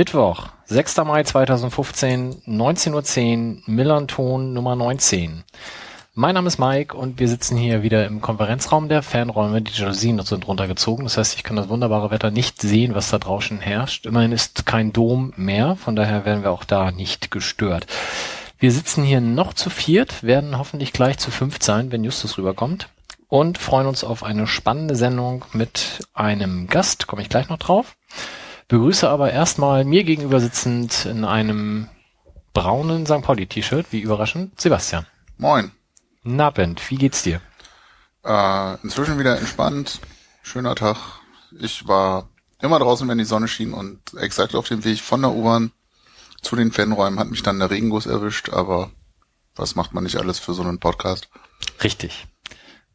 Mittwoch, 6. Mai 2015, 19.10 Uhr, Millanton Nummer 19. Mein Name ist Mike und wir sitzen hier wieder im Konferenzraum der Fernräume. Die Jalousien sind runtergezogen. Das heißt, ich kann das wunderbare Wetter nicht sehen, was da draußen herrscht. Immerhin ist kein Dom mehr. Von daher werden wir auch da nicht gestört. Wir sitzen hier noch zu viert, werden hoffentlich gleich zu fünft sein, wenn Justus rüberkommt. Und freuen uns auf eine spannende Sendung mit einem Gast. Komme ich gleich noch drauf. Begrüße aber erstmal mir gegenüber sitzend in einem braunen St. Pauli-T-Shirt, wie überraschend, Sebastian. Moin. Nabend, wie geht's dir? Äh, inzwischen wieder entspannt. Schöner Tag. Ich war immer draußen, wenn die Sonne schien und exakt auf dem Weg von der U-Bahn zu den Fanräumen hat mich dann der Regenguss erwischt, aber was macht man nicht alles für so einen Podcast? Richtig.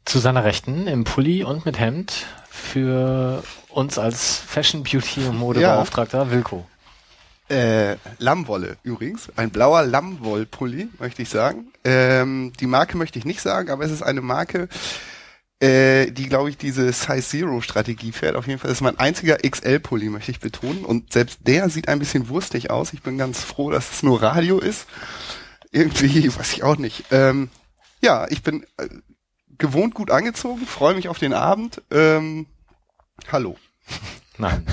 Zu seiner Rechten im Pulli und mit Hemd für uns als Fashion Beauty und Modebeauftragter ja. Wilko. Äh, Lammwolle übrigens. Ein blauer Lammwollpulli, möchte ich sagen. Ähm, die Marke möchte ich nicht sagen, aber es ist eine Marke, äh, die, glaube ich, diese Size Zero Strategie fährt. Auf jeden Fall ist mein einziger XL-Pulli, möchte ich betonen. Und selbst der sieht ein bisschen wurstig aus. Ich bin ganz froh, dass es nur Radio ist. Irgendwie, weiß ich auch nicht. Ähm, ja, ich bin äh, gewohnt gut angezogen, freue mich auf den Abend. Ähm, hallo. Nein.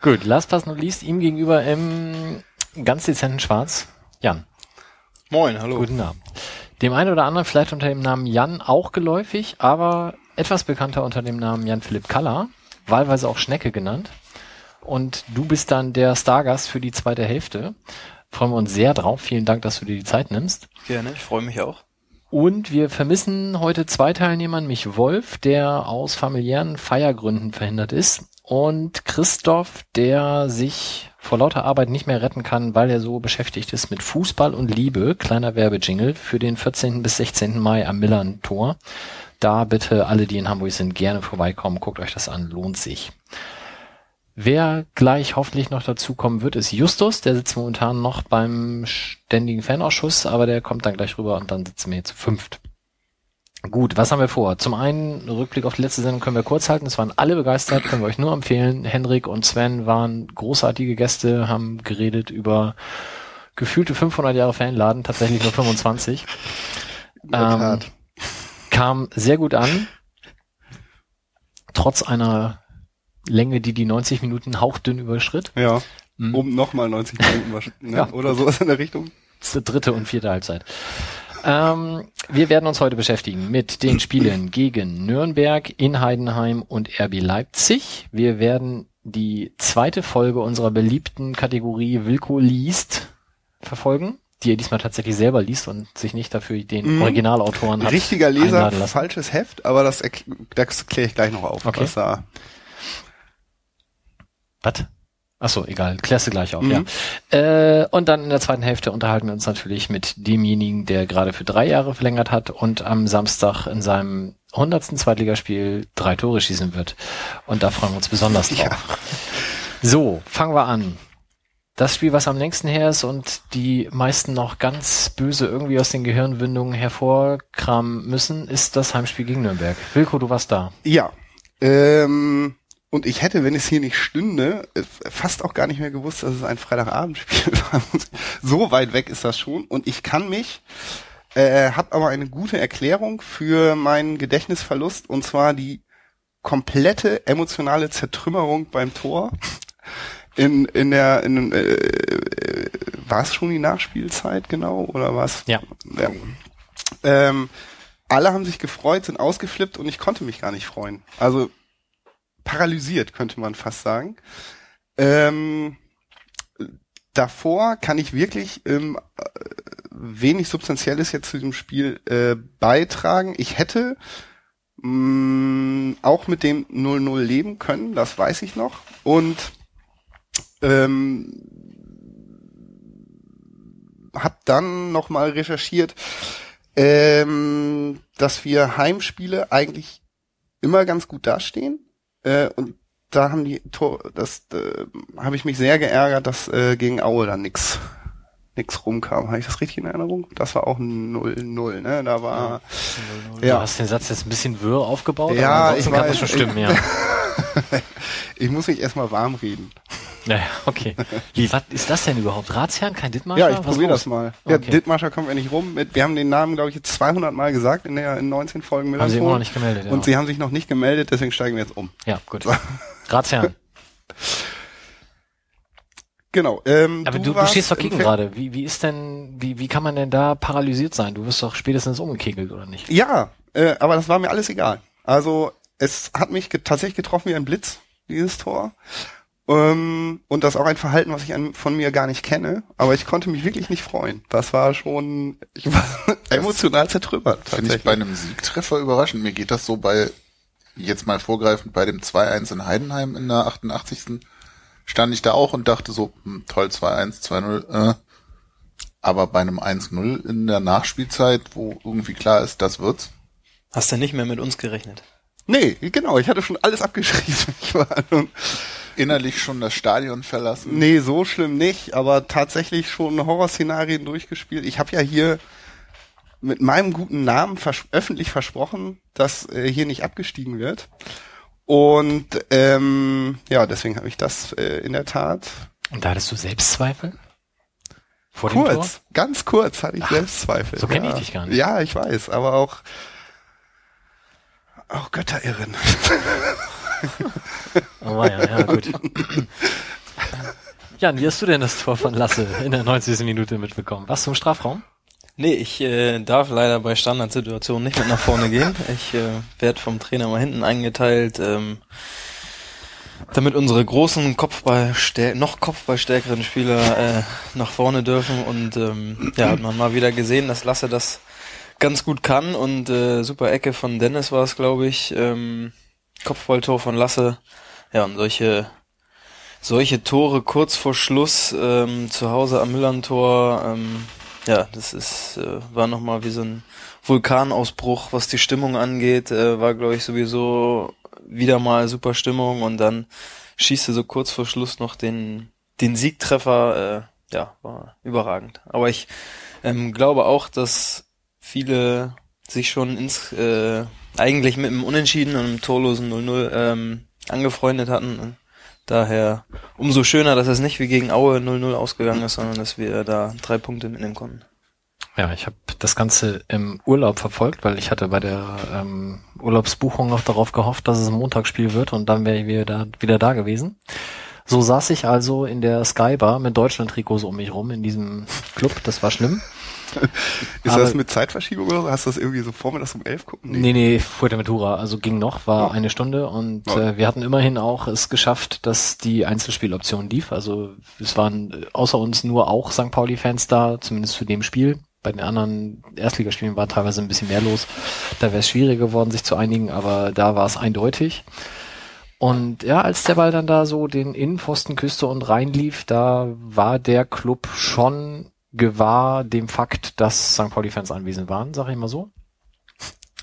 Gut, last but not least, ihm gegenüber im ganz dezenten Schwarz, Jan. Moin, hallo. Guten Abend. Dem einen oder anderen vielleicht unter dem Namen Jan auch geläufig, aber etwas bekannter unter dem Namen Jan Philipp Kaller, wahlweise auch Schnecke genannt. Und du bist dann der Stargast für die zweite Hälfte. Freuen wir uns sehr drauf. Vielen Dank, dass du dir die Zeit nimmst. Gerne, ich freue mich auch. Und wir vermissen heute zwei Teilnehmer, mich Wolf, der aus familiären Feiergründen verhindert ist, und Christoph, der sich vor lauter Arbeit nicht mehr retten kann, weil er so beschäftigt ist mit Fußball und Liebe. Kleiner Werbejingle für den 14. bis 16. Mai am Millern Tor. Da bitte alle, die in Hamburg sind, gerne vorbeikommen. Guckt euch das an, lohnt sich. Wer gleich hoffentlich noch dazu kommen wird, ist Justus. Der sitzt momentan noch beim ständigen Fanausschuss, aber der kommt dann gleich rüber und dann sitzen wir hier zu fünft. Gut, was haben wir vor? Zum einen, Rückblick auf die letzte Sendung können wir kurz halten. Es waren alle begeistert, können wir euch nur empfehlen. Henrik und Sven waren großartige Gäste, haben geredet über gefühlte 500 Jahre Fanladen, tatsächlich nur 25. Ähm, kam sehr gut an. Trotz einer Länge, die die 90 Minuten hauchdünn überschritt. Ja, mhm. um nochmal 90 Minuten überschritt, ne? ja. oder sowas in der Richtung. Das ist die dritte und vierte Halbzeit. Ähm, wir werden uns heute beschäftigen mit den Spielen gegen Nürnberg, in Heidenheim und RB Leipzig. Wir werden die zweite Folge unserer beliebten Kategorie Wilko liest verfolgen, die er diesmal tatsächlich selber liest und sich nicht dafür den mhm. Originalautoren hat. Richtiger Leser, falsches Heft, aber das, das kläre ich gleich noch auf. Okay. Was da was? Achso, egal, klärst du gleich auf, mhm. ja. Äh, und dann in der zweiten Hälfte unterhalten wir uns natürlich mit demjenigen, der gerade für drei Jahre verlängert hat und am Samstag in seinem hundertsten Zweitligaspiel drei Tore schießen wird. Und da freuen wir uns besonders drauf. Ja. So, fangen wir an. Das Spiel, was am längsten her ist und die meisten noch ganz böse irgendwie aus den Gehirnwindungen hervorkramen müssen, ist das Heimspiel gegen Nürnberg. Wilko, du warst da. Ja. Ähm und ich hätte, wenn es hier nicht stünde, äh, fast auch gar nicht mehr gewusst, dass es ein Freitagabendspiel war. so weit weg ist das schon. Und ich kann mich, äh, habe aber eine gute Erklärung für meinen Gedächtnisverlust. Und zwar die komplette emotionale Zertrümmerung beim Tor. In, in der, in, äh, äh, war es schon die Nachspielzeit genau oder was? Ja. ja. Ähm, alle haben sich gefreut, sind ausgeflippt und ich konnte mich gar nicht freuen. Also paralysiert, könnte man fast sagen. Ähm, davor kann ich wirklich ähm, wenig Substanzielles jetzt zu diesem Spiel äh, beitragen. Ich hätte mh, mm, auch mit dem 0-0 leben können, das weiß ich noch. Und ähm, habe dann nochmal recherchiert, ähm, dass wir Heimspiele eigentlich immer ganz gut dastehen. Äh, und da haben die Tor, das äh, habe ich mich sehr geärgert, dass äh, gegen Aue dann nix nix rumkam. Habe ich das richtig in Erinnerung? Das war auch ein 0-0, ne? Da war Du ja. hast den Satz jetzt ein bisschen wirr aufgebaut, Ja, aber ansonsten ich kann das weiß. schon stimmen, ja. ich muss mich erstmal warm reden. Naja, okay. Wie, was ist das denn überhaupt? Ratsherrn, kein Dittmarscher? Ja, ich probiere das mal. Ja, Okay. Dithmarscher kommt ja nicht rum. Wir haben den Namen, glaube ich, jetzt 200 Mal gesagt in der in 19 Folgen Haben sie immer noch nicht gemeldet, ja. Und sie haben sich noch nicht gemeldet, deswegen steigen wir jetzt um. Ja, gut. Ratsherrn. Genau. Ähm, Aber du, du, warst stehst doch gegen gerade. Wie, wie ist denn, wie, wie kann man denn da paralysiert sein? Du wirst doch spätestens umgekegelt, oder nicht? Ja, äh, aber das war mir alles egal. Also es hat mich ge tatsächlich getroffen wie ein Blitz, dieses Tor. Ähm, und das auch ein Verhalten, was ich an, von mir gar nicht kenne. Aber ich konnte mich wirklich nicht freuen. Das war schon, ich war emotional zertrümmert. Finde ich bei einem Siegtreffer überraschend. Mir geht das so bei, jetzt mal vorgreifend, bei dem 2-1 in Heidenheim in der 88. stand ich da auch und dachte so, hm, toll, 2-1, 2-0, äh. Aber bei einem 1-0 in der Nachspielzeit, wo irgendwie klar ist, das wird's. Hast du nicht mehr mit uns gerechnet? Nee, genau, ich hatte schon alles abgeschrieben. Ich war Innerlich schon das Stadion verlassen. nee, so schlimm nicht, aber tatsächlich schon Horrorszenarien durchgespielt. Ich habe ja hier mit meinem guten Namen vers öffentlich versprochen, dass äh, hier nicht abgestiegen wird. Und ähm, ja, deswegen habe ich das äh, in der Tat Und da hattest du Selbstzweifel? Vor dem Tor? kurz, ganz kurz hatte ich Selbstzweifel. so kenn ich ja. dich gar nicht. Ja, ich weiß, aber auch auch Götterirren. Oh ja, ja, gut. Jan, wie hast du denn das Tor von Lasse in der 90. Minute mitbekommen? Warst du im Strafraum? Nee, ich äh, darf leider bei Standardsituationen nicht mit nach vorne gehen. Ich äh, werde vom Trainer mal hinten eingeteilt, ähm, damit unsere großen Kopfball noch Kopfballstärkeren Spieler äh, nach vorne dürfen. Und ähm, ja, hat man mal wieder gesehen, dass Lasse das ganz gut kann und äh, super Ecke von Dennis war es, glaube ich. Ähm, Kopfballtor von Lasse. Ja, und solche solche Tore kurz vor Schluss ähm, zu Hause am Müllerntor, ähm, ja, das ist äh, war noch mal wie so ein Vulkanausbruch, was die Stimmung angeht, äh, war glaube ich sowieso wieder mal super Stimmung und dann schießt er so kurz vor Schluss noch den den Siegtreffer, äh, ja, war überragend. Aber ich ähm, glaube auch, dass viele sich schon ins äh, eigentlich mit einem Unentschieden und einem torlosen 0-0 ähm, angefreundet hatten. Daher umso schöner, dass es nicht wie gegen Aue 0-0 ausgegangen ist, sondern dass wir da drei Punkte mitnehmen konnten. Ja, ich habe das Ganze im Urlaub verfolgt, weil ich hatte bei der ähm, Urlaubsbuchung noch darauf gehofft, dass es ein Montagsspiel wird und dann wäre ich wieder da, wieder da gewesen. So saß ich also in der Skybar mit Deutschland-Trikots um mich rum in diesem Club. Das war schlimm. Ist Aber- das mit Zeitverschiebung oder so? Hast du das irgendwie so vormittags um elf gucken? Nee, nee, Fuerteventura. Also ging noch, war Oh. eine Stunde und Oh. äh, wir hatten immerhin auch es geschafft, dass die Einzelspieloption lief. Also es waren äh, außer uns nur auch St. Pauli-Fans da, zumindest zu dem Spiel. Bei den anderen Erstligaspielen war teilweise ein bisschen mehr los. Da wäre es schwieriger geworden, sich zu einigen, aber da war es eindeutig. Und ja, als der Ball dann da so den Innenpfosten küsste und reinlief, da war der Club schon gewahr dem Fakt, dass St. Pauli-Fans anwesend waren, sag ich mal so.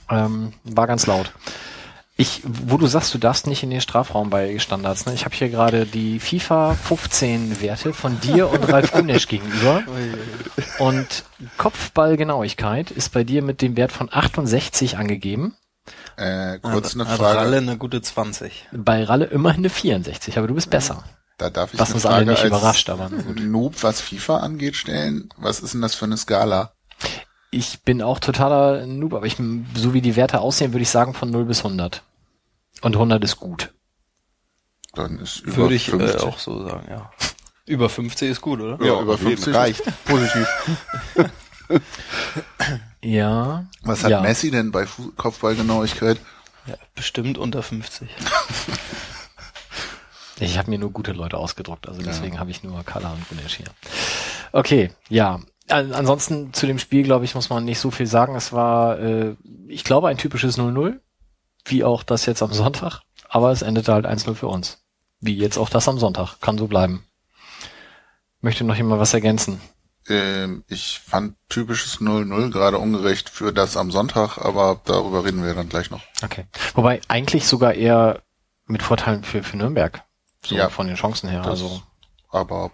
Ähm, war ganz laut. Ich, wo du sagst, du darfst nicht in den Strafraum bei Standards, ne? Ich habe hier gerade die FIFA 15 Werte von dir und Ralf Gunesch gegenüber. Und Kopfballgenauigkeit ist bei dir mit dem Wert von 68 angegeben. Äh, kurz eine Hat Frage. Ralle eine gute 20. Bei Ralle immerhin eine 64, aber du bist besser. Da darf ich Was eine uns Frage alle nicht als überrascht, aber gut. Noob, was FIFA angeht, stellen. Was ist denn das für eine Skala? Ich bin auch totaler Noob, aber ich, so wie die Werte aussehen, würde ich sagen von 0 bis 100. Und 100 ist gut. Dann ist über Würde ich 50. äh, auch so sagen, ja. Über 50 ist gut, oder? Ja, über auf jeden 50 reicht. Positiv. Ja. Was hat ja. Messi denn bei Kopfballgenauigkeit? Ja, bestimmt unter 50. Ich habe mir nur gute Leute ausgedruckt, also deswegen habe ich nur Kala und Gunesh hier. Okay, ja. An- Ansonsten zu dem Spiel, glaube ich, muss man nicht so viel sagen. Es war, äh, ich glaube, ein typisches 0-0, wie auch das jetzt am Sonntag, aber es endete halt 1-0 für uns. Wie jetzt auch das am Sonntag. Kann so bleiben. Möchte noch jemand was ergänzen? Ähm, ich fand typisches 0-0 gerade ungerecht für das am Sonntag, aber darüber reden wir dann gleich noch. Okay. Wobei eigentlich sogar eher mit Vorteilen für, für Nürnberg. So Ja. von den Chancen her. Das- also Aber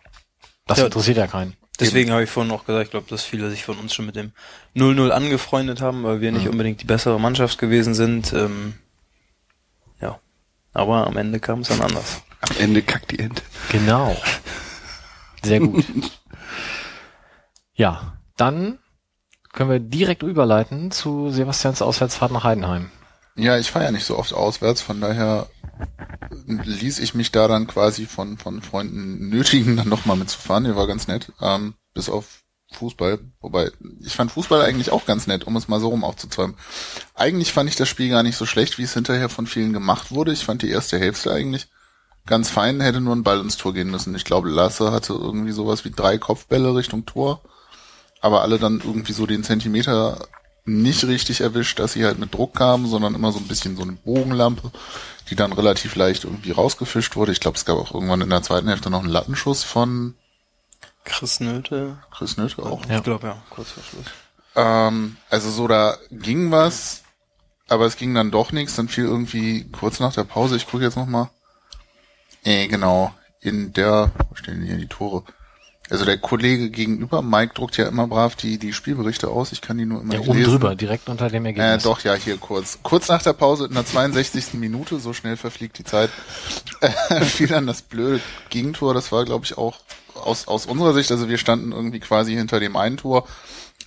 das Ja. interessiert ja keinen. Deswegen habe ich vorhin auch gesagt, ich glaube, dass viele sich von uns schon mit dem 0-0 angefreundet haben, weil wir nicht unbedingt die bessere Mannschaft gewesen sind. Ähm, ja. Aber am Ende kam es dann anders. Am Ende kackt die Ente. Genau. Sehr gut. ja, dann können wir direkt überleiten zu Sebastians Auswärtsfahrt nach Heidenheim. ja, ich fahre ja nicht so oft auswärts, von daher ließ ich mich da dann quasi von, von Freunden nötigen, dann nochmal mitzufahren. Der war ganz nett. Ähm, bis auf Fußball. Wobei, ich fand Fußball eigentlich auch ganz nett, um es mal so rum aufzuzäumen. Eigentlich fand ich das Spiel gar nicht so schlecht, wie es hinterher von vielen gemacht wurde. Ich fand die erste Hälfte eigentlich ganz fein, hätte nur ein Ball ins Tor gehen müssen. Ich glaube, Lasse hatte irgendwie sowas wie drei Kopfbälle Richtung Tor, aber alle dann irgendwie so den Zentimeter nicht richtig erwischt, dass sie halt mit Druck kamen, sondern immer so ein bisschen so eine Bogenlampe, die dann relativ leicht irgendwie rausgefischt wurde. Ich glaube, es gab auch irgendwann in der zweiten Hälfte noch einen Lattenschuss von Chris Nöte. Chris Nöte auch. Ja. Ich glaube, ja, kurz vor Schluss. Ähm, also so, da ging was, aber es ging dann doch nichts. Dann fiel irgendwie kurz nach der Pause, ich gucke jetzt nochmal. Äh, genau, in der, wo stehen denn hier die Tore? Also der Kollege gegenüber, Mike druckt ja immer brav die, die Spielberichte aus. Ich kann die nur immer Ja, nicht oben lesen. drüber, direkt unter dem Äh, Ergebnis. doch, ja, hier kurz. Kurz nach der Pause, in der 62. Minute, so schnell verfliegt die Zeit, äh, fiel dann das blöde Gegentor. Das war, glaube ich, auch aus, aus unserer Sicht, also wir standen irgendwie quasi hinter dem einen Tor.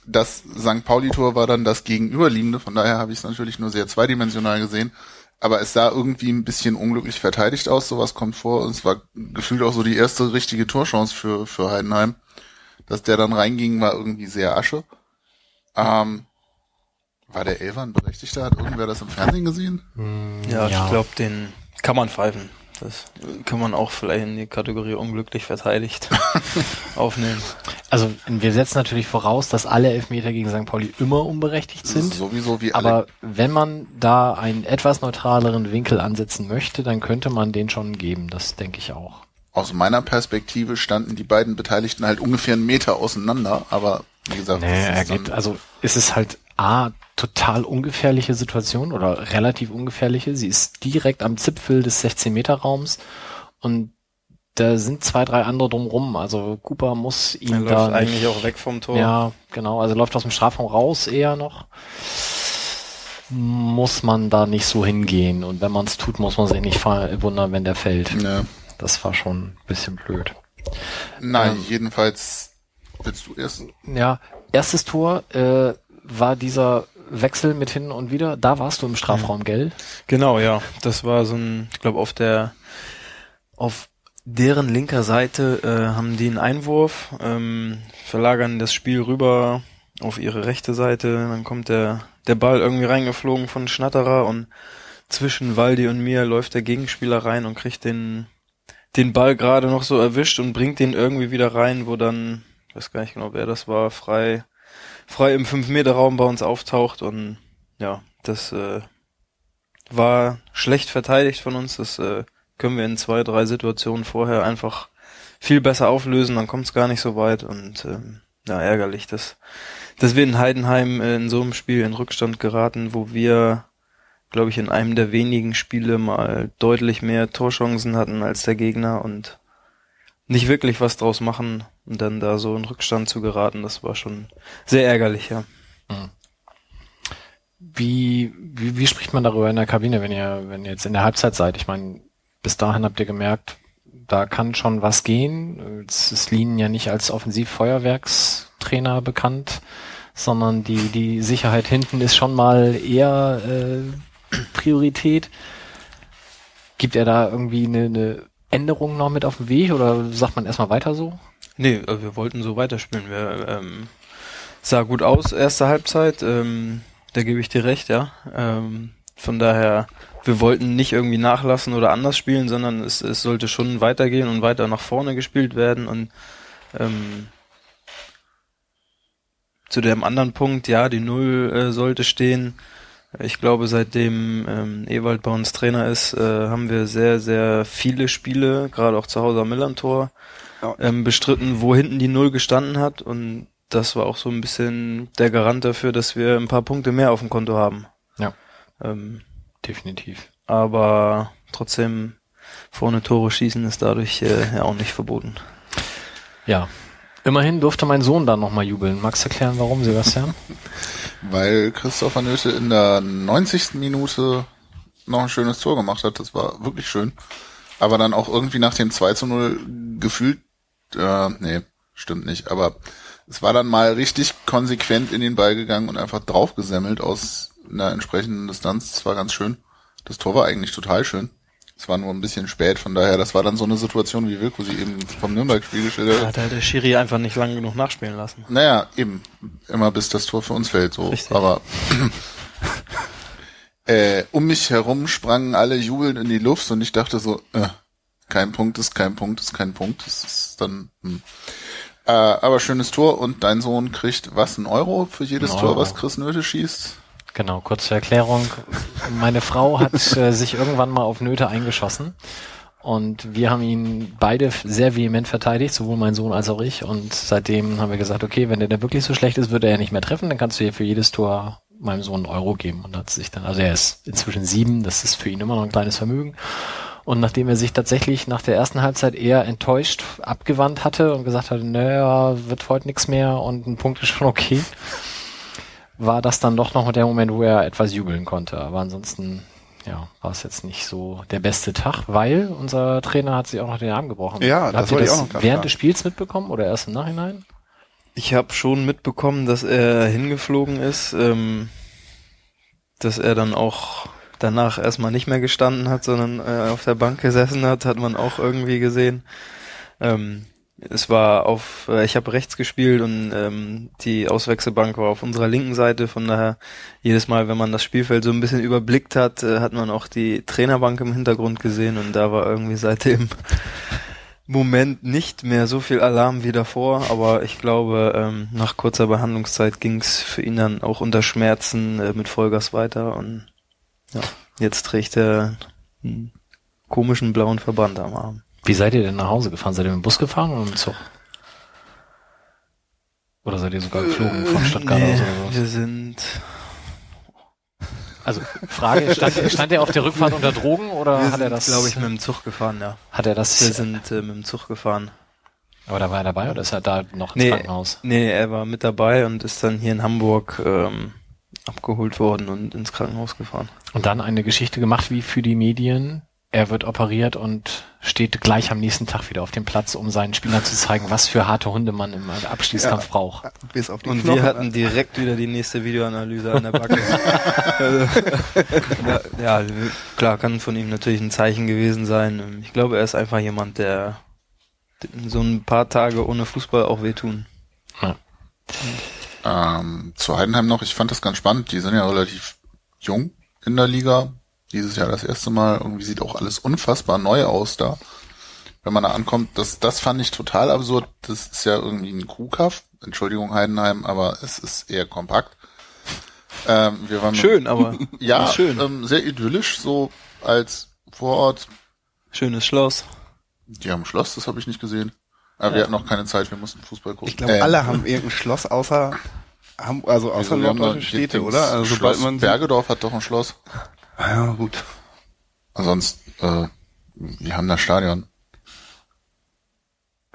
Das St. Pauli-Tor war dann das gegenüberliegende, von daher habe ich es natürlich nur sehr zweidimensional gesehen. Aber es sah irgendwie ein bisschen unglücklich verteidigt aus, sowas kommt vor. Und es war gefühlt auch so die erste richtige Torchance für, für Heidenheim. Dass der dann reinging, war irgendwie sehr Asche. Ähm, war der Elfer ein Berechtigter? Hat irgendwer das im Fernsehen gesehen? Ja, Ja. ich glaube, den kann man pfeifen. Das kann man auch vielleicht in die Kategorie unglücklich verteidigt aufnehmen. Also wir setzen natürlich voraus, dass alle Elfmeter gegen St. Pauli immer unberechtigt sind. Sowieso wie alle. Aber wenn man da einen etwas neutraleren Winkel ansetzen möchte, dann könnte man den schon geben. Das denke ich auch. Aus meiner Perspektive standen die beiden Beteiligten halt ungefähr einen Meter auseinander. Aber wie gesagt, Nee, er geht, also es ist halt A, total ungefährliche Situation oder relativ ungefährliche. Sie ist direkt am Zipfel des 16-Meter-Raums und da sind zwei, drei andere drumrum. Also Cooper muss Er ihn läuft da eigentlich nicht, auch weg vom Tor. Ja, genau. Also läuft aus dem Strafraum raus eher noch. Muss man da nicht so hingehen. Und wenn man es tut, muss man sich nicht wundern, wenn der fällt. ja. Das war schon ein bisschen blöd. Nein, Ähm. jedenfalls willst du erst. Ja, erstes Tor äh, war dieser Wechsel mit hin und wieder. Da warst du im Strafraum, gell? Genau, ja. Das war so ein, ich glaube, auf der, auf deren linker Seite äh, haben die einen Einwurf, ähm, verlagern das Spiel rüber auf ihre rechte Seite, dann kommt der, der Ball irgendwie reingeflogen von Schnatterer und zwischen Waldi und mir läuft der Gegenspieler rein und kriegt den, den Ball gerade noch so erwischt und bringt den irgendwie wieder rein, wo dann, ich weiß gar nicht genau, wer das war, frei, frei im 5-Meter-Raum bei uns auftaucht und ja, das äh, war schlecht verteidigt von uns. Das äh, können wir in zwei, drei Situationen vorher einfach viel besser auflösen, dann kommt es gar nicht so weit und ähm, ja, ärgerlich, dass, dass wir in Heidenheim äh, in so einem Spiel in Rückstand geraten, wo wir, glaube ich, in einem der wenigen Spiele mal deutlich mehr Torchancen hatten als der Gegner und nicht wirklich was draus machen und dann da so in Rückstand zu geraten, das war schon sehr ärgerlich, ja. Wie, wie, wie spricht man darüber in der Kabine, wenn ihr, wenn ihr jetzt in der Halbzeit seid? Ich meine, bis dahin habt ihr gemerkt, da kann schon was gehen. Jetzt ist Lien ja nicht als Offensivfeuerwerkstrainer bekannt, sondern die, die Sicherheit hinten ist schon mal eher äh, Priorität. Gibt er da irgendwie eine, eine Änderung noch mit auf den Weg oder sagt man erstmal weiter so? Nee, äh, wir wollten so weiterspielen. Wir ähm, sah gut aus, erste Halbzeit. Ähm, da gebe ich dir recht, ja. Ähm, von daher, wir wollten nicht irgendwie nachlassen oder anders spielen, sondern es, es sollte schon weitergehen und weiter nach vorne gespielt werden. Und ähm, zu dem anderen Punkt, ja, die Null äh, sollte stehen. Ich glaube, seitdem ähm, Ewald bei uns Trainer ist, äh, haben wir sehr, sehr viele Spiele, gerade auch zu Hause am Millantor, Ja. Ähm, bestritten, wo hinten die Null gestanden hat. Und das war auch so ein bisschen der Garant dafür, dass wir ein paar Punkte mehr auf dem Konto haben. Ja. Ähm, Definitiv. aber trotzdem vorne Tore schießen ist dadurch äh, ja auch nicht verboten. Ja. Immerhin durfte mein Sohn dann nochmal jubeln. Magst du erklären, warum, Sebastian? Weil Christopher Nöte in der 90. Minute noch ein schönes Tor gemacht hat. Das war wirklich schön. Aber dann auch irgendwie nach dem 2 zu 0 gefühlt, äh, nee, stimmt nicht. Aber es war dann mal richtig konsequent in den Ball gegangen und einfach draufgesemmelt aus einer entsprechenden Distanz. Das war ganz schön. Das Tor war eigentlich total schön. Es war nur ein bisschen spät, von daher, das war dann so eine Situation, wie Wilko sie eben vom Nürnberg-Spiel geschildert Da hat. hat der Schiri einfach nicht lang genug nachspielen lassen. Naja, eben. Immer bis das Tor für uns fällt, so. Richtig. Aber äh, um mich herum sprangen alle jubelnd in die Luft und ich dachte so, äh, kein Punkt ist kein Punkt ist kein Punkt. Das ist dann. Hm. Äh, aber schönes Tor und dein Sohn kriegt was, ein Euro für jedes Ein Tor, Euro. was Chris Nöte schießt? Genau, kurze Erklärung. Meine Frau hat äh, sich irgendwann mal auf Nöte eingeschossen. Und wir haben ihn beide sehr vehement verteidigt, sowohl mein Sohn als auch ich. Und seitdem haben wir gesagt, okay, wenn der da wirklich so schlecht ist, würde er nicht mehr treffen, dann kannst du hier für jedes Tor meinem Sohn einen Euro geben. Und hat sich dann, also er ist inzwischen sieben, das ist für ihn immer noch ein kleines Vermögen. Und nachdem er sich tatsächlich nach der ersten Halbzeit eher enttäuscht abgewandt hatte und gesagt hatte, naja, wird heute nichts mehr und ein Punkt ist schon okay, war das dann doch noch der Moment, wo er etwas jubeln konnte. Aber ansonsten, ja, war es jetzt nicht so der beste Tag, weil unser Trainer hat sich auch noch den Arm gebrochen. Ja, das Habt ihr wollte ich das auch noch während des Spiels mitbekommen oder erst im Nachhinein? Ich habe schon mitbekommen, dass er hingeflogen ist, ähm, dass er dann auch danach erstmal nicht mehr gestanden hat, sondern äh, auf der Bank gesessen hat, hat man auch irgendwie gesehen. Ähm, es war auf, äh, ich habe rechts gespielt und ähm, die Auswechselbank war auf unserer linken Seite, von daher jedes Mal, wenn man das Spielfeld so ein bisschen überblickt hat, äh, hat man auch die Trainerbank im Hintergrund gesehen und da war irgendwie seitdem Moment nicht mehr so viel Alarm wie davor, aber ich glaube, ähm, nach kurzer Behandlungszeit ging's für ihn dann auch unter Schmerzen äh, mit Vollgas weiter und ja, jetzt trägt er einen komischen blauen Verband am Arm. Wie seid ihr denn nach Hause gefahren? Seid ihr mit dem Bus gefahren oder mit dem Zug? Oder seid ihr sogar geflogen von Stuttgart Nee, aus oder so? wir sind Also Frage, stand, stand er auf der Rückfahrt unter Drogen oder wir hat er das? glaube ich, mit dem Zug gefahren, ja. hat er Wir das? sind äh, mit dem Zug gefahren. Aber da war er dabei oder ist er da noch ins Nee, Krankenhaus? nee, er war mit dabei und ist dann hier in Hamburg ähm, abgeholt worden und ins Krankenhaus gefahren. Und dann eine Geschichte gemacht wie für die Medien. Er wird operiert und steht gleich am nächsten Tag wieder auf dem Platz, um seinen Spielern zu zeigen, was für harte Hunde man im Abschließkampf Ja. braucht. Bis auf die Und Knochen. wir hatten direkt wieder die nächste Videoanalyse an der Backe. also, ja, ja, klar, kann von ihm natürlich ein Zeichen gewesen sein. Ich glaube, er ist einfach jemand, der so ein paar Tage ohne Fußball auch wehtun. Ja. Ähm, zu Heidenheim noch, ich fand das ganz spannend. Die sind ja relativ jung in der Liga. Dieses Jahr das erste Mal. Irgendwie sieht auch alles unfassbar neu aus da. Wenn man da ankommt, das, das fand ich total absurd. Das ist ja irgendwie ein Kuhkaff. Entschuldigung, Heidenheim, aber es ist eher kompakt. Ähm, wir waren Schön, aber ja, schön. Ähm, sehr idyllisch, so als Vorort. Schönes Schloss. Die haben Schloss, das habe ich nicht gesehen. Aber wir hatten noch keine Zeit, wir mussten Fußball gucken. Ich glaube, Äh, alle haben irgendein Schloss außer Ham- also außer haben norddeutsche Städte, oder? Also sobald man Bergedorf hat doch ein Schloss. Ah, ja, gut. Ansonsten, äh, wir haben das Stadion.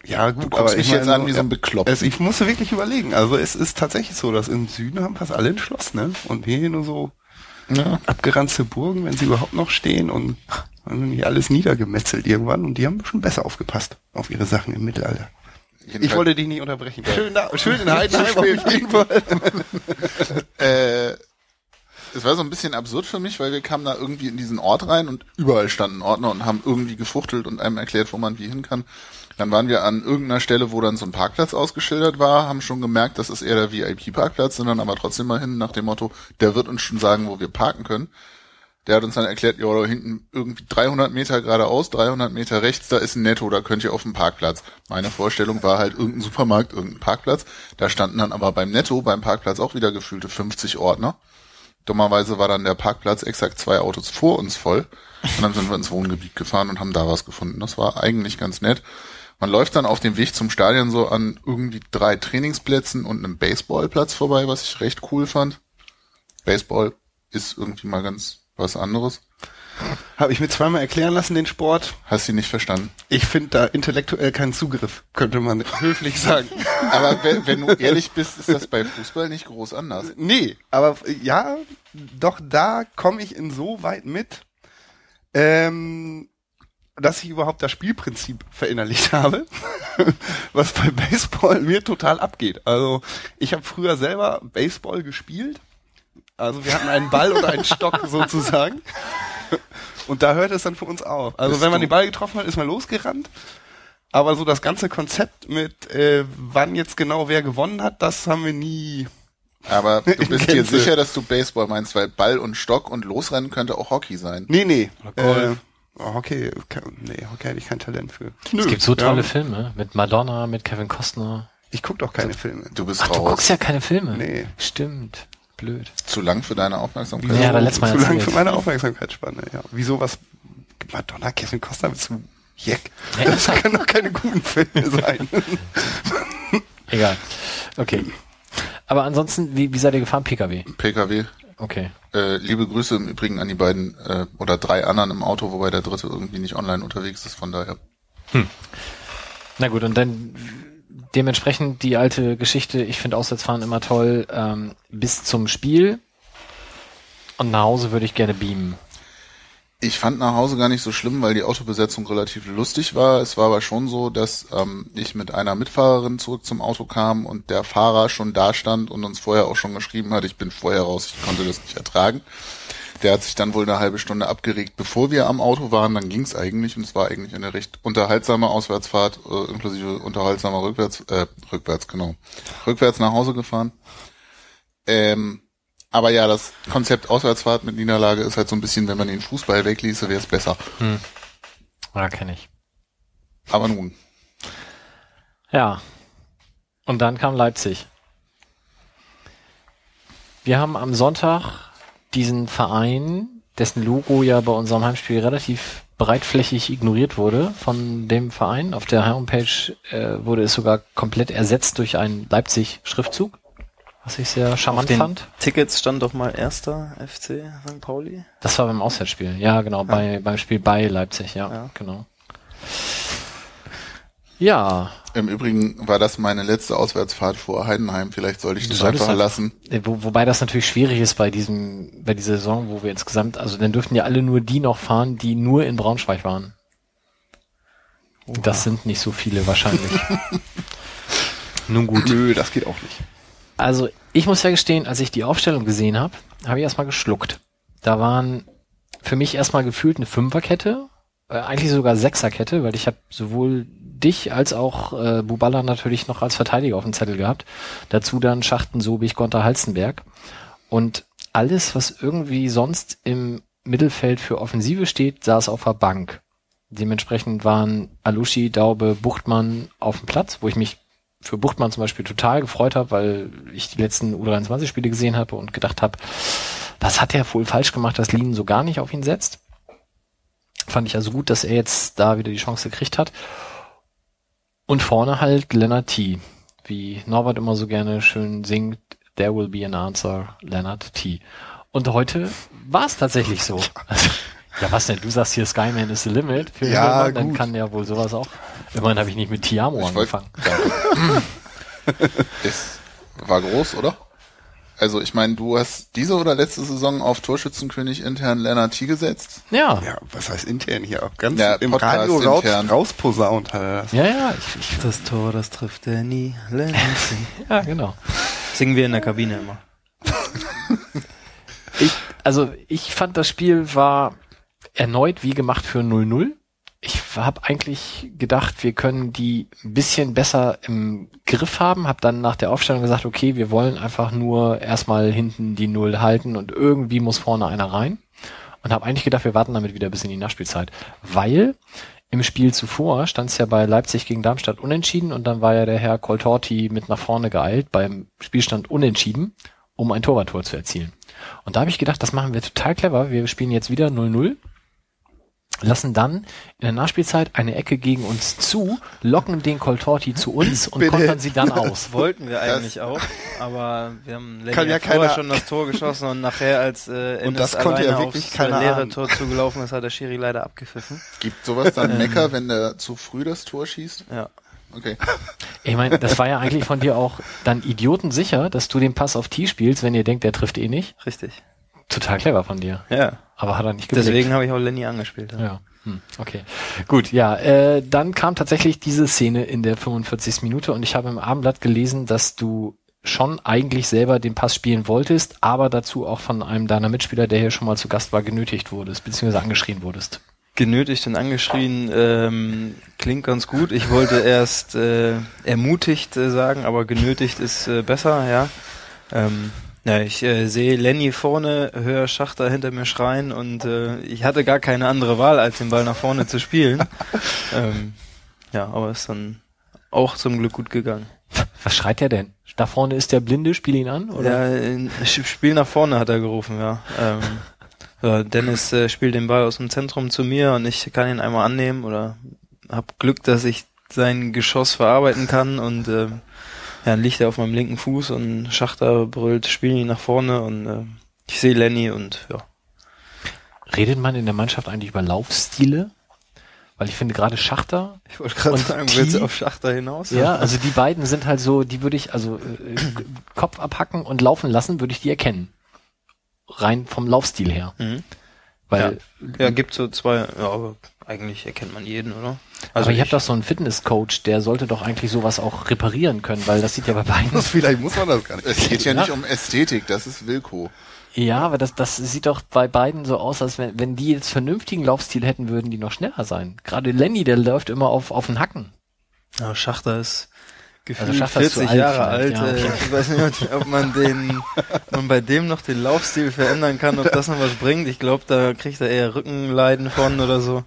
Ja, gut, Du guckst mich jetzt an wie so ein ja, Bekloppter. es, ich musste wirklich überlegen. Also es ist tatsächlich so, dass im Süden haben fast alle ein Schloss, ne? Und wir hier nur so Ja. abgeranzte Burgen, wenn sie überhaupt noch stehen und haben nicht alles niedergemetzelt irgendwann und die haben schon besser aufgepasst auf ihre Sachen im Mittelalter. Ich Jedenfalls- wollte dich nicht unterbrechen. Schön, da, schön in Heidenheim auf jeden Fall. äh, es war so ein bisschen absurd für mich, weil wir kamen da irgendwie in diesen Ort rein und überall standen Ordner und haben irgendwie gefuchtelt und einem erklärt, wo man wie hin kann. Dann waren wir an irgendeiner Stelle, wo dann so ein Parkplatz ausgeschildert war, haben schon gemerkt, das ist eher der VIP-Parkplatz, sind dann aber trotzdem mal hin nach dem Motto, der wird uns schon sagen, wo wir parken können. Der hat uns dann erklärt, ja, da hinten irgendwie 300 Meter geradeaus, 300 Meter rechts, da ist ein Netto, da könnt ihr auf dem Parkplatz. Meine Vorstellung war halt irgendein Supermarkt, irgendein Parkplatz. Da standen dann aber beim Netto, beim Parkplatz auch wieder gefühlte 50 Ordner. Dummerweise war dann der Parkplatz exakt zwei Autos vor uns voll. Und dann sind wir ins Wohngebiet gefahren und haben da was gefunden. Das war eigentlich ganz nett. Man läuft dann auf dem Weg zum Stadion so an irgendwie drei Trainingsplätzen und einem Baseballplatz vorbei, was ich recht cool fand. Baseball ist irgendwie mal ganz was anderes. Habe ich mir zweimal erklären lassen, den Sport. Hast du nicht verstanden? Ich finde da intellektuell keinen Zugriff, könnte man höflich sagen. Aber wenn, wenn du ehrlich bist, ist das bei Fußball nicht groß anders. Nee, aber ja, doch da komme ich insoweit mit, ähm, dass ich überhaupt das Spielprinzip verinnerlicht habe, was bei Baseball mir total abgeht. Also ich habe früher selber Baseball gespielt. Also wir hatten einen Ball oder einen Stock sozusagen. Und da hört es dann für uns auf. Also Bist wenn man du- den Ball getroffen hat, ist man losgerannt. Aber so das ganze Konzept mit, äh, wann jetzt genau wer gewonnen hat, das haben wir nie. Aber du bist dir Gänze. sicher, dass du Baseball meinst, weil Ball und Stock und Losrennen könnte auch Hockey sein. Nee, nee. Golf. Äh, Hockey, ke- nee, Hockey hätte ich kein Talent für. Nö, Es gibt so tolle ja. Filme mit Madonna, mit Kevin Costner. Ich guck doch keine Filme. Du bist Ach, du raus. guckst ja keine Filme. Nee. Stimmt. Blöd. Zu lang für deine Aufmerksamkeit. Ja, da letztes Mal Zu lang erzählt. für meine Aufmerksamkeitsspanne, ja. Wieso was? Madonna, Kevin Costner zu Jeck. Ja, Das können doch keine guten Filme sein. Egal. Okay. Aber ansonsten, wie, wie seid ihr gefahren? PKW. PKW. Okay. Äh, liebe Grüße im Übrigen an die beiden äh, oder drei anderen im Auto, wobei der dritte irgendwie nicht online unterwegs ist, von daher. Na gut, und dann dementsprechend die alte Geschichte, ich finde Auswärtsfahren immer toll, ähm, bis zum Spiel. Und nach Hause würde ich gerne beamen. Ich fand nach Hause gar nicht so schlimm, weil die Autobesetzung relativ lustig war. Es war aber schon so, dass ähm, ich mit einer Mitfahrerin zurück zum Auto kam und der Fahrer schon da stand und uns vorher auch schon geschrieben hat, ich bin vorher raus, ich konnte das nicht ertragen. Der hat sich dann wohl eine halbe Stunde abgeregt, bevor wir am Auto waren. Dann ging's eigentlich und es war eigentlich eine recht unterhaltsame Auswärtsfahrt, äh, inklusive unterhaltsamer Rückwärts, äh, rückwärts, genau. Rückwärts nach Hause gefahren. Ähm, aber ja, das Konzept Auswärtsfahrt mit Niederlage ist halt so ein bisschen, wenn man den Fußball wegließe, wäre es besser. Ja, kenne ich. Aber nun, Ja. Und dann kam Leipzig. Wir haben am Sonntag diesen Verein, dessen Logo ja bei unserem Heimspiel relativ breitflächig ignoriert wurde von dem Verein. Auf der Homepage äh, wurde es sogar komplett ersetzt durch einen Leipzig-Schriftzug, was ich sehr charmant fand. Tickets stand doch mal erster FC St. Pauli. Das war beim Auswärtsspiel. Ja, genau, bei, beim Spiel bei Leipzig, ja, Ja. genau. Ja, im Übrigen war das meine letzte Auswärtsfahrt vor Heidenheim. Vielleicht sollte ich das einfach lassen. Äh, Wo, wobei das natürlich schwierig ist bei diesem, bei dieser Saison, wo wir insgesamt, also dann dürften ja alle nur die noch fahren, die nur in Braunschweig waren. Das sind nicht so viele wahrscheinlich. Nun gut. Nö, das geht auch nicht. Also ich muss ja gestehen, als ich die Aufstellung gesehen habe, habe ich erstmal geschluckt. Da waren für mich erstmal gefühlt eine Fünferkette, äh, eigentlich sogar Sechserkette, weil ich habe sowohl dich als auch äh, Buballa natürlich noch als Verteidiger auf dem Zettel gehabt. Dazu dann Schachten, Sobich, Gonter, Halstenberg. Und alles, was irgendwie sonst im Mittelfeld für Offensive steht, saß auf der Bank. Dementsprechend waren Alushi, Daube, Buchtmann auf dem Platz, wo ich mich für Buchtmann zum Beispiel total gefreut habe, weil ich die letzten U23-Spiele gesehen habe und gedacht habe, was hat er wohl falsch gemacht, dass Lien so gar nicht auf ihn setzt. Fand ich also gut, dass er jetzt da wieder die Chance gekriegt hat. Und vorne halt Leonard T. Wie Norbert immer so gerne schön singt, There will be an answer, Leonard T. Und heute war es tatsächlich so. Ja, was denn? Du sagst hier Skyman is the limit. Für Ja, jemanden, dann kann ja wohl sowas auch. Immerhin habe ich nicht mit Tiamo Ich wollt- angefangen. Es war groß, oder? Also ich meine, du hast diese oder letzte Saison auf Torschützenkönig intern Lennart T gesetzt. Ja. Ja, was heißt intern hier? Auch ganz Ja, im Podcast Radio raus, intern. rausposaunt hat er das. Ja, ja, ich, ich, Das Tor, das trifft er nie. Lenzi. ja, genau. Singen wir in der Kabine immer. Ich, also ich fand das Spiel war erneut wie gemacht für 0-0. Ich habe eigentlich gedacht, wir können die ein bisschen besser im Griff haben. Habe dann nach der Aufstellung gesagt, okay, wir wollen einfach nur erstmal hinten die Null halten und irgendwie muss vorne einer rein. Und habe eigentlich gedacht, wir warten damit wieder bis in die Nachspielzeit. Weil im Spiel zuvor stand es ja bei Leipzig gegen Darmstadt unentschieden und dann war ja der Herr Coltorti mit nach vorne geeilt beim Spielstand unentschieden, um ein Torwarttor zu erzielen. Und da habe ich gedacht, das machen wir total clever. Wir spielen jetzt wieder 0-0. Lassen dann in der Nachspielzeit eine Ecke gegen uns zu, locken den Coltorti zu uns und Bitte. kontern sie dann aus. Wollten wir eigentlich auch, aber wir haben Kann Lenny ja vorher keiner- schon das Tor geschossen und nachher, als äh, Ennis das konnte ja wirklich aufs keiner äh, leere. Tor zugelaufen ist, hat der Schiri leider abgepfiffen. Gibt sowas dann Mecker, wenn der zu früh das Tor schießt? Ja. Okay. Ich meine, das war ja eigentlich von dir auch dann idiotensicher, dass du den Pass auf T spielst, wenn ihr denkt, der trifft eh nicht. Richtig. Total clever von dir. Ja. Aber hat er nicht geblickt. Deswegen habe ich auch Lenny angespielt. Ja. Ja, hm, okay. Gut, ja, äh, dann kam tatsächlich diese Szene in der 45. Minute und ich habe im Abendblatt gelesen, dass du schon eigentlich selber den Pass spielen wolltest, aber dazu auch von einem deiner Mitspieler, der hier schon mal zu Gast war, genötigt wurdest, beziehungsweise angeschrien wurdest. genötigt und angeschrien ähm, klingt ganz gut. Ich wollte erst äh, ermutigt äh, sagen, aber genötigt ist äh, besser, ja. Ähm, ja, ich äh, sehe Lenny vorne, höre Schachter hinter mir schreien und äh, ich hatte gar keine andere Wahl, als den Ball nach vorne zu spielen. ähm, ja, aber ist dann auch zum Glück gut gegangen. Was schreit der denn? Da vorne ist der Blinde, spiel ihn an? Oder? Ja, Spiel nach vorne hat er gerufen, ja. Ähm, ja Dennis äh, spielt den Ball aus dem Zentrum zu mir und ich kann ihn einmal annehmen oder hab Glück, dass ich sein Geschoss verarbeiten kann und ähm, ja, dann liegt er auf meinem linken Fuß und Schachter brüllt, spiel ihn nach vorne und äh, ich sehe Lenny und ja. Redet man in der Mannschaft eigentlich über Laufstile? Weil ich finde gerade Schachter, Ich wollte gerade sagen, die- willst du auf Schachter hinaus? ja, also die beiden sind halt so, die würde ich, also äh, Kopf abhacken und laufen lassen, würde ich die erkennen. Rein vom Laufstil her. Mhm. Weil Ja, gibt so zwei, ja, aber eigentlich erkennt man jeden, oder? Also aber ihr ich- habt doch so einen Fitnesscoach, der sollte doch eigentlich sowas auch reparieren können, weil das sieht ja bei beiden. Vielleicht muss man das gar nicht. Es geht ja nicht um Ästhetik, das ist Wilko. Ja, aber das, das sieht doch bei beiden so aus, als wenn, wenn die jetzt vernünftigen Laufstil hätten, würden die noch schneller sein. Gerade Lenny, der läuft immer auf, auf den Hacken. Ja, Schachter ist gefühlt Also Schachter ist zu 40 alt Jahre alt. ja. äh, Ich weiß nicht, ob man den, ob man bei dem noch den Laufstil verändern kann, ob das noch was bringt. Ich glaube, da kriegt er eher Rückenleiden von oder so.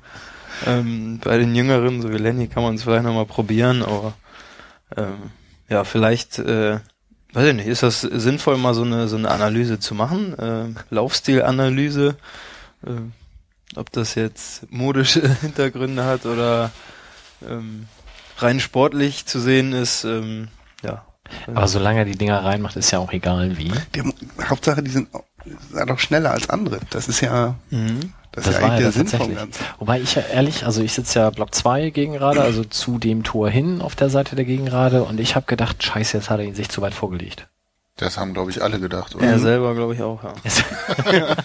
Ähm, bei den Jüngeren, so wie Lenny, kann man es vielleicht noch mal probieren, aber ähm, ja, vielleicht, äh, weiß ich nicht, ist das sinnvoll, mal so eine so eine Analyse zu machen, äh, Laufstilanalyse, äh, ob das jetzt modische Hintergründe hat oder ähm, rein sportlich zu sehen ist, ähm, ja. Aber solange er die Dinger reinmacht, ist ja auch egal wie. Der, Hauptsache, die sind sind doch schneller als andere. Das ist ja, Mhm. das ist Das ja war eigentlich ja der Sinn vom. Ganzen. Wobei ich ja ehrlich, also ich sitze ja Block 2 gegen gerade, also zu dem Tor hin auf der Seite der Gegengrade und ich habe gedacht, scheiße, jetzt hat er ihn sich zu weit vorgelegt. Das haben, glaube ich, alle gedacht, oder? Er selber, glaube ich, auch, ja.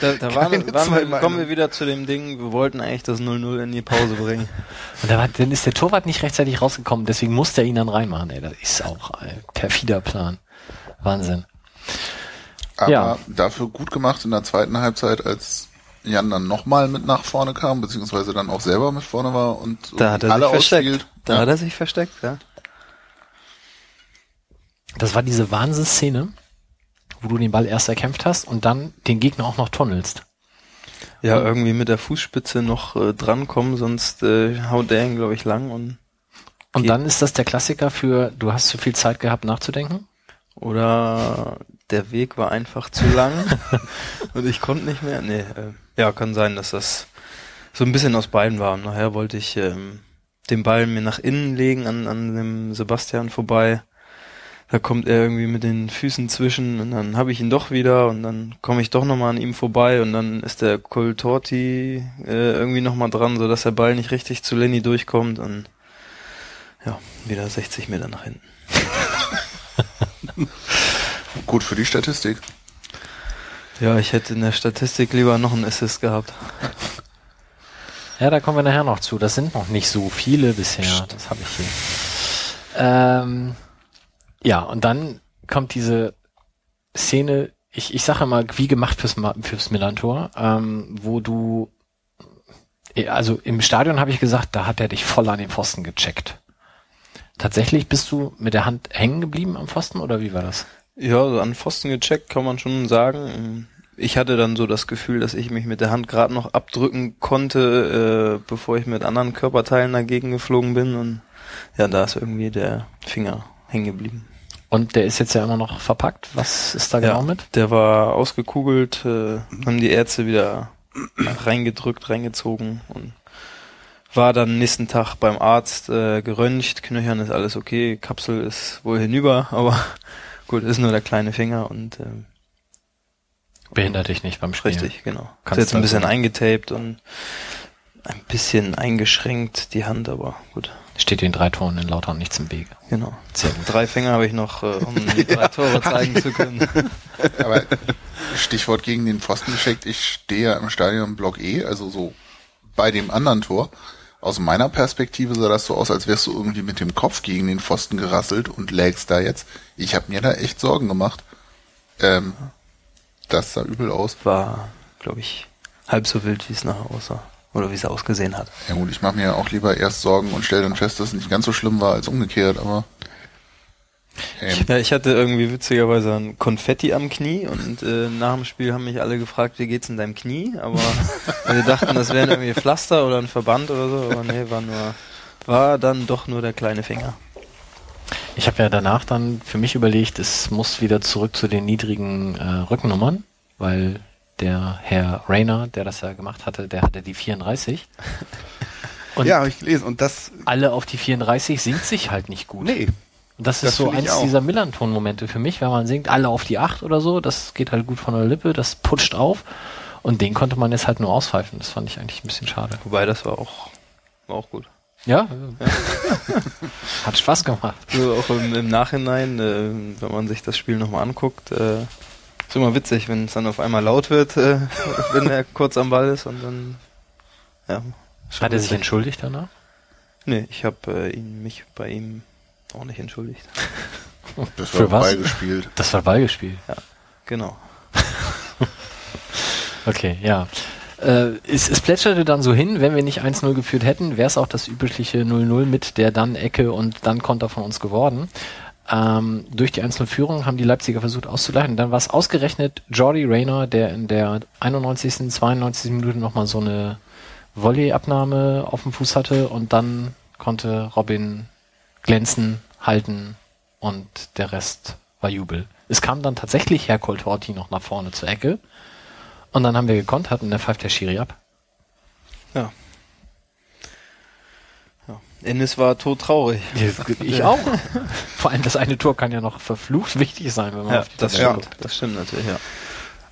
da da waren, waren wir, kommen wir wieder zu dem Ding, wir wollten eigentlich das 0-0 in die Pause bringen. Und da war, dann ist der Torwart nicht rechtzeitig rausgekommen, deswegen musste er ihn dann reinmachen. Ey, das ist auch ein perfider Plan. Wahnsinn. Aber Ja. dafür gut gemacht in der zweiten Halbzeit, als Jan dann nochmal mit nach vorne kam, beziehungsweise dann auch selber mit vorne war und Da hat er alle sich versteckt. ausspielt. Da Ja. hat er sich versteckt, ja. Das war diese Wahnsinnsszene, wo du den Ball erst erkämpft hast und dann den Gegner auch noch tunnelst. Ja, irgendwie mit der Fußspitze noch äh, drankommen, sonst äh, haut der ihn, glaube ich, lang und Und dann ist das der Klassiker für, du hast zu viel Zeit gehabt nachzudenken. Oder der Weg war einfach zu lang und ich konnte nicht mehr. Nee, äh, ja, kann sein, dass das so ein bisschen aus beiden war. Und nachher wollte ich ähm, den Ball mir nach innen legen an, an dem Sebastian vorbei. Da kommt er irgendwie mit den Füßen zwischen und dann habe ich ihn doch wieder und dann komme ich doch nochmal an ihm vorbei und dann ist der Coltorti äh, irgendwie nochmal dran, sodass der Ball nicht richtig zu Lenny durchkommt und ja, wieder 60 Meter nach hinten. Gut für die Statistik. Ja, ich hätte in der Statistik lieber noch einen Assist gehabt. Ja, da kommen wir nachher noch zu. Das sind noch nicht so viele bisher. Das habe ich hier. Ähm, ja, und dann kommt diese Szene, ich, ich sage mal, wie gemacht fürs, fürs Millantor, ähm, wo du, eh, also im Stadion habe ich gesagt, da hat er dich voll an den Pfosten gecheckt. Tatsächlich bist du mit der Hand hängen geblieben am Pfosten oder wie war das? Ja, so an Pfosten gecheckt kann man schon sagen. Ich hatte dann so das Gefühl, dass ich mich mit der Hand gerade noch abdrücken konnte, äh, bevor ich mit anderen Körperteilen dagegen geflogen bin. Und ja, da ist irgendwie der Finger hängen geblieben. Und der ist jetzt ja immer noch verpackt. Was ist da genau mit? Der war ausgekugelt, äh, haben die Ärzte wieder reingedrückt, reingezogen und war dann nächsten Tag beim Arzt äh, geröntgt, Knöchern ist alles okay, Kapsel ist wohl hinüber, aber gut, ist nur der kleine Finger und ähm, Behindert dich nicht beim Spielen. richtig, genau. Kannst ist jetzt ein du bisschen eingetaped und ein bisschen eingeschränkt die Hand, aber gut, Steht den drei Toren in Lautern nichts im Wege. genau. Sehr gut. Drei Finger habe ich noch, äh, um die drei Tore zeigen zu können. Aber Stichwort gegen den Pfosten geschickt, ich stehe ja im Stadion Block E, also so bei dem anderen Tor. Aus meiner Perspektive sah das so aus, als wärst du irgendwie mit dem Kopf gegen den Pfosten gerasselt und lägst da jetzt. Ich habe mir da echt Sorgen gemacht. Ähm, das sah übel aus. War, glaube ich, halb so wild, wie es nachher aussah. Oder wie es ausgesehen hat. Ja gut, ich mache mir auch lieber erst Sorgen und stelle dann fest, dass es nicht ganz so schlimm war als umgekehrt, aber ähm, Ja, ich hatte irgendwie witzigerweise ein Konfetti am Knie und äh, nach dem Spiel haben mich alle gefragt, wie geht's in deinem Knie? Aber wir dachten, das wären irgendwie Pflaster oder ein Verband oder so, aber nee, war nur, war dann doch nur der kleine Finger. Ich habe ja danach dann für mich überlegt, es muss wieder zurück zu den niedrigen äh, Rückennummern, weil der Herr Rayner, der das ja gemacht hatte, der hatte die 34. Und ja, habe ich gelesen. Und das, alle auf die 34 singt sich halt nicht gut. nee, Und das ist Das so finde ich eins dieser Millanton-Momente für mich, wenn man singt, alle auf die 8 oder so, das geht halt gut von der Lippe, das putscht auf. Und den konnte man jetzt halt nur auspfeifen. Das fand ich eigentlich ein bisschen schade. Wobei, das war auch, war auch gut. Ja, hat Spaß gemacht. So, auch im, im Nachhinein, äh, wenn man sich das Spiel nochmal anguckt, äh, ist immer witzig, wenn es dann auf einmal laut wird, äh, wenn er kurz am Ball ist und dann, ja. Hat er sich entschuldigt danach? Nee, ich habe äh, ihn, mich bei ihm auch nicht entschuldigt. das Für war was? beigespielt. Das war Ballgespiel. Genau. Okay, ja. Äh, es, es plätscherte dann so hin, wenn wir nicht 1-0 geführt hätten, wäre es auch das übliche 0-0 mit der dann Ecke und dann Konter von uns geworden. Ähm, durch die 1-0-Führung haben die Leipziger versucht auszuleiten. Dann war es ausgerechnet Jordi Rayner, der in der 91., 92. Minute nochmal so eine Volley-Abnahme auf dem Fuß hatte und dann konnte Robin glänzen, halten und der Rest war Jubel. Es kam dann tatsächlich Herr Coltorti noch nach vorne zur Ecke und dann haben wir gekontert und der pfeift der Schiri ab. Ja. ja. Ennis war todtraurig. Ich auch. Vor allem das eine Tor kann ja noch verflucht wichtig sein, wenn man Ja, auf die das Tabelle stimmt. guckt. Das stimmt natürlich, ja.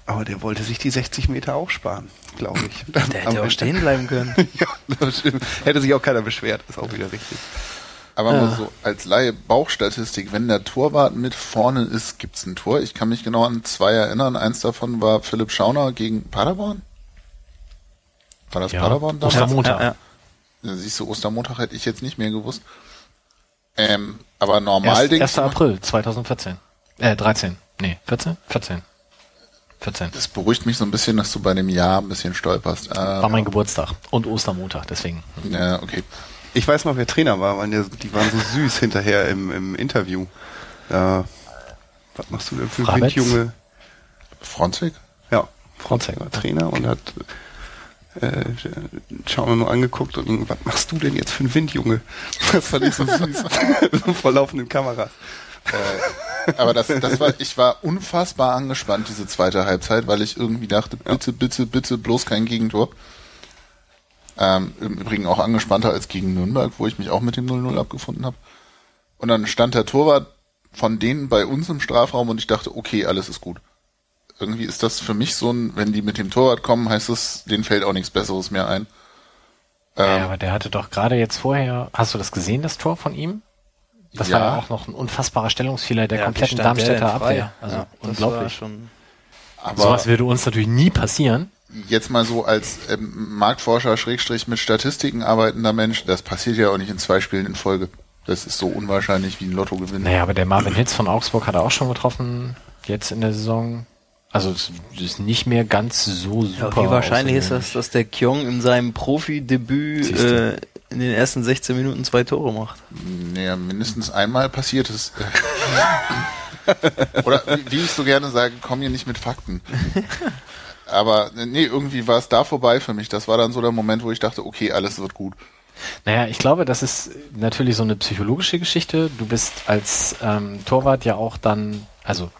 aber der wollte sich die 60 Meter auch sparen, glaube ich. Der Am hätte auch stehen bleiben können. ja, das stimmt. Hätte sich auch keiner beschwert, ist auch wieder richtig. Aber Ja. mal so als Laie Bauchstatistik, wenn der Torwart mit vorne ist, gibt's ein Tor. Ich kann mich genau an zwei erinnern. Eins davon war Philipp Schauner gegen Paderborn. War das Ja. Paderborn damals? Ostermontag. Ja, ja. Siehst du, Ostermontag hätte ich jetzt nicht mehr gewusst. Ähm, aber normal Erst, denke 1. April 2014. Äh, 13. Nee, 14? 14. 14. Das beruhigt mich so ein bisschen, dass du bei dem Jahr ein bisschen stolperst. War mein Geburtstag und Ostermontag, deswegen. ja, okay. Ich weiß noch, wer Trainer war, weil die waren so süß hinterher im, im Interview. Ja, was machst du denn für Rametz? Windjunge? Fronzig? Ja, Fronzek. war Trainer und hat äh, schauen wir nur angeguckt und ihn, was machst du denn jetzt für ein Windjunge? Das fand ich so süß. so vor laufenden Kameras. Aber das, das war, ich war unfassbar angespannt, diese zweite Halbzeit, weil ich irgendwie dachte, bitte, bitte, bitte, bloß kein Gegentor. Ähm, Im Übrigen auch angespannter als gegen Nürnberg, wo ich mich auch mit dem 0-0 abgefunden habe. Und dann stand der Torwart von denen bei uns im Strafraum und ich dachte, okay, alles ist gut. Irgendwie ist das für mich so ein, wenn die mit dem Torwart kommen, heißt es, denen fällt auch nichts Besseres mehr ein. Ja, Ähm, aber der hatte doch gerade jetzt vorher, hast du das gesehen, das Tor von ihm? Das Ja. war ja auch noch ein unfassbarer Stellungsfehler der Ja, kompletten Darmstädter? Abwehr. Also Ja, das unglaublich. schon aber Sowas würde uns natürlich nie passieren. Jetzt mal so als ähm, Marktforscher, Schrägstrich mit Statistiken arbeitender Mensch, das passiert ja auch nicht in zwei Spielen in Folge. Das ist so unwahrscheinlich wie ein Lottogewinn. Naja, aber der Marvin Hitz von Augsburg hat er auch schon getroffen, jetzt in der Saison. Also es ist nicht mehr ganz so Ja, super. wie wahrscheinlich ist das, dass der Kyong in seinem Profidebüt äh, in den ersten 16 Minuten zwei Tore macht? Naja, mindestens einmal passiert es. Oder wie wie ich so gerne sage, komm hier nicht mit Fakten. Aber nee, irgendwie war es da vorbei für mich. Das war dann so der Moment, wo ich dachte, okay, alles wird gut. Naja, ich glaube, das ist natürlich so eine psychologische Geschichte. Du bist als ähm, Torwart ja auch dann, also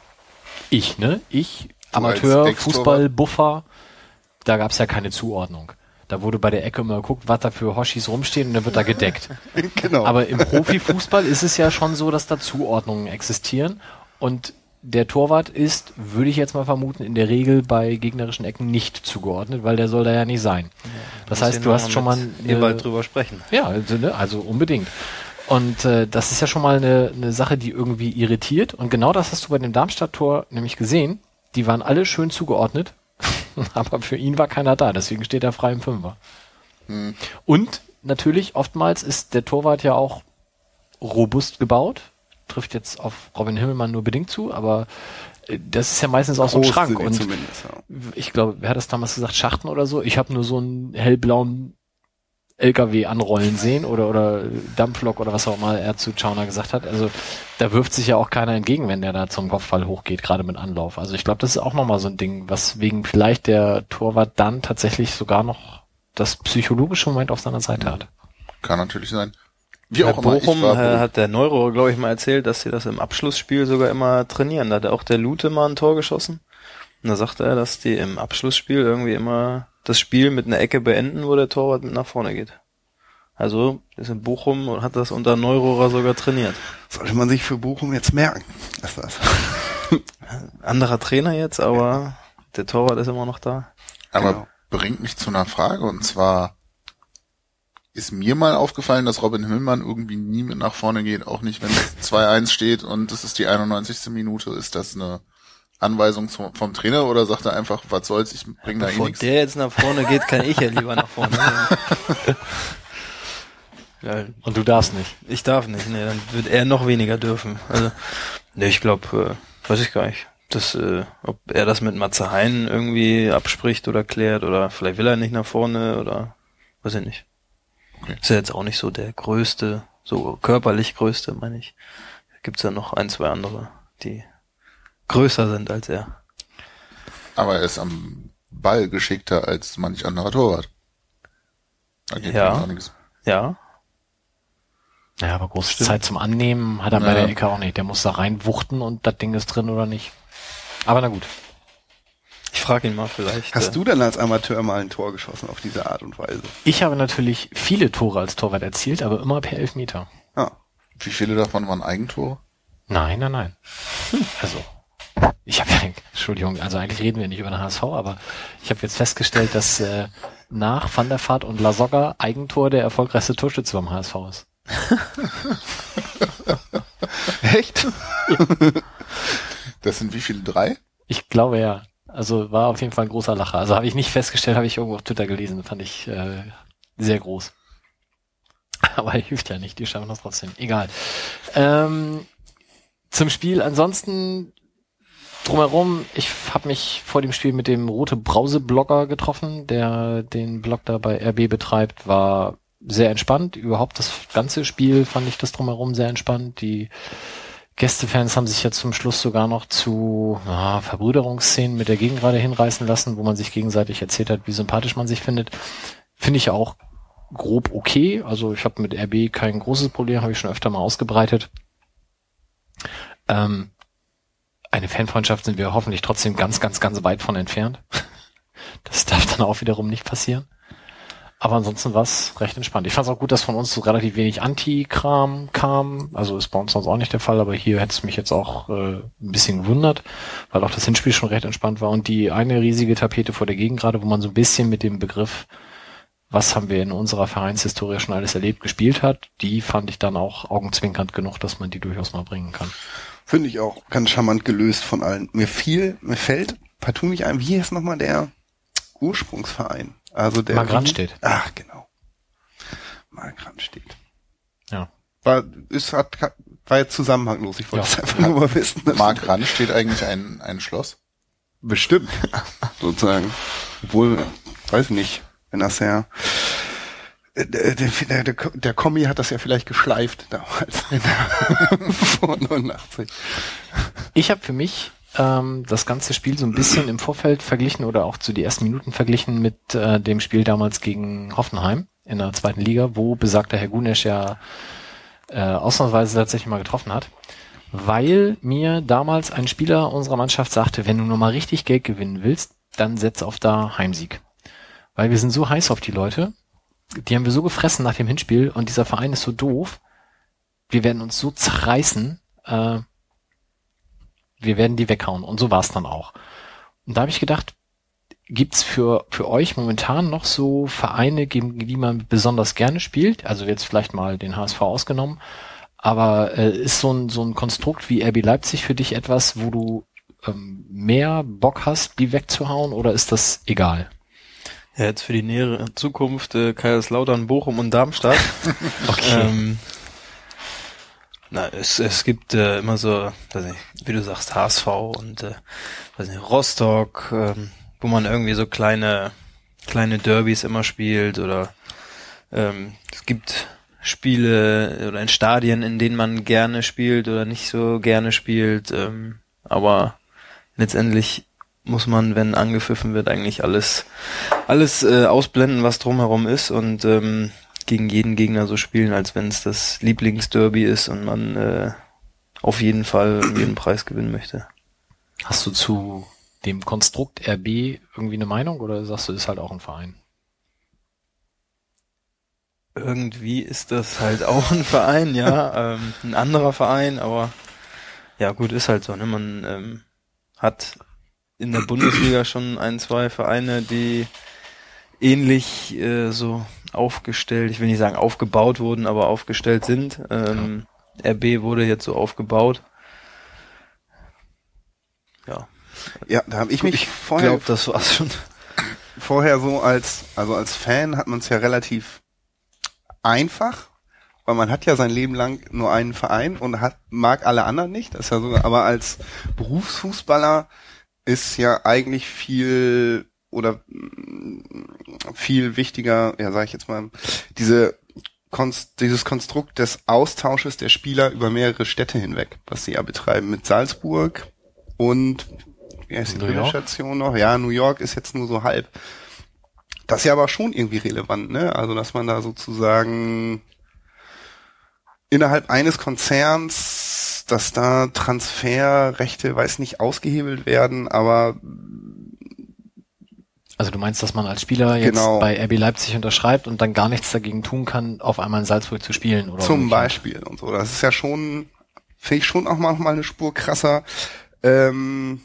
ich, ne? Ich, Du Amateur, Ex-Torwart? Fußball, Buffer, da gab es ja keine Zuordnung. Da wurde bei der Ecke immer geguckt, was da für Hoshis rumstehen und dann wird da gedeckt. genau. Aber im Profifußball ist es ja schon so, dass da Zuordnungen existieren und der Torwart ist, würde ich jetzt mal vermuten, in der Regel bei gegnerischen Ecken nicht zugeordnet, weil der soll da ja nicht sein. das heißt, du hast schon mal hier bald drüber sprechen. ja, also, ne, also unbedingt. Und äh, das ist ja schon mal eine, eine Sache, die irgendwie irritiert. Und genau das hast du bei dem Darmstadt-Tor nämlich gesehen. Die waren alle schön zugeordnet, aber für ihn war keiner da. Deswegen steht er frei im Fünfer. Und natürlich, oftmals ist der Torwart ja auch robust gebaut. Trifft jetzt auf Robin Himmelmann nur bedingt zu, aber äh, das ist ja meistens auch so ein Schrank. Und zumindest, ja. ich glaube, wer hat das damals gesagt, Schachten oder so? Ich habe nur so einen hellblauen LKW anrollen sehen oder oder Dampflok oder was auch immer er zu Chauner gesagt hat. Also da wirft sich ja auch keiner entgegen, wenn der da zum Kopfball hochgeht, gerade mit Anlauf. Also ich glaube, das ist auch nochmal so ein Ding, was wegen vielleicht der Torwart dann tatsächlich sogar noch das psychologische Moment auf seiner Seite hat. Kann natürlich sein. Wie auch immer, Bochum ich war äh, hat der Neuro, glaube ich, mal erzählt, dass sie das im Abschlussspiel sogar immer trainieren. Da hat auch der Lute mal ein Tor geschossen. Und da sagte er, dass die im Abschlussspiel irgendwie immer das Spiel mit einer Ecke beenden, wo der Torwart mit nach vorne geht. Also ist in Bochum und hat das unter Neurohrer sogar trainiert. Sollte man sich für Bochum jetzt merken. Ist das. Anderer Trainer jetzt, aber der Torwart ist immer noch da. Aber Genau. bringt mich zu einer Frage und zwar ist mir mal aufgefallen, dass Robin Hillmann irgendwie nie mit nach vorne geht, auch nicht wenn es 2-1 steht und es ist die 91. Minute. Ist das eine Anweisung zum, vom Trainer oder sagt er einfach, was soll's, ich bring da eh Bevor nichts? der jetzt nach vorne geht, kann ich ja lieber nach vorne gehen. ja, Und du darfst nicht. ich darf nicht, nee, dann wird er noch weniger dürfen. Also, nee, ich glaube, äh, weiß ich gar nicht. Das, äh, ob er das mit Matze Hein irgendwie abspricht oder klärt oder vielleicht will er nicht nach vorne oder weiß ich nicht. Okay. Ist ja jetzt auch nicht so der größte, so körperlich größte, meine ich. Gibt's ja noch ein, zwei andere, die größer sind als er. Aber er ist am Ball geschickter als manch anderer Torwart. Da geht Ja. Ja, Ja, aber große Stimmt. Zeit zum Annehmen hat er bei Ja. der Ecke auch nicht. Der muss da reinwuchten und das Ding ist drin oder nicht. Aber na gut. Ich frage ihn mal vielleicht. Hast äh, du denn als Amateur mal ein Tor geschossen auf diese Art und Weise? Ich habe natürlich viele Tore als Torwart erzielt, aber immer per Elfmeter. Ah, Wie viele davon waren Eigentore? Nein, nein, nein. Also, ich habe ja, Entschuldigung, also eigentlich reden wir nicht über den HSV, aber ich habe jetzt festgestellt, dass äh, nach Van der Vaart und Lasogga Eigentor der erfolgreichste Torschütze beim HSV ist. echt? Das sind wie viele? Drei? Ich glaube ja. Also war auf jeden Fall ein großer Lacher. Also habe ich nicht festgestellt, habe ich irgendwo auf Twitter gelesen. Fand ich äh, sehr groß. Aber hilft ja nicht, die schaffen das trotzdem. Egal. Ähm, zum Spiel ansonsten drumherum, ich habe mich vor dem Spiel mit dem rote Brause-Blogger getroffen, der den Blog da bei RB betreibt, war sehr entspannt. Überhaupt das ganze Spiel fand ich das drumherum sehr entspannt. Die Gästefans haben sich ja zum Schluss sogar noch zu ah, Verbrüderungsszenen mit der Gegend gerade hinreißen lassen, wo man sich gegenseitig erzählt hat, wie sympathisch man sich findet. Finde ich auch grob okay. Also ich habe mit RB kein großes Problem, habe ich schon öfter mal ausgebreitet. Ähm, eine Fanfreundschaft sind wir hoffentlich trotzdem ganz, ganz, ganz weit von entfernt. Das darf dann auch wiederum nicht passieren. Aber ansonsten war es recht entspannt. Ich fand es auch gut, dass von uns so relativ wenig Anti-Kram kam. Also ist bei uns sonst auch nicht der Fall, aber hier hätte es mich jetzt auch äh, ein bisschen gewundert, weil auch das Hinspiel schon recht entspannt war. Und die eine riesige Tapete vor der Gegend gerade, wo man so ein bisschen mit dem Begriff, was haben wir in unserer Vereinshistorie schon alles erlebt, gespielt hat, die fand ich dann auch augenzwinkernd genug, dass man die durchaus mal bringen kann. Finde ich auch ganz charmant gelöst von allen. Mir fiel, mir fällt partout nicht ein, wie ist nochmal der Ursprungsverein? Also der Mark Randstedt. Ach, genau. Mark Randstedt. Ja. War, ist, hat, war jetzt zusammenhanglos. Ich wollte Ja. es einfach nur mal wissen. Mark Rand steht eigentlich ein, ein Schloss. Bestimmt, sozusagen. Obwohl, weiß ich nicht, wenn das ja äh, der, der, der, der Kommi hat das ja vielleicht geschleift damals. Vor 89. Ich habe für mich ähm, das ganze Spiel so ein bisschen im Vorfeld verglichen oder auch zu die ersten Minuten verglichen mit äh, dem Spiel damals gegen Hoffenheim in der zweiten Liga, wo besagter Herr Gunesch ja äh, ausnahmsweise tatsächlich mal getroffen hat. Weil mir damals ein Spieler unserer Mannschaft sagte, wenn du nur mal richtig Geld gewinnen willst, dann setz auf da Heimsieg. weil wir sind so heiß auf die Leute. Die haben wir so gefressen nach dem Hinspiel und dieser Verein ist so doof. Wir werden uns so zerreißen. Äh, wir werden die weghauen. Und so war es dann auch. Und da habe ich gedacht, gibt's für, für euch momentan noch so Vereine, gegen die man besonders gerne spielt? Also jetzt vielleicht mal den HSV ausgenommen. Aber äh, ist so ein, so ein Konstrukt wie RB Leipzig für dich etwas, wo du ähm, mehr Bock hast, die wegzuhauen oder ist das egal? Ja, jetzt für die nähere Zukunft äh, Kaiserslautern, Bochum und Darmstadt. Okay. Ähm, na, es, es gibt äh, immer so, weiß nicht, wie du sagst, HSV und äh, weiß nicht, Rostock, ähm, wo man irgendwie so kleine kleine Derbys immer spielt oder ähm, es gibt Spiele oder in Stadien, in denen man gerne spielt oder nicht so gerne spielt, ähm, aber letztendlich muss man, wenn angepfiffen wird, eigentlich alles alles äh, ausblenden, was drumherum ist und ähm, gegen jeden Gegner so spielen, als wenn es das Lieblingsderby ist und man äh, auf jeden Fall jeden Preis gewinnen möchte. Hast du zu dem Konstrukt RB irgendwie eine Meinung oder sagst du, ist halt auch ein Verein? Irgendwie ist das halt auch ein Verein, ja, ähm, ein anderer Verein, aber ja gut, ist halt so, ne? Man ähm, hat in der Bundesliga schon ein, zwei Vereine, die ähnlich äh, so aufgestellt, ich will nicht sagen aufgebaut wurden, aber aufgestellt sind. Ähm, RB wurde jetzt so aufgebaut. Ja, Ja, da habe ich mich ich vorher glaube, das war's schon. vorher so als, also als Fan hat man es ja relativ einfach, weil man hat ja sein Leben lang nur einen Verein und hat, mag alle anderen nicht. Das ist ja so, aber als Berufsfußballer ist ja eigentlich viel oder mm, viel wichtiger, ja sage ich jetzt mal, diese Konst, dieses Konstrukt des Austausches der Spieler über mehrere Städte hinweg, was sie ja betreiben mit Salzburg und wie heißt die dritte? Station noch? Ja, New York ist jetzt nur so halb. Das ist ja aber schon irgendwie relevant, ne? Also, dass man da sozusagen innerhalb eines Konzerns, dass da Transferrechte, weiß nicht, ausgehebelt werden, aber Also du meinst, dass man als Spieler jetzt Genau. bei RB Leipzig unterschreibt und dann gar nichts dagegen tun kann, auf einmal in Salzburg zu spielen oder zum? Beispiel und so. Das ist ja schon, finde ich schon auch manchmal eine Spur krasser. Ähm,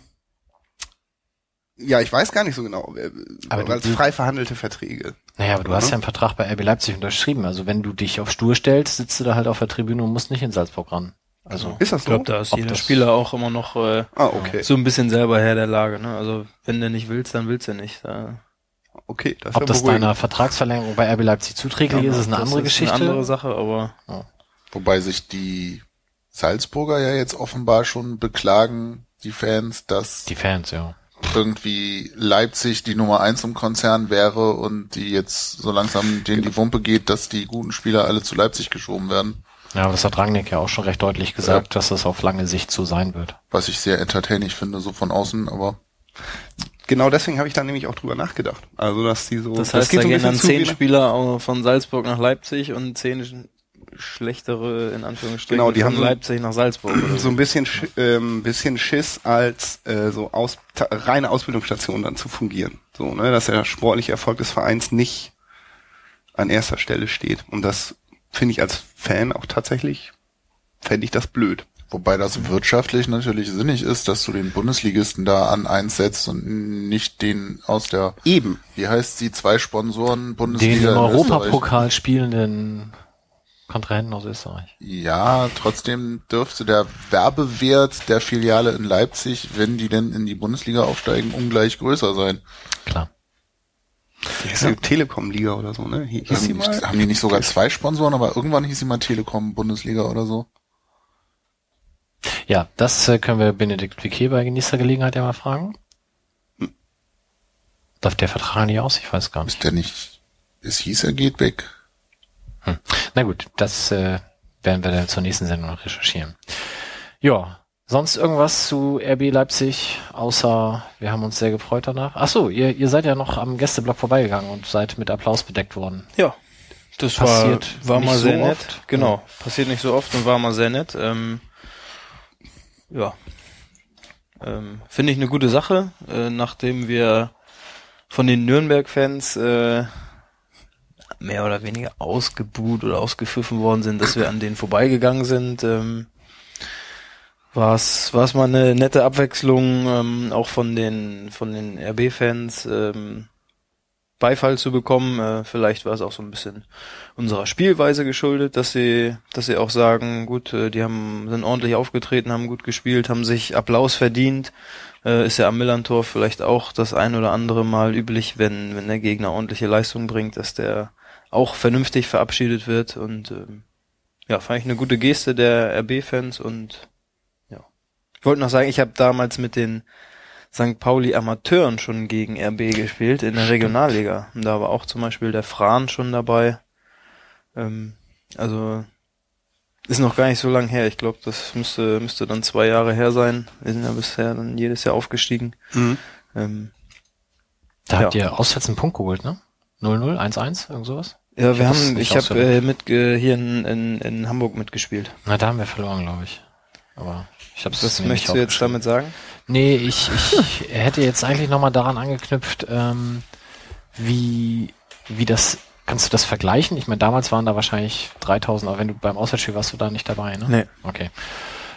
ja, ich weiß gar nicht so genau, äh, Aber als frei verhandelte Verträge. Naja, aber du Ja, hast ne? ja einen Vertrag bei RB Leipzig unterschrieben. Also wenn du dich auf Stur stellst, sitzt du da halt auf der Tribüne und musst nicht in Salzburg ran. Also Ist das Ich so? glaube, da ist Ob jeder das- Spieler auch immer noch äh, ah, okay. so ein bisschen selber Herr der Lage. Ne? Also wenn du nicht willst, dann willst du nicht. Da, Okay, das ist ob ja das beruhigend. deiner Vertragsverlängerung bei RB Leipzig zuträglich ist, ist eine das andere ist Geschichte. Eine andere Sache, aber Wobei sich die Salzburger ja jetzt offenbar schon beklagen, die Fans, dass Die Fans, ja. irgendwie Leipzig die Nummer eins im Konzern wäre und die jetzt so langsam denen die Wumpe geht, dass die guten Spieler alle zu Leipzig geschoben werden. Ja, aber das hat Rangnick ja auch schon recht deutlich gesagt, dass das auf lange Sicht so sein wird. Was ich sehr entertaining finde, so von außen, aber Genau deswegen habe ich da nämlich auch drüber nachgedacht. Also, dass die so, das heißt, da so ein gehen dann zehn Spieler von Salzburg nach Leipzig und zehn sch- schlechtere in Anführungsstrichen Genau, die von haben so- Leipzig nach Salzburg. Oder so ein bisschen, Sch- ähm, bisschen Schiss als äh, so aus, reine Ausbildungsstation dann zu fungieren. So, ne, dass der sportliche Erfolg des Vereins nicht an erster Stelle steht. Und das finde ich als Fan auch tatsächlich, fände ich das blöd. wobei das wirtschaftlich natürlich sinnig ist, dass du den Bundesligisten da an eins setzt und nicht den aus der, Eben. wie heißt sie, zwei Sponsoren Den Bundesliga im in Österreich. Europapokal spielenden Kontrahenten aus Österreich. Ja, trotzdem dürfte der Werbewert der Filiale in Leipzig, wenn die denn in die Bundesliga aufsteigen, ungleich größer sein. Klar. Die die Telekom-Liga oder so, ne? Hi- Hieß die Ähm, mal? haben die nicht sogar zwei Sponsoren, aber irgendwann hieß sie mal Telekom Bundesliga oder so. Ja, das äh, können wir Benedikt Piquet bei nächster Gelegenheit ja mal fragen. Darf der Vertrag nicht aus? Ich weiß gar nicht. Ist der nicht, es hieß, er geht weg. Na gut, das äh, werden wir dann zur nächsten Sendung noch recherchieren. Ja, sonst irgendwas zu RB Leipzig, außer wir haben uns sehr gefreut danach. Ach so, ihr, ihr seid ja noch am Gästeblock vorbeigegangen und seid mit Applaus bedeckt worden. Ja, das Passiert war, war mal so sehr nett. oft. Genau, passiert nicht so oft und war mal sehr nett. Ähm, ja, ähm, finde ich eine gute Sache, äh, nachdem wir von den Nürnberg-Fans äh, mehr oder weniger ausgebuht oder ausgepfiffen worden sind, dass wir an denen vorbeigegangen sind. Ähm, war es mal eine nette Abwechslung, ähm, auch von den von den RB-Fans ähm, Beifall zu bekommen. Äh, vielleicht war es auch so ein bisschen unserer Spielweise geschuldet, dass sie dass sie auch sagen, gut, äh, die haben sind ordentlich aufgetreten, haben gut gespielt, haben sich Applaus verdient. Äh, ist ja am Millantor vielleicht auch das ein oder andere Mal üblich, wenn wenn der Gegner ordentliche Leistung bringt, dass der auch vernünftig verabschiedet wird und ähm, ja, fand ich eine gute Geste der RB-Fans und. Ich wollte noch sagen, ich habe damals mit den St. Pauli Amateuren schon gegen RB gespielt in der Regionalliga. Und da war auch zum Beispiel der Fran schon dabei. Ähm, also ist noch gar nicht so lang her. Ich glaube, das müsste müsste dann zwei Jahre her sein. Wir sind ja bisher dann jedes Jahr aufgestiegen. Mhm. Ähm, Da habt Ja. ihr auswärts einen Punkt geholt, ne? 0-0, 1-1, irgend sowas? ja, Ich wir hab haben, ich habe äh, mit äh, hier in, in, in Hamburg mitgespielt. Na, da haben wir verloren, glaube ich. Aber ich hab's Was möchtest du jetzt damit sagen? Nee, ich, ich hätte jetzt eigentlich nochmal daran angeknüpft, ähm, wie, wie das, kannst du das vergleichen? Ich meine, damals waren da wahrscheinlich 3000, aber wenn du beim Auswärtsspiel warst du da nicht dabei, ne? Nee. Okay.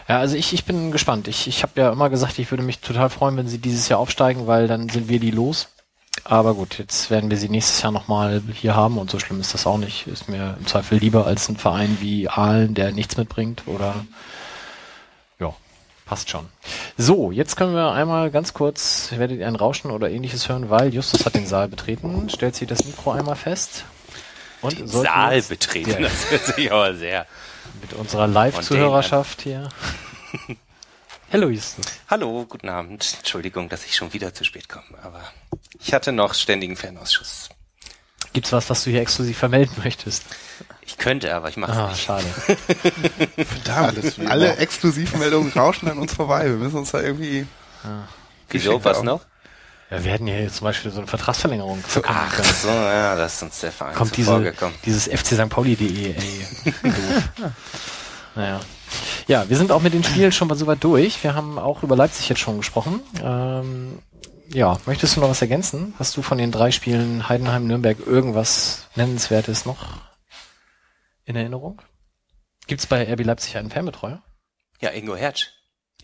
Ja, also ich, ich bin gespannt. Ich, ich habe ja immer gesagt, ich würde mich total freuen, wenn sie dieses Jahr aufsteigen, weil dann sind wir die los. Aber gut, jetzt werden wir sie nächstes Jahr nochmal hier haben und so schlimm ist das auch nicht. Ist mir im Zweifel lieber als ein Verein wie Aalen, der nichts mitbringt oder passt schon. So, jetzt können wir einmal ganz kurz, werdet ihr ein Rauschen oder ähnliches hören, weil Justus hat den Saal betreten, stellt sie das Mikro einmal fest. Und Den Saal betreten, Ja. das hört sich aber sehr. mit unserer Live-Zuhörerschaft hier. Hallo Justus. Hallo, guten Abend. Entschuldigung, dass ich schon wieder zu spät komme, aber ich hatte noch ständigen Fanausschuss. Gibt's was, was du hier exklusiv vermelden möchtest? Ich könnte, aber ich mache Ah, nicht. schade. Verdammt, alle Exklusivmeldungen rauschen an uns vorbei. Wir müssen uns da irgendwie... Wieso, geschickt was haben. noch? Ja, wir hätten ja hier zum Beispiel so eine Vertragsverlängerung Ach können. so, ja, das ist uns der Verein Kommt diese, dieses FC St. Pauli.de, ey. Naja. Ja, wir sind auch mit den Spielen schon mal soweit durch. Wir haben auch über Leipzig jetzt schon gesprochen. Ähm, ja, möchtest du noch was ergänzen? Hast du von den drei Spielen Heidenheim, Nürnberg irgendwas Nennenswertes noch in Erinnerung? Gibt's bei RB Leipzig einen Fanbetreuer? Ja, Ingo Hertz.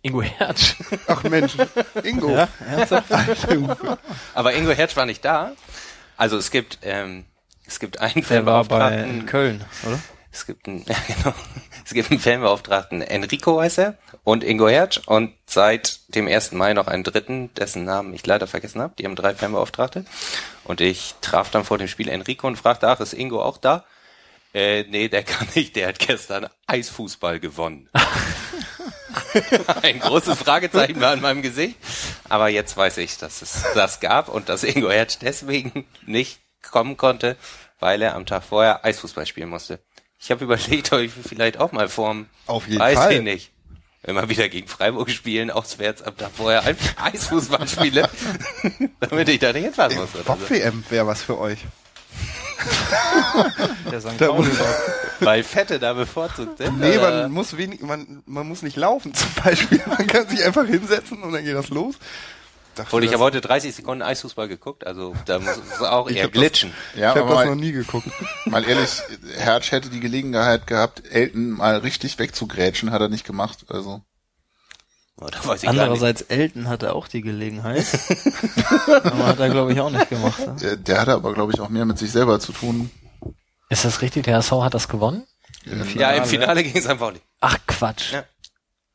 Ingo Hertz. Ach Mensch, Ingo. Ja. Aber Ingo Hertz war nicht da. Also es gibt, ähm, es gibt einen Der war bei. Köln, oder? Es gibt einen, ja, genau. Es gibt einen Fanbeauftragten, Enrico heißt er, und Ingo Hertz und seit dem 1. Mai noch einen dritten, dessen Namen ich leider vergessen habe. Die haben drei Fanbeauftragte. Und ich traf dann vor dem Spiel Enrico und fragte, ach, ist Ingo auch da? Äh, nee, der kann nicht, der hat gestern Eisfußball gewonnen. Ein großes Fragezeichen war an meinem Gesicht. Aber jetzt weiß ich, dass es das gab und dass Ingo Hertz deswegen nicht kommen konnte, weil er am Tag vorher Eisfußball spielen musste. Ich habe überlegt, ob ich vielleicht auch mal vorm, Auf jeden weiß Fall. ich nicht, immer wieder gegen Freiburg spielen, auswärts am Tag vorher Eisfußball spiele, damit ich da nicht hinfahren muss. Bob-WM wäre was für euch. Der St. Pauli Weil Fette da bevorzugt sind. Nee, oder? man muss wenig, man, man muss nicht laufen zum Beispiel. Man kann sich einfach hinsetzen und dann geht das los. Obwohl, ich habe heute 30 Sekunden Eisfußball geguckt, also da muss es auch eher hab das- glitschen. Ja, ich habe das noch nie geguckt. mal ehrlich, Hertz hätte die Gelegenheit gehabt, Elton mal richtig wegzugrätschen, hat er nicht gemacht. Also Oh, da weiß ich gar nicht. Andererseits, Elton hatte auch die Gelegenheit. Aber hat er, glaube ich, auch nicht gemacht. Ne? der, der hatte aber, glaube ich, auch mehr mit sich selber zu tun. Ist das richtig? Der HSV hat das gewonnen? Ja, im Finale ging es einfach nicht. Ach Quatsch. Ja.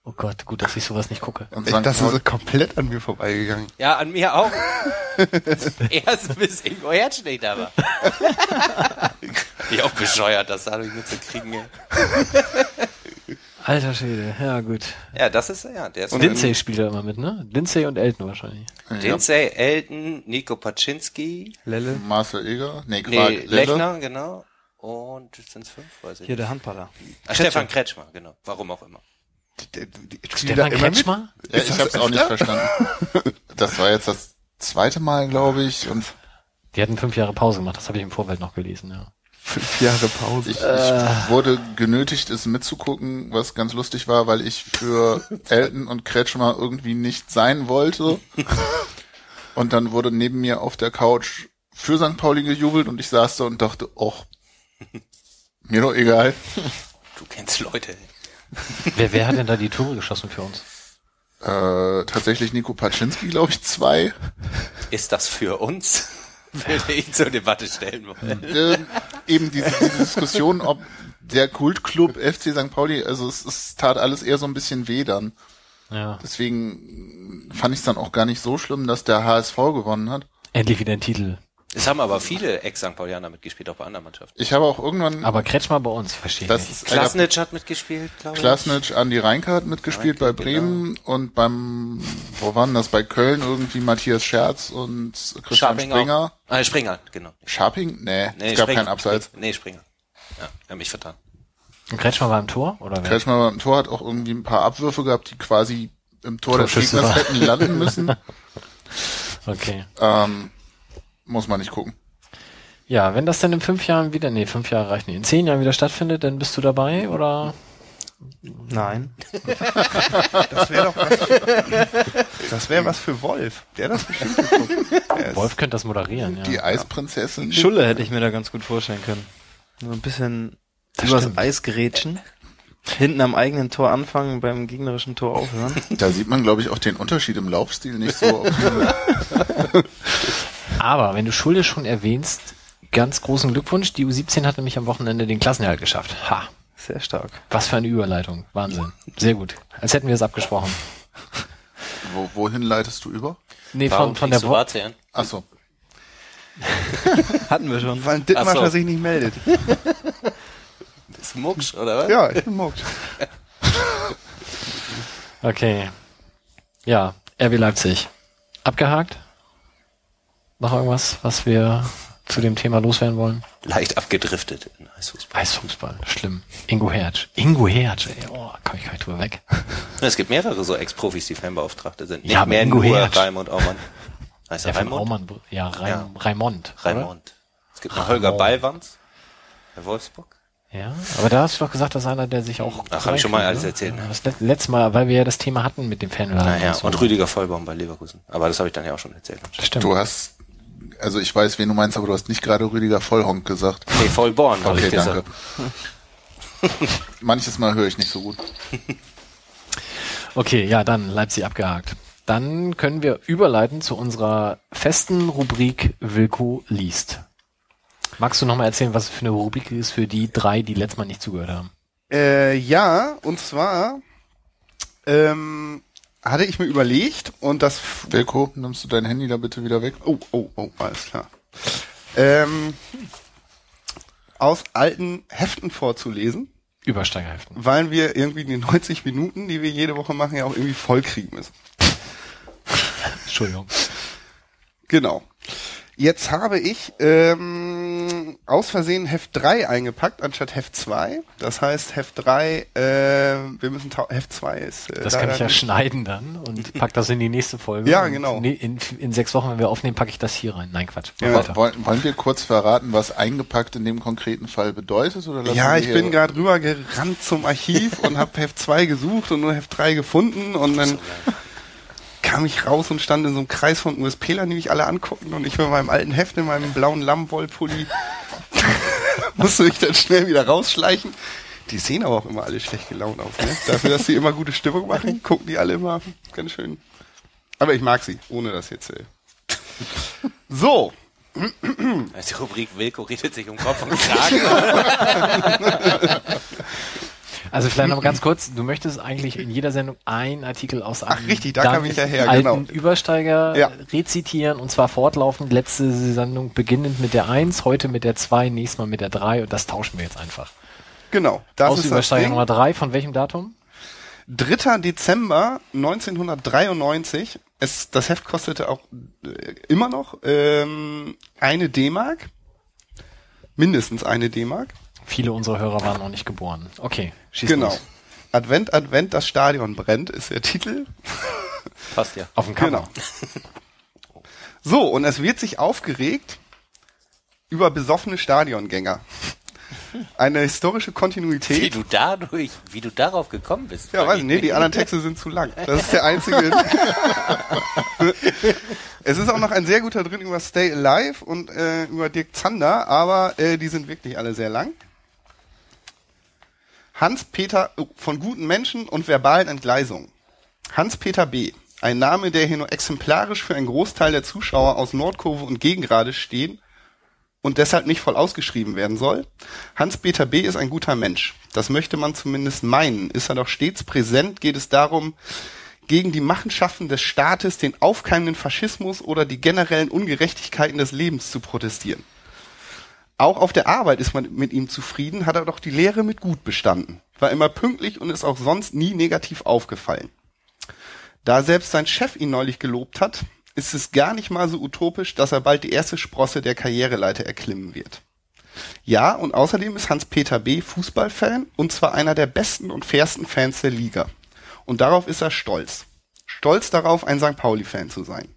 Oh Gott, gut, dass ich sowas nicht gucke. Und Ich, St. das ist komplett an mir vorbeigegangen. Ja, an mir auch. Erst bis Ingo Hertz nicht da war. ich auch bescheuert, das dadurch mitzukriegen. Alter Schwede, ja gut. Ja, das ist, ja, der ist Und Lindsay spielt da immer mit, ne? Lindsay und Elton wahrscheinlich. Lindsay, Elton, Nico Paczynski, Lelle. Marcel Eger, nee, Quark, nee, Lelle. Lechner, genau. Und sind fünf, weiß ich Hier nicht. der Handballer. Ah, Stefan Kretschmer, genau. Warum auch immer. Stefan? Kretschmer? Ja, ich habe es auch nicht verstanden. Das war jetzt das zweite Mal, glaube ich, und Die hatten fünf Jahre Pause gemacht, das habe ich im Vorfeld noch gelesen, ja. Fünf Jahre Pause. ich, ich wurde genötigt, es mitzugucken, was ganz lustig war, weil ich für Elton und Kretschmer irgendwie nicht sein wollte. Und dann wurde neben mir auf der Couch für St. Pauli gejubelt und ich saß da und dachte, och, mir doch egal. Du kennst Leute. Wer, wer hat denn da die Tore geschossen für uns? Äh, tatsächlich Nico Paczynski, glaube ich, zwei. Ist das für uns? Würde ich zur Debatte stellen wollen. ähm, eben diese, diese Diskussion, ob der Kultclub FC St. Pauli, also es, es tat alles eher so ein bisschen weh dann. Ja. Deswegen fand ich es dann auch gar nicht so schlimm, dass der HSV gewonnen hat. Endlich wieder ein Titel. Es haben aber viele Ex-St. Paulianer mitgespielt, auch bei anderen Mannschaften. Ich habe auch irgendwann, Aber Kretschmer bei uns, verstehe ich das nicht. ist Klasnitsch hat mitgespielt, glaube ich. Klasnitsch, Andi Reinke hat mitgespielt bei Reinke, Bremen und beim, wo waren das, bei Köln irgendwie Matthias Scherz und Christian Scharping Springer. Auch. Ah, Springer, genau. Scharping? Nee, Nee, es gab Springer. keinen Abseits. Nee, Springer. Ja, er hat mich vertan. Und Kretschmer war im Tor, oder wer? Kretschmer beim Tor hat auch irgendwie ein paar Abwürfe gehabt, die quasi im Tor des Gegners hätten landen müssen. Okay. ähm, muss man nicht gucken. Ja, wenn das dann in fünf Jahren wieder, nee, fünf Jahre reicht nicht, in zehn Jahren wieder stattfindet, dann bist du dabei, oder? Nein. Das wäre doch was. Das wäre was für Wolf. Der das bestimmt geguckt. Wolf könnte das moderieren, ja. Die Eisprinzessin. Schulle hätte ich mir da ganz gut vorstellen können. So ein bisschen Das übers stimmt. Eis gerätschen. Hinten am eigenen Tor anfangen, beim gegnerischen Tor aufhören. Da sieht man, glaube ich, auch den Unterschied im Laufstil nicht so. Aber wenn du Schulde schon erwähnst, ganz großen Glückwunsch. Die U17 hat nämlich am Wochenende den Klassenerhalt geschafft. Ha, Sehr stark. was für eine Überleitung. Wahnsinn. Sehr gut. Als hätten wir es abgesprochen. Wo, wohin leitest du über? Nee, Warum von, von der Warzen? Ach so. Hatten wir schon. Weil Ach so. sich nicht meldet. Ist Mucksch, oder was? Ja, ich bin muckt. Okay. Ja, RB Leipzig. Abgehakt? Noch irgendwas, was wir zu dem Thema loswerden wollen? Leicht abgedriftet in Eisfußball. Eisfußball, schlimm. Ingo Hertz. Ingo Hertz, ey. Oh, komm ich gar nicht drüber weg. Es gibt mehrere so Ex-Profis, die Fanbeauftragte sind. Nicht Ja, mehr Ingo nur Hertz. Raimund Aumann. Heißt Der er von Raimund? Aumann, ja, Raim, Ja. Raimond. oder? Raimund. Es gibt noch Holger Ballwanz. Bei Wolfsburg. Ja, aber da hast du doch gesagt, dass einer, der sich auch. Ach, hab ich schon mal alles ne? erzählt, ne? Das let- letzte Mal, weil wir ja das Thema hatten mit dem Fanladen. Naja, so. und Rüdiger Vollbaum bei Leverkusen. Aber das habe ich dann ja auch schon erzählt. Stimmt. Du hast, also ich weiß, wen du meinst, aber du hast nicht gerade Rüdiger Vollhonk gesagt. Nee, Vollborn, habe Okay, ich gesagt. danke. Manches Mal höre ich nicht so gut. Okay, ja, dann Leipzig abgehakt. Dann können wir überleiten zu unserer festen Rubrik Wilko liest. Magst du nochmal erzählen, was für eine Rubrik ist für die drei, die letztes Mal nicht zugehört haben? Äh, ja, und zwar ähm, hatte ich mir überlegt und das Wilko, nimmst du dein Handy da bitte wieder weg? Oh, oh, oh, alles klar. Ähm, aus alten Heften vorzulesen, Übersteigerheften. weil wir irgendwie die 90 Minuten, die wir jede Woche machen, ja auch irgendwie vollkriegen müssen. Entschuldigung. Genau. Jetzt habe ich ähm, aus Versehen Heft 3 eingepackt, anstatt Heft 2. Das heißt, Heft 3, äh, wir müssen, Heft 2 ist äh, Das kann leider ich ja nicht- schneiden dann und pack das in die nächste Folge. Ja, genau. ne- In, in sechs Wochen, wenn wir aufnehmen, packe ich das hier rein. Nein, Quatsch. Ja. Wollen, wollen wir kurz verraten, was eingepackt in dem konkreten Fall bedeutet? Oder Ja, ich bin gerade rüber gerannt zum Archiv und habe Heft 2 gesucht und nur Heft 3 gefunden und dann kam ich raus und stand in so einem Kreis von USPlern, die mich alle angucken und ich mit meinem alten Heft in meinem blauen Lammwollpulli musste mich dann schnell wieder rausschleichen. Die sehen aber auch immer alle schlecht gelaunt aus, ne? Dafür, dass sie immer gute Stimmung machen, gucken die alle immer ganz schön. Aber ich mag sie, ohne das jetzt. Äh. So, Die Rubrik Wilko redet sich um Kopf und Kragen. Also vielleicht noch ganz kurz, du möchtest eigentlich in jeder Sendung einen Artikel aus einem Ach, richtig, da kam ich ja her, alten genau. Übersteiger Ja. rezitieren und zwar fortlaufend. Letzte Sendung beginnend mit der 1, heute mit der 2, nächstes Mal mit der 3 und das tauschen wir jetzt einfach. genau. Das Aus ist das Übersteiger Ding. Nummer 3, von welchem Datum? 3. Dezember 1993. Es, das Heft kostete auch äh, immer noch ähm, eine D-Mark. Mindestens eine D-Mark. Viele unserer Hörer waren noch nicht geboren. Okay, schieß Genau. los. Advent, Advent, das Stadion brennt, ist der Titel. Passt ja. Auf dem Cover. Genau. So, und es wird sich aufgeregt über besoffene Stadiongänger. Eine historische Wie Kontinuität. du dadurch, wie du darauf gekommen bist. Ja, weiß ich, nee, die anderen Texte sind zu lang. Das ist der einzige. es ist auch noch ein sehr guter drin über Stay Alive und äh, über Dirk Zander, aber äh, die sind wirklich alle sehr lang. Hans-Peter oh, von guten Menschen und verbalen Entgleisungen. Hans-Peter B. Ein Name, der hier nur exemplarisch für einen Großteil der Zuschauer aus Nordkurve und Gegengrade stehen und deshalb nicht voll ausgeschrieben werden soll. Hans-Peter B. ist ein guter Mensch. Das möchte man zumindest meinen. Ist er doch stets präsent, geht es darum, gegen die Machenschaften des Staates, den aufkeimenden Faschismus oder die generellen Ungerechtigkeiten des Lebens zu protestieren. Auch auf der Arbeit ist man mit ihm zufrieden, hat er doch die Lehre mit gut bestanden. War immer pünktlich und ist auch sonst nie negativ aufgefallen. Da selbst sein Chef ihn neulich gelobt hat, ist es gar nicht mal so utopisch, dass er bald die erste Sprosse der Karriereleiter erklimmen wird. Ja, und außerdem ist Hans-Peter B. Fußballfan und zwar einer der besten und fairsten Fans der Liga. Und darauf ist er stolz. Stolz darauf, ein St. Pauli-Fan zu sein.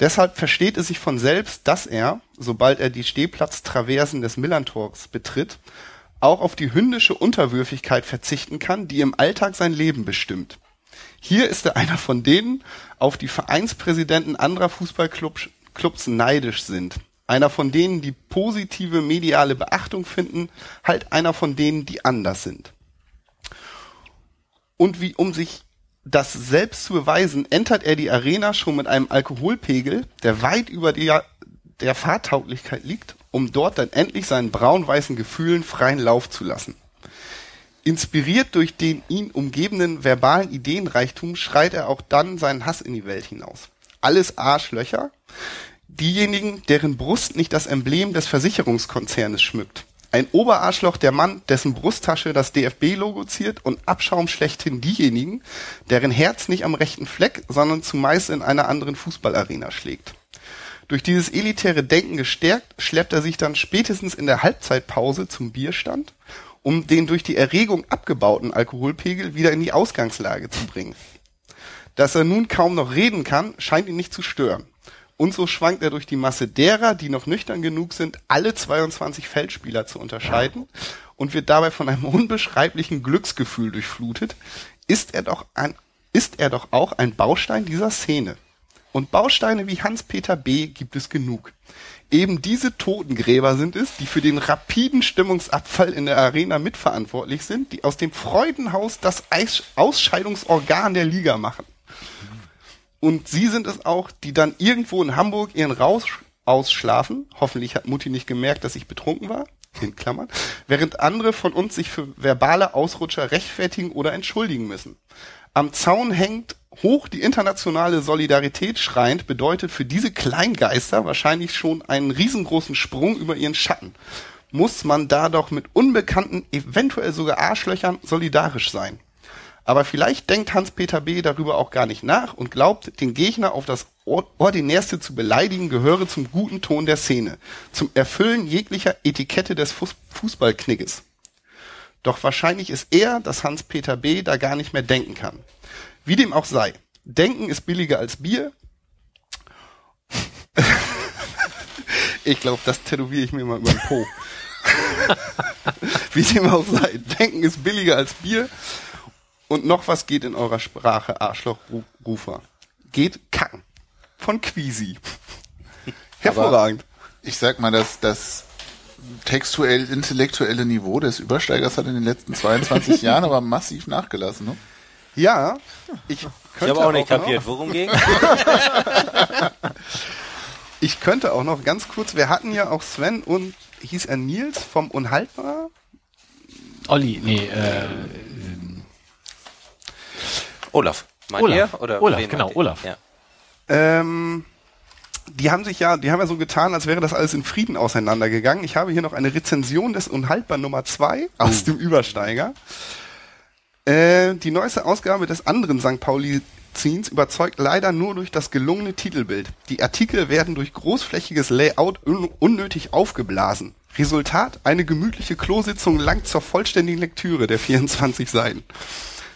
Deshalb versteht es sich von selbst, dass er, sobald er die Stehplatztraversen des Millantors betritt, auch auf die hündische Unterwürfigkeit verzichten kann, die im Alltag sein Leben bestimmt. Hier ist er einer von denen, auf die Vereinspräsidenten anderer Fußballclubs Clubs neidisch sind. Einer von denen, die positive mediale Beachtung finden, halt einer von denen, die anders sind. Und wie um sich das selbst zu beweisen, entert er die Arena schon mit einem Alkoholpegel, der weit über der, der Fahrtauglichkeit liegt, um dort dann endlich seinen braun-weißen Gefühlen freien Lauf zu lassen. Inspiriert durch den ihn umgebenden verbalen Ideenreichtum schreit er auch dann seinen Hass in die Welt hinaus. Alles Arschlöcher, diejenigen, deren Brust nicht das Emblem des Versicherungskonzernes schmückt. Ein Oberarschloch der Mann, dessen Brusttasche das DFB-Logo ziert und Abschaum schlechthin diejenigen, deren Herz nicht am rechten Fleck, sondern zumeist in einer anderen Fußballarena schlägt. Durch dieses elitäre Denken gestärkt, schleppt er sich dann spätestens in der Halbzeitpause zum Bierstand, um den durch die Erregung abgebauten Alkoholpegel wieder in die Ausgangslage zu bringen. Dass er nun kaum noch reden kann, scheint ihn nicht zu stören. Und so schwankt er durch die Masse derer, die noch nüchtern genug sind, alle 22 Feldspieler zu unterscheiden und wird dabei von einem unbeschreiblichen Glücksgefühl durchflutet, ist er doch ein, ist er doch auch ein Baustein dieser Szene. Und Bausteine wie Hans-Peter B. gibt es genug. Eben diese Totengräber sind es, die für den rapiden Stimmungsabfall in der Arena mitverantwortlich sind, die aus dem Freudenhaus das Ausscheidungsorgan der Liga machen. Und sie sind es auch, die dann irgendwo in Hamburg ihren Raus ausschlafen. Hoffentlich hat Mutti nicht gemerkt, dass ich betrunken war. In Klammern. Während andere von uns sich für verbale Ausrutscher rechtfertigen oder entschuldigen müssen. Am Zaun hängt hoch die internationale Solidarität schreiend, bedeutet für diese Kleingeister wahrscheinlich schon einen riesengroßen Sprung über ihren Schatten. Muss man da doch mit Unbekannten, eventuell sogar Arschlöchern, solidarisch sein. Aber vielleicht denkt Hans-Peter B. darüber auch gar nicht nach und glaubt, den Gegner auf das Or- Ordinärste zu beleidigen, gehöre zum guten Ton der Szene, zum Erfüllen jeglicher Etikette des Fuß Fußballknigges. Doch wahrscheinlich ist er, dass Hans-Peter B. da gar nicht mehr denken kann. Wie dem auch sei. Denken ist billiger als Bier. ich glaube, das tätowiere ich mir mal über den Po. Wie dem auch sei. Denken ist billiger als Bier. Und noch was geht in eurer Sprache, Arschlochrufer. Geht kacken. Von Quisi. Hervorragend. Ich sag mal, dass das textuell intellektuelle Niveau des Übersteigers hat in den letzten 22 Jahren aber massiv nachgelassen. Ne? Ja, ich Ich könnte habe auch nicht noch- kapiert, worum ging. Ich könnte auch noch ganz kurz, wir hatten ja auch Sven und hieß er Nils vom Unhaltbar? Olli, nee, äh, Olaf. Meint Olaf. ihr? Oder Olaf, wen genau? Olaf. Ja. Ähm, die haben sich ja, die haben ja so getan, als wäre das alles in Frieden auseinandergegangen. Ich habe hier noch eine Rezension des Unhaltbar Nummer 2 aus dem Übersteiger. Äh, die neueste Ausgabe des anderen St. Pauli Ziens überzeugt leider nur durch das gelungene Titelbild. Die Artikel werden durch großflächiges Layout un unnötig aufgeblasen. Resultat, eine gemütliche Klositzung langt zur vollständigen Lektüre der 24 Seiten.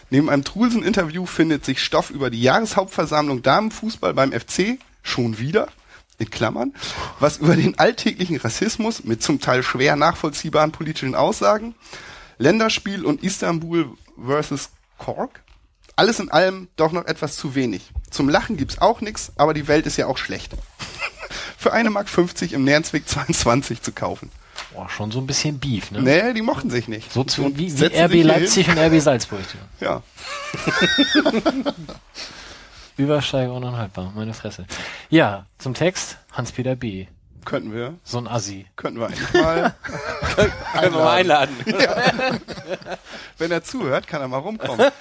Neben einem Trulsen-Interview findet sich Stoff über die Jahreshauptversammlung Damenfußball beim FC, schon wieder, in Klammern, was über den alltäglichen Rassismus mit zum Teil schwer nachvollziehbaren politischen Aussagen, Länderspiel und Istanbul versus Cork. Alles in allem doch noch etwas zu wenig. Zum Lachen gibt's auch nix, aber die Welt ist ja auch schlecht. Für eine Mark 50 im Nährensweg 22 zu kaufen. Boah, schon so ein bisschen Beef, ne? Nee, die mochten sich nicht. So zu, wie, wie RB Leipzig und RB Salzburg. Hin. Ja. Übersteiger unanhaltbar, meine Fresse. Ja, zum Text Hans-Peter B. Könnten wir. So ein Assi. Könnten wir eigentlich mal. Können wir mal einladen. Wenn er zuhört, kann er mal rumkommen.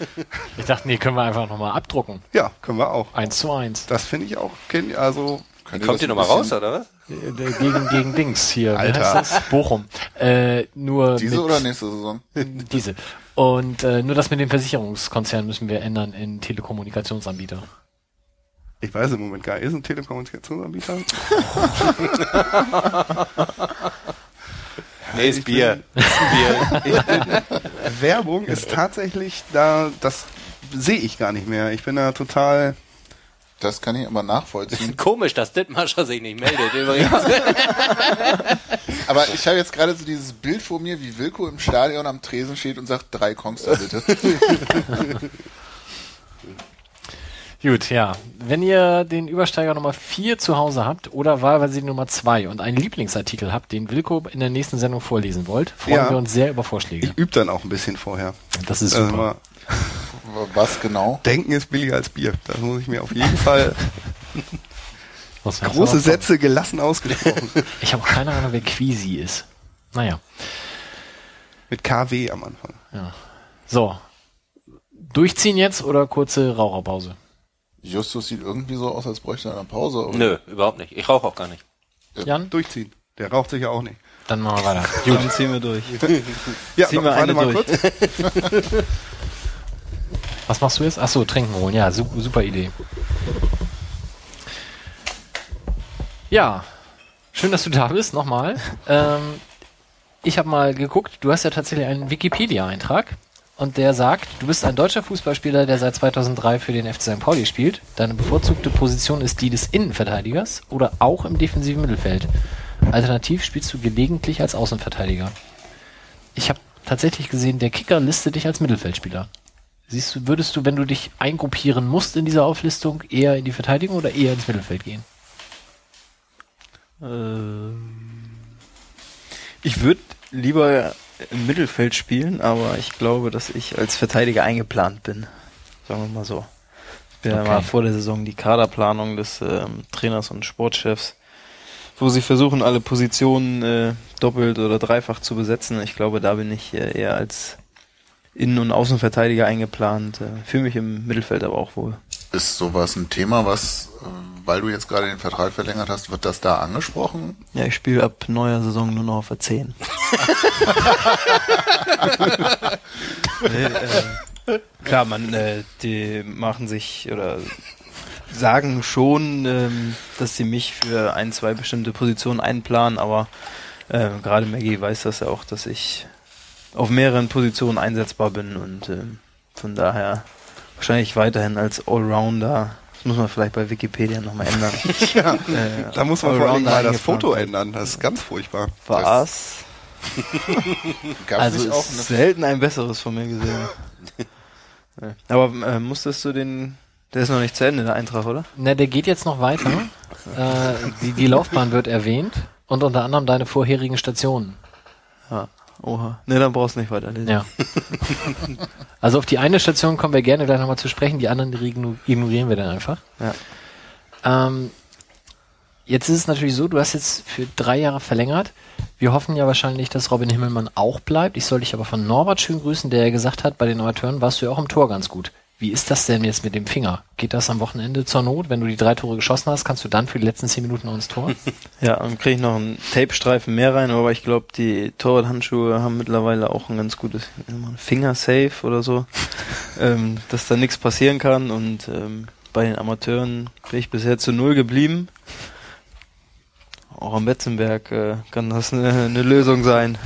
Ich dachte, nee, können wir einfach nochmal abdrucken. Ja, können wir auch. Eins zu eins. Das finde ich auch, also, Könnt ihr Kommt ihr nochmal raus, oder was? Äh, Gegen, gegen Dings hier. Wie Alter. heißt das? Bochum. Äh, nur Diese mit, oder nächste Saison? Diese. Und äh, nur das mit dem Versicherungskonzern müssen wir ändern in Telekommunikationsanbieter. ich weiß im Moment gar nicht, ist ein Telekommunikationsanbieter? Nee, ist Bier. Bier. Werbung ist tatsächlich da, das sehe ich gar nicht mehr. Ich bin da total, Das kann ich aber nachvollziehen. Komisch, dass Dittmarscher sich nicht meldet, übrigens. Aber ich habe jetzt gerade so dieses Bild vor mir, wie Wilko im Stadion am Tresen steht und sagt, drei Kongs da bitte. Gut, ja. Wenn ihr den Übersteiger Nummer 4 zu Hause habt oder wahlweise die Nummer 2 und einen Lieblingsartikel habt, den Wilko in der nächsten Sendung vorlesen wollt, freuen Ja. wir uns sehr über Vorschläge. ich übe dann auch ein bisschen vorher. Das ist Also super. mal, Was genau? denken ist billiger als Bier. Das muss ich mir auf jeden Fall große Sätze gelassen ausgesprochen. Ich habe auch keine Ahnung, wer Quisi ist. Naja. Mit KW am Anfang. Ja. So. Durchziehen jetzt oder kurze Raucherpause? Justus sieht irgendwie so aus, als bräuchte er eine Pause. oder? Nö, überhaupt nicht. Ich rauche auch gar nicht. Jan? Durchziehen. Der raucht sich ja auch nicht. Dann machen wir weiter. Dann ziehen wir durch. Ja, Ziehen wir warte eine mal durch. kurz. Was machst du jetzt? Ach so, trinken holen. Ja, super, super Idee. Ja, schön, dass du da bist. Nochmal. Ähm, ich habe mal geguckt. Du hast ja tatsächlich einen Wikipedia-Eintrag und der sagt, du bist ein deutscher Fußballspieler, der seit 2003 für den FC St. Pauli spielt. Deine bevorzugte Position ist die des Innenverteidigers oder auch im defensiven Mittelfeld. Alternativ spielst du gelegentlich als Außenverteidiger. Ich habe tatsächlich gesehen, der Kicker listet dich als Mittelfeldspieler. Siehst du, würdest du, wenn du dich eingruppieren musst in dieser Auflistung, eher in die Verteidigung oder eher ins Mittelfeld gehen? Ähm, Ich würde lieber im Mittelfeld spielen, aber ich glaube, dass ich als Verteidiger eingeplant bin. Sagen wir mal so. Wir Okay. mal vor der Saison die Kaderplanung des ähm, Trainers und Sportchefs, wo sie versuchen, alle Positionen äh, doppelt oder dreifach zu besetzen. Ich glaube, da bin ich äh, eher als Innen- und Außenverteidiger eingeplant. Äh, Fühle mich im Mittelfeld aber auch wohl. Ist sowas ein Thema, was, äh, weil du jetzt gerade den Vertrag verlängert hast, wird das da angesprochen? Ja, ich spiele ab neuer Saison nur noch auf der 10. nee, äh, klar, man, äh, die machen sich oder sagen schon, ähm, dass sie mich für ein, zwei bestimmte Positionen einplanen, aber äh, gerade Maggie weiß das ja auch, dass ich auf mehreren Positionen einsetzbar bin und ähm, von daher wahrscheinlich weiterhin als Allrounder. Das muss man vielleicht bei Wikipedia nochmal ändern. Ja, Äh, da muss man vor allem mal das Foto ändern. Das ist ganz furchtbar. Was? Gab Also nicht auch es- eine selten ein besseres von mir gesehen. Aber äh, musstest du den. Der ist noch nicht zu Ende, der Eintrag, oder? Na, der geht jetzt noch weiter. äh, die, die Laufbahn wird erwähnt und unter anderem deine vorherigen Stationen. Ja. Oha. Ne, dann brauchst du nicht weiterlesen. Ja. Also auf die eine Station kommen wir gerne gleich nochmal zu sprechen, die anderen die igno- ignorieren wir dann einfach. Ja. Ähm, jetzt ist es natürlich so, du hast jetzt für drei Jahre verlängert. Wir hoffen ja wahrscheinlich, dass Robin Himmelmann auch bleibt. Ich soll dich aber von Norbert schön grüßen, der ja gesagt hat, bei den Amateuren warst du ja auch im Tor ganz gut. Wie ist das denn jetzt mit dem Finger? Geht das am Wochenende zur Not? Wenn du die drei Tore geschossen hast, kannst du dann für die letzten zehn Minuten noch ins Tor? Ja, und kriege ich noch einen Tape-Streifen mehr rein, aber ich glaube, die Torwart-Handschuhe haben mittlerweile auch ein ganz gutes Finger-Safe oder so, ähm, dass da nichts passieren kann und ähm, bei den Amateuren bin ich bisher zu null geblieben. Auch am Betzenberg äh, kann das eine, eine Lösung sein.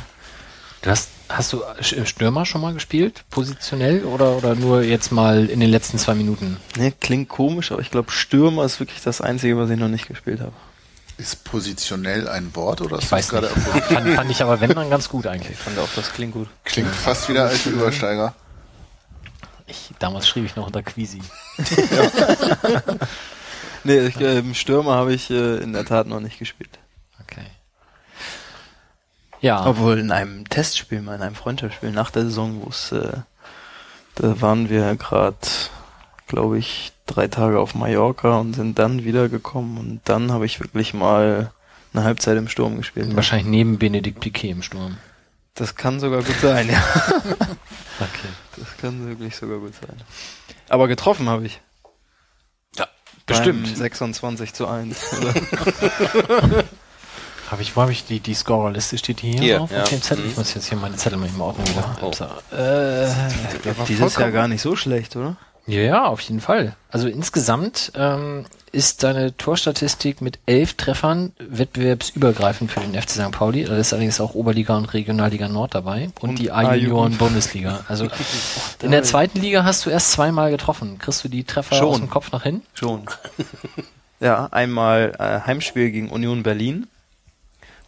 Du hast, hast du Sch- Stürmer schon mal gespielt? Positionell oder, oder nur jetzt mal in den letzten zwei Minuten? Ne, klingt komisch, aber ich glaube, Stürmer ist wirklich das Einzige, was ich noch nicht gespielt habe. Ist positionell ein Wort oder ist Ich weiß das gerade? Fand, fand ich aber wenn dann ganz gut eigentlich. Ich fand auch, das klingt gut. Klingt fast wieder als Übersteiger. Ich, damals schrieb ich noch unter Quisi. Nee, ich, äh, im Stürmer habe ich äh, in der Tat noch nicht gespielt. Ja. Obwohl in einem Testspiel, mal in einem Freundschaftsspiel nach der Saison, wo es, äh, da waren wir gerade, glaube ich, drei Tage auf Mallorca und sind dann wiedergekommen und dann habe ich wirklich mal eine Halbzeit im Sturm gespielt. Wahrscheinlich neben Benedikt Piquet im Sturm. Das kann sogar gut sein, ja. Okay. Das kann wirklich sogar gut sein. Aber getroffen habe ich. Ja, Bestimmt. Beim 26 zu 1. Habe ich, wo habe ich die, die Scorerliste steht die hier, Hier, drauf ja. auf dem Zettel? Mhm. Ich muss jetzt hier meine Zettel mal im Ordnung wieder. Oh. Äh, Dieses Jahr gar nicht so schlecht, oder? ja, ja, auf jeden Fall. Also insgesamt ähm, ist deine Torstatistik mit elf Treffern wettbewerbsübergreifend für den FC St. Pauli. Da ist allerdings auch Oberliga und Regionalliga Nord dabei und, Und die A-Junioren A-Jugend. Bundesliga. Also in der zweiten Liga hast du erst zweimal getroffen. Kriegst du die Treffer Schon. aus dem Kopf nach hin? Schon. Ja, einmal äh, Heimspiel gegen Union Berlin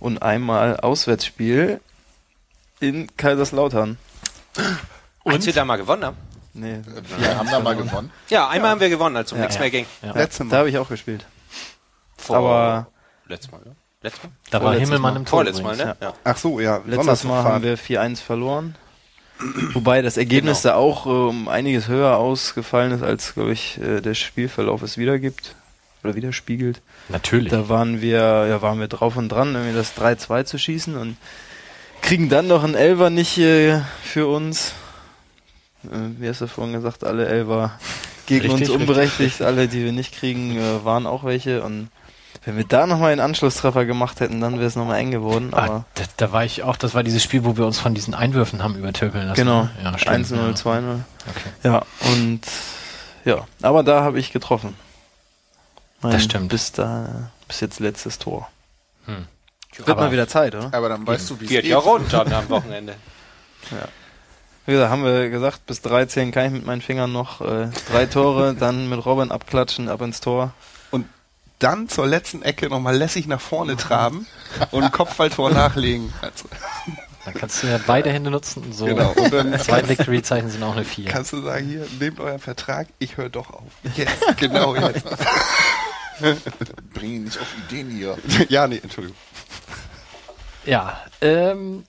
und einmal Auswärtsspiel in Kaiserslautern. Als wir da mal gewonnen haben. Nee, Wir haben da mal gewonnen. Ja, einmal haben wir gewonnen, als um Ja. nichts mehr ging. Ja. Letzte da Mal. habe ich auch gespielt. Vor Aber letztes Mal, oder? Letztes Mal? Da war Himmelmann im Tor. Vorletztes Mal, ne? Ja. Ach so, ja. Letztes Mal haben wir 4-1 verloren. Wobei das Ergebnis da auch äh, um einiges höher ausgefallen ist, als, glaube ich, äh, der Spielverlauf es wiedergibt. Oder widerspiegelt. Natürlich. Da waren wir, ja, waren wir drauf und dran, irgendwie das 3-2 zu schießen und kriegen dann noch einen Elfer nicht äh, für uns. Äh, wie hast du vorhin gesagt, alle Elfer gegen Richtig, uns unberechtigt, alle, die wir nicht kriegen, äh, waren auch welche und wenn wir da nochmal einen Anschlusstreffer gemacht hätten, dann wäre es nochmal eng geworden. Ah, da, da war ich auch, das war dieses Spiel, wo wir uns von diesen Einwürfen haben übertölpeln lassen. genau, ne? Ja, stimmt. 1-0, ja. 2-0. Okay. Ja, und ja, aber da habe ich getroffen. Mein Das stimmt. Bis da, bis jetzt letztes Tor. Hm. Wird Aber- mal wieder Zeit, oder? Aber dann weißt du, wie es Geht geht. ja rund dann am Wochenende. Wie gesagt, haben wir gesagt, bis 13 kann ich mit meinen Fingern noch äh, drei Tore, dann mit Robin abklatschen, ab ins Tor. Und dann zur letzten Ecke nochmal lässig nach vorne traben und ein Kopfballtor nachlegen. Also, Dann kannst du ja beide Hände nutzen und so. genau. Und dann Zwei Victory-Zeichen sind auch eine vier. kannst du sagen, hier, nehmt euren Vertrag, ich höre doch auf. Jetzt, genau jetzt. Bring ihn nicht auf Ideen hier. ja, nee, Entschuldigung. Ja, ähm,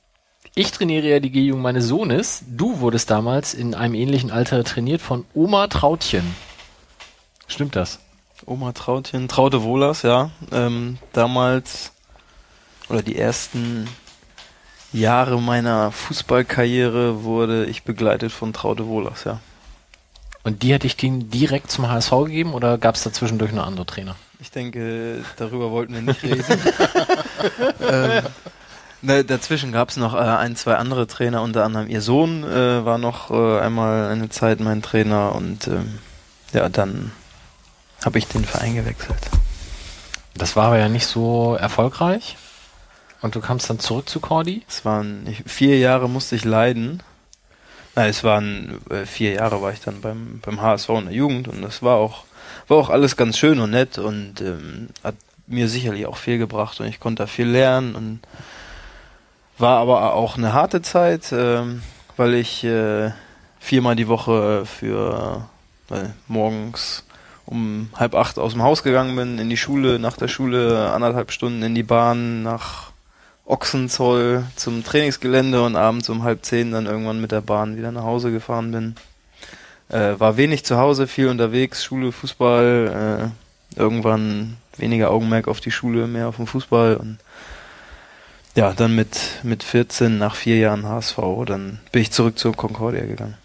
ich trainiere ja die G-Jugend meines Sohnes. Du wurdest damals in einem ähnlichen Alter trainiert von Oma Trautchen. Stimmt das? Oma Trautchen, Traute Wohlers, ja. Ähm, damals, oder die ersten Jahre meiner Fußballkarriere wurde ich begleitet von Traute Wohlers, ja. Und die hätte ich den direkt zum HSV gegeben oder gab es dazwischendurch noch andere Trainer? Ich denke, darüber wollten wir nicht reden. ähm, ne, dazwischen gab es noch äh, ein, zwei andere Trainer, unter anderem ihr Sohn äh, war noch äh, einmal eine Zeit mein Trainer und ähm, ja, dann habe ich den Verein gewechselt. Das war aber ja nicht so erfolgreich. Und du kamst dann zurück zu Cordy? Es waren ich, vier Jahre musste ich leiden. Nein, es waren äh, vier Jahre war ich dann beim beim HSV in der Jugend und das war auch war auch alles ganz schön und nett und ähm, hat mir sicherlich auch viel gebracht und ich konnte da viel lernen und war aber auch eine harte Zeit, ähm, weil ich äh, viermal die Woche für äh, morgens um halb acht aus dem Haus gegangen bin, in die Schule, nach der Schule anderthalb Stunden in die Bahn nach Ochsenzoll zum Trainingsgelände und abends um halb zehn dann irgendwann mit der Bahn wieder nach Hause gefahren bin. Äh, war wenig zu Hause, viel unterwegs, Schule, Fußball, äh, irgendwann weniger Augenmerk auf die Schule, mehr auf den Fußball und ja, dann mit, mit 14 nach vier Jahren HSV, dann bin ich zurück zur Concordia gegangen.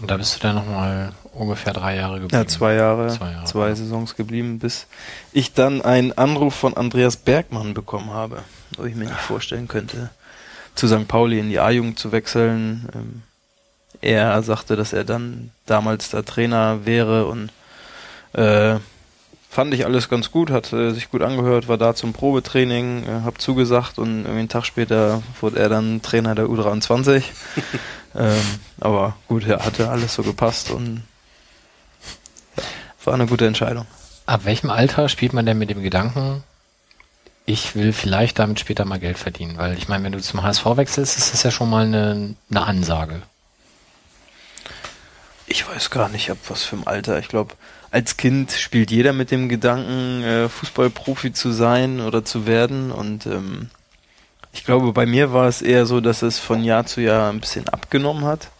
Und da bist du dann nochmal ungefähr drei Jahre geblieben. Ja, zwei Jahre, Zwei zwei, Jahre. Saisons geblieben, bis ich dann einen Anruf von Andreas Bergmann bekommen habe, wo ich mir nicht vorstellen könnte, zu St. Pauli in die A-Jugend zu wechseln. Ähm, Er sagte, dass er dann damals der Trainer wäre und äh, fand ich alles ganz gut, hat äh, sich gut angehört, war da zum Probetraining, äh, hab zugesagt und irgendwie einen Tag später wurde er dann Trainer der U23. ähm, aber gut, er hatte alles so gepasst und ja, war eine gute Entscheidung. Ab welchem Alter spielt man denn mit dem Gedanken, ich will vielleicht damit später mal Geld verdienen, weil ich meine, wenn du zum HSV wechselst, ist das ja schon mal eine, eine Ansage. Ich weiß gar nicht, ab was für ein Alter. Ich glaube, als Kind spielt jeder mit dem Gedanken, äh, Fußballprofi zu sein oder zu werden. Und ähm, ich glaube, bei mir war es eher so, dass es von Jahr zu Jahr ein bisschen abgenommen hat,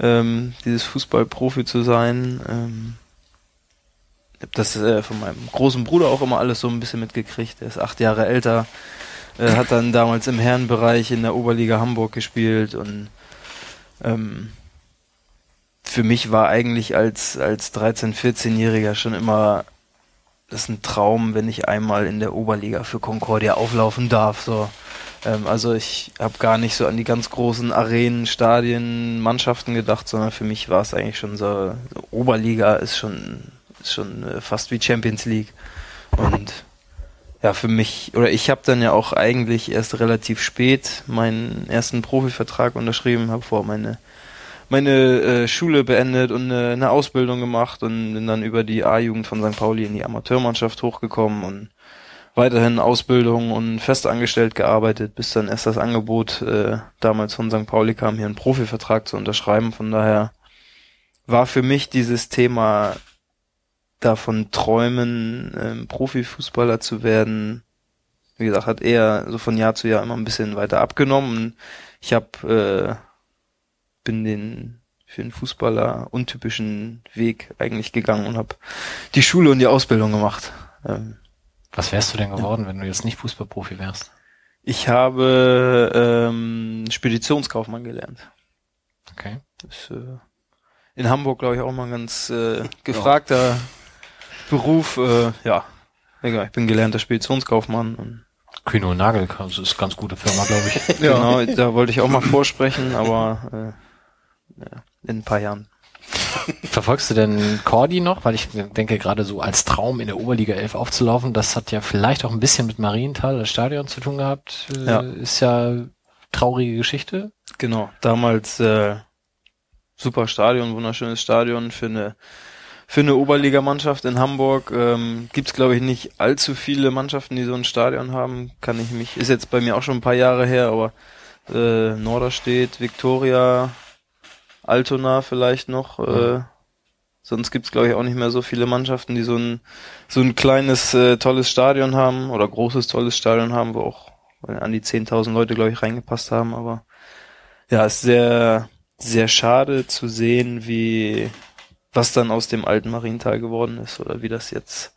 ähm, dieses Fußballprofi zu sein. Ähm, ich habe das äh, von meinem großen Bruder auch immer alles so ein bisschen mitgekriegt. Er ist acht Jahre älter, äh, hat dann damals im Herrenbereich in der Oberliga Hamburg gespielt und ähm, für mich war eigentlich als, als 13-, 14-Jähriger schon immer das ein Traum, wenn ich einmal in der Oberliga für Concordia auflaufen darf. So. Ähm, also ich habe gar nicht so an die ganz großen Arenen, Stadien, Mannschaften gedacht, sondern für mich war es eigentlich schon so, so Oberliga ist schon ist schon äh, fast wie Champions League. Und ja, für mich, oder ich habe dann ja auch eigentlich erst relativ spät meinen ersten Profivertrag unterschrieben, habe vor meine meine äh, Schule beendet und äh, eine Ausbildung gemacht und bin dann über die A-Jugend von St. Pauli in die Amateurmannschaft hochgekommen und weiterhin Ausbildung und festangestellt gearbeitet, bis dann erst das Angebot äh, damals von St. Pauli kam, hier einen Profivertrag zu unterschreiben. Von daher war für mich dieses Thema davon träumen, ähm, Profifußballer zu werden, wie gesagt, hat eher so von Jahr zu Jahr immer ein bisschen weiter abgenommen. Ich habe äh, bin den für einen Fußballer untypischen Weg eigentlich gegangen und habe die Schule und die Ausbildung gemacht. Ähm, Was wärst du denn geworden, wenn du jetzt nicht Fußballprofi wärst? ich habe ähm, Speditionskaufmann gelernt. Okay. Das ist äh, in Hamburg, glaube ich, auch mal ein ganz äh, gefragter Beruf. Äh, ja, egal, ich bin gelernter Speditionskaufmann. Kühne und Nagel, das ist eine ganz gute Firma, glaube ich. Genau, da wollte ich auch mal vorsprechen, aber äh, ja, in ein paar Jahren. Verfolgst du denn Cordy noch? Weil ich denke, gerade so als Traum in der Oberliga 11 aufzulaufen, das hat ja vielleicht auch ein bisschen mit Marienthal, das Stadion zu tun gehabt. Äh, Ja. Ist ja traurige Geschichte. Genau, damals äh, super Stadion, wunderschönes Stadion für eine für eine Oberligamannschaft in Hamburg. Ähm, Gibt es glaube ich nicht allzu viele Mannschaften, die so ein Stadion haben. Kann ich mich ist jetzt bei mir auch schon ein paar Jahre her, aber äh, Norderstedt, Viktoria, Altona vielleicht noch. Äh, sonst gibt's glaube ich auch nicht mehr so viele Mannschaften, die so ein so ein kleines äh, tolles Stadion haben oder großes tolles Stadion haben, wo auch an die 10.000 Leute glaube ich reingepasst haben. Aber ja, ist sehr, sehr schade zu sehen, wie, was dann aus dem alten Mariental geworden ist oder wie das jetzt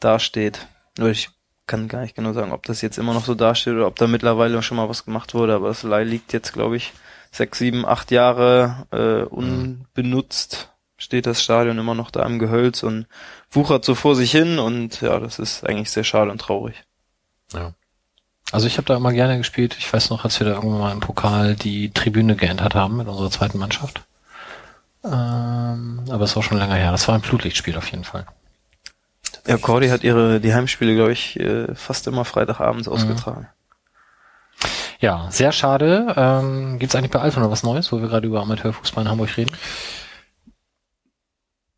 dasteht. Nur ich kann gar nicht genau sagen, ob das jetzt immer noch so dasteht oder ob da mittlerweile schon mal was gemacht wurde, aber das Leih liegt jetzt, glaube ich, sechs, sieben, acht Jahre äh, unbenutzt. Steht das Stadion immer noch da im Gehölz und wuchert so vor sich hin und ja, das ist eigentlich sehr schade und traurig. Ja. Also ich habe da immer gerne gespielt. Ich weiß noch, als wir da irgendwann mal im Pokal die Tribüne geändert haben mit unserer zweiten Mannschaft. Ähm, aber es war schon länger her. Das war ein Blutlichtspiel auf jeden Fall. Ja, Cordy hat ihre die Heimspiele, glaube ich, äh, fast immer Freitagabends ausgetragen. Ja, sehr schade. Ähm, Gibt es eigentlich bei Altona was Neues, wo wir gerade über Amateurfußball in Hamburg reden?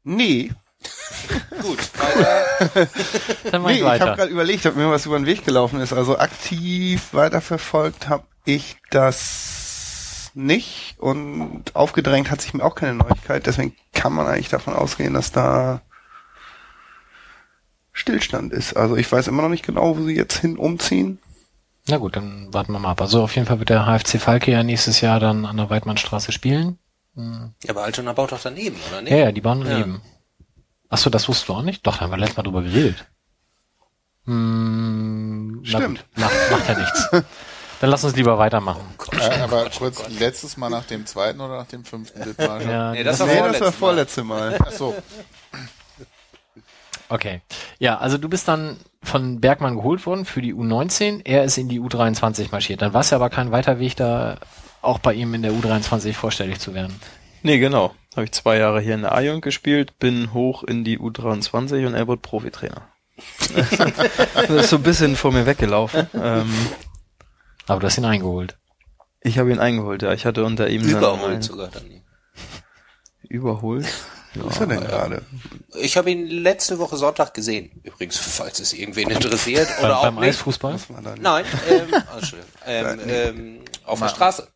Nee, Gut, weiter. Dann mach nee ich ich habe gerade überlegt, ob mir was über den Weg gelaufen ist. Also aktiv weiterverfolgt habe ich das nicht und aufgedrängt hat sich mir auch keine Neuigkeit. Deswegen kann man eigentlich davon ausgehen, dass da Stillstand ist. Also ich weiß immer noch nicht genau, wo sie jetzt hin umziehen. Na gut, dann warten wir mal ab. Also auf jeden Fall wird der HFC Falke ja nächstes Jahr dann an der Weidmannstraße spielen. Hm. Ja, aber Altona baut doch daneben, oder nicht? Ja, ja, die bauen Ja. daneben. Ach so, das wusstest du auch nicht? Doch, da haben wir letztes Mal drüber geredet. Hm, na Stimmt. gut, Macht, macht ja nichts. Dann lass uns lieber weitermachen. Äh, aber kurz, letztes Mal nach dem zweiten oder nach dem fünften Dithmarschen? Ja, Nee, das nee, war das war vorletztes Mal. vorletzte Mal. Ach so. Okay. Ja, also du bist dann von Bergmann geholt worden für die U19. Er ist in die U23 marschiert. Dann war es ja aber kein weiter Weg da, auch bei ihm in der U23 vorstellig zu werden. Nee, genau. Habe ich zwei Jahre hier in der A-Jugend gespielt, bin hoch in die U23 und er wurde Profitrainer. das ist so ein bisschen vor mir weggelaufen. Ähm, Aber du hast ihn eingeholt. ich habe ihn eingeholt, ja. Ich hatte unter ihm dann Überholt sogar dann. überholt. Wo ist er denn gerade? Ich habe ihn letzte Woche Sonntag gesehen. Übrigens, falls es irgendwen interessiert Beim, oder auch beim nicht. Eisfußball? Nein, ähm, oh, Entschuldigung. ähm, ähm, auf der Straße.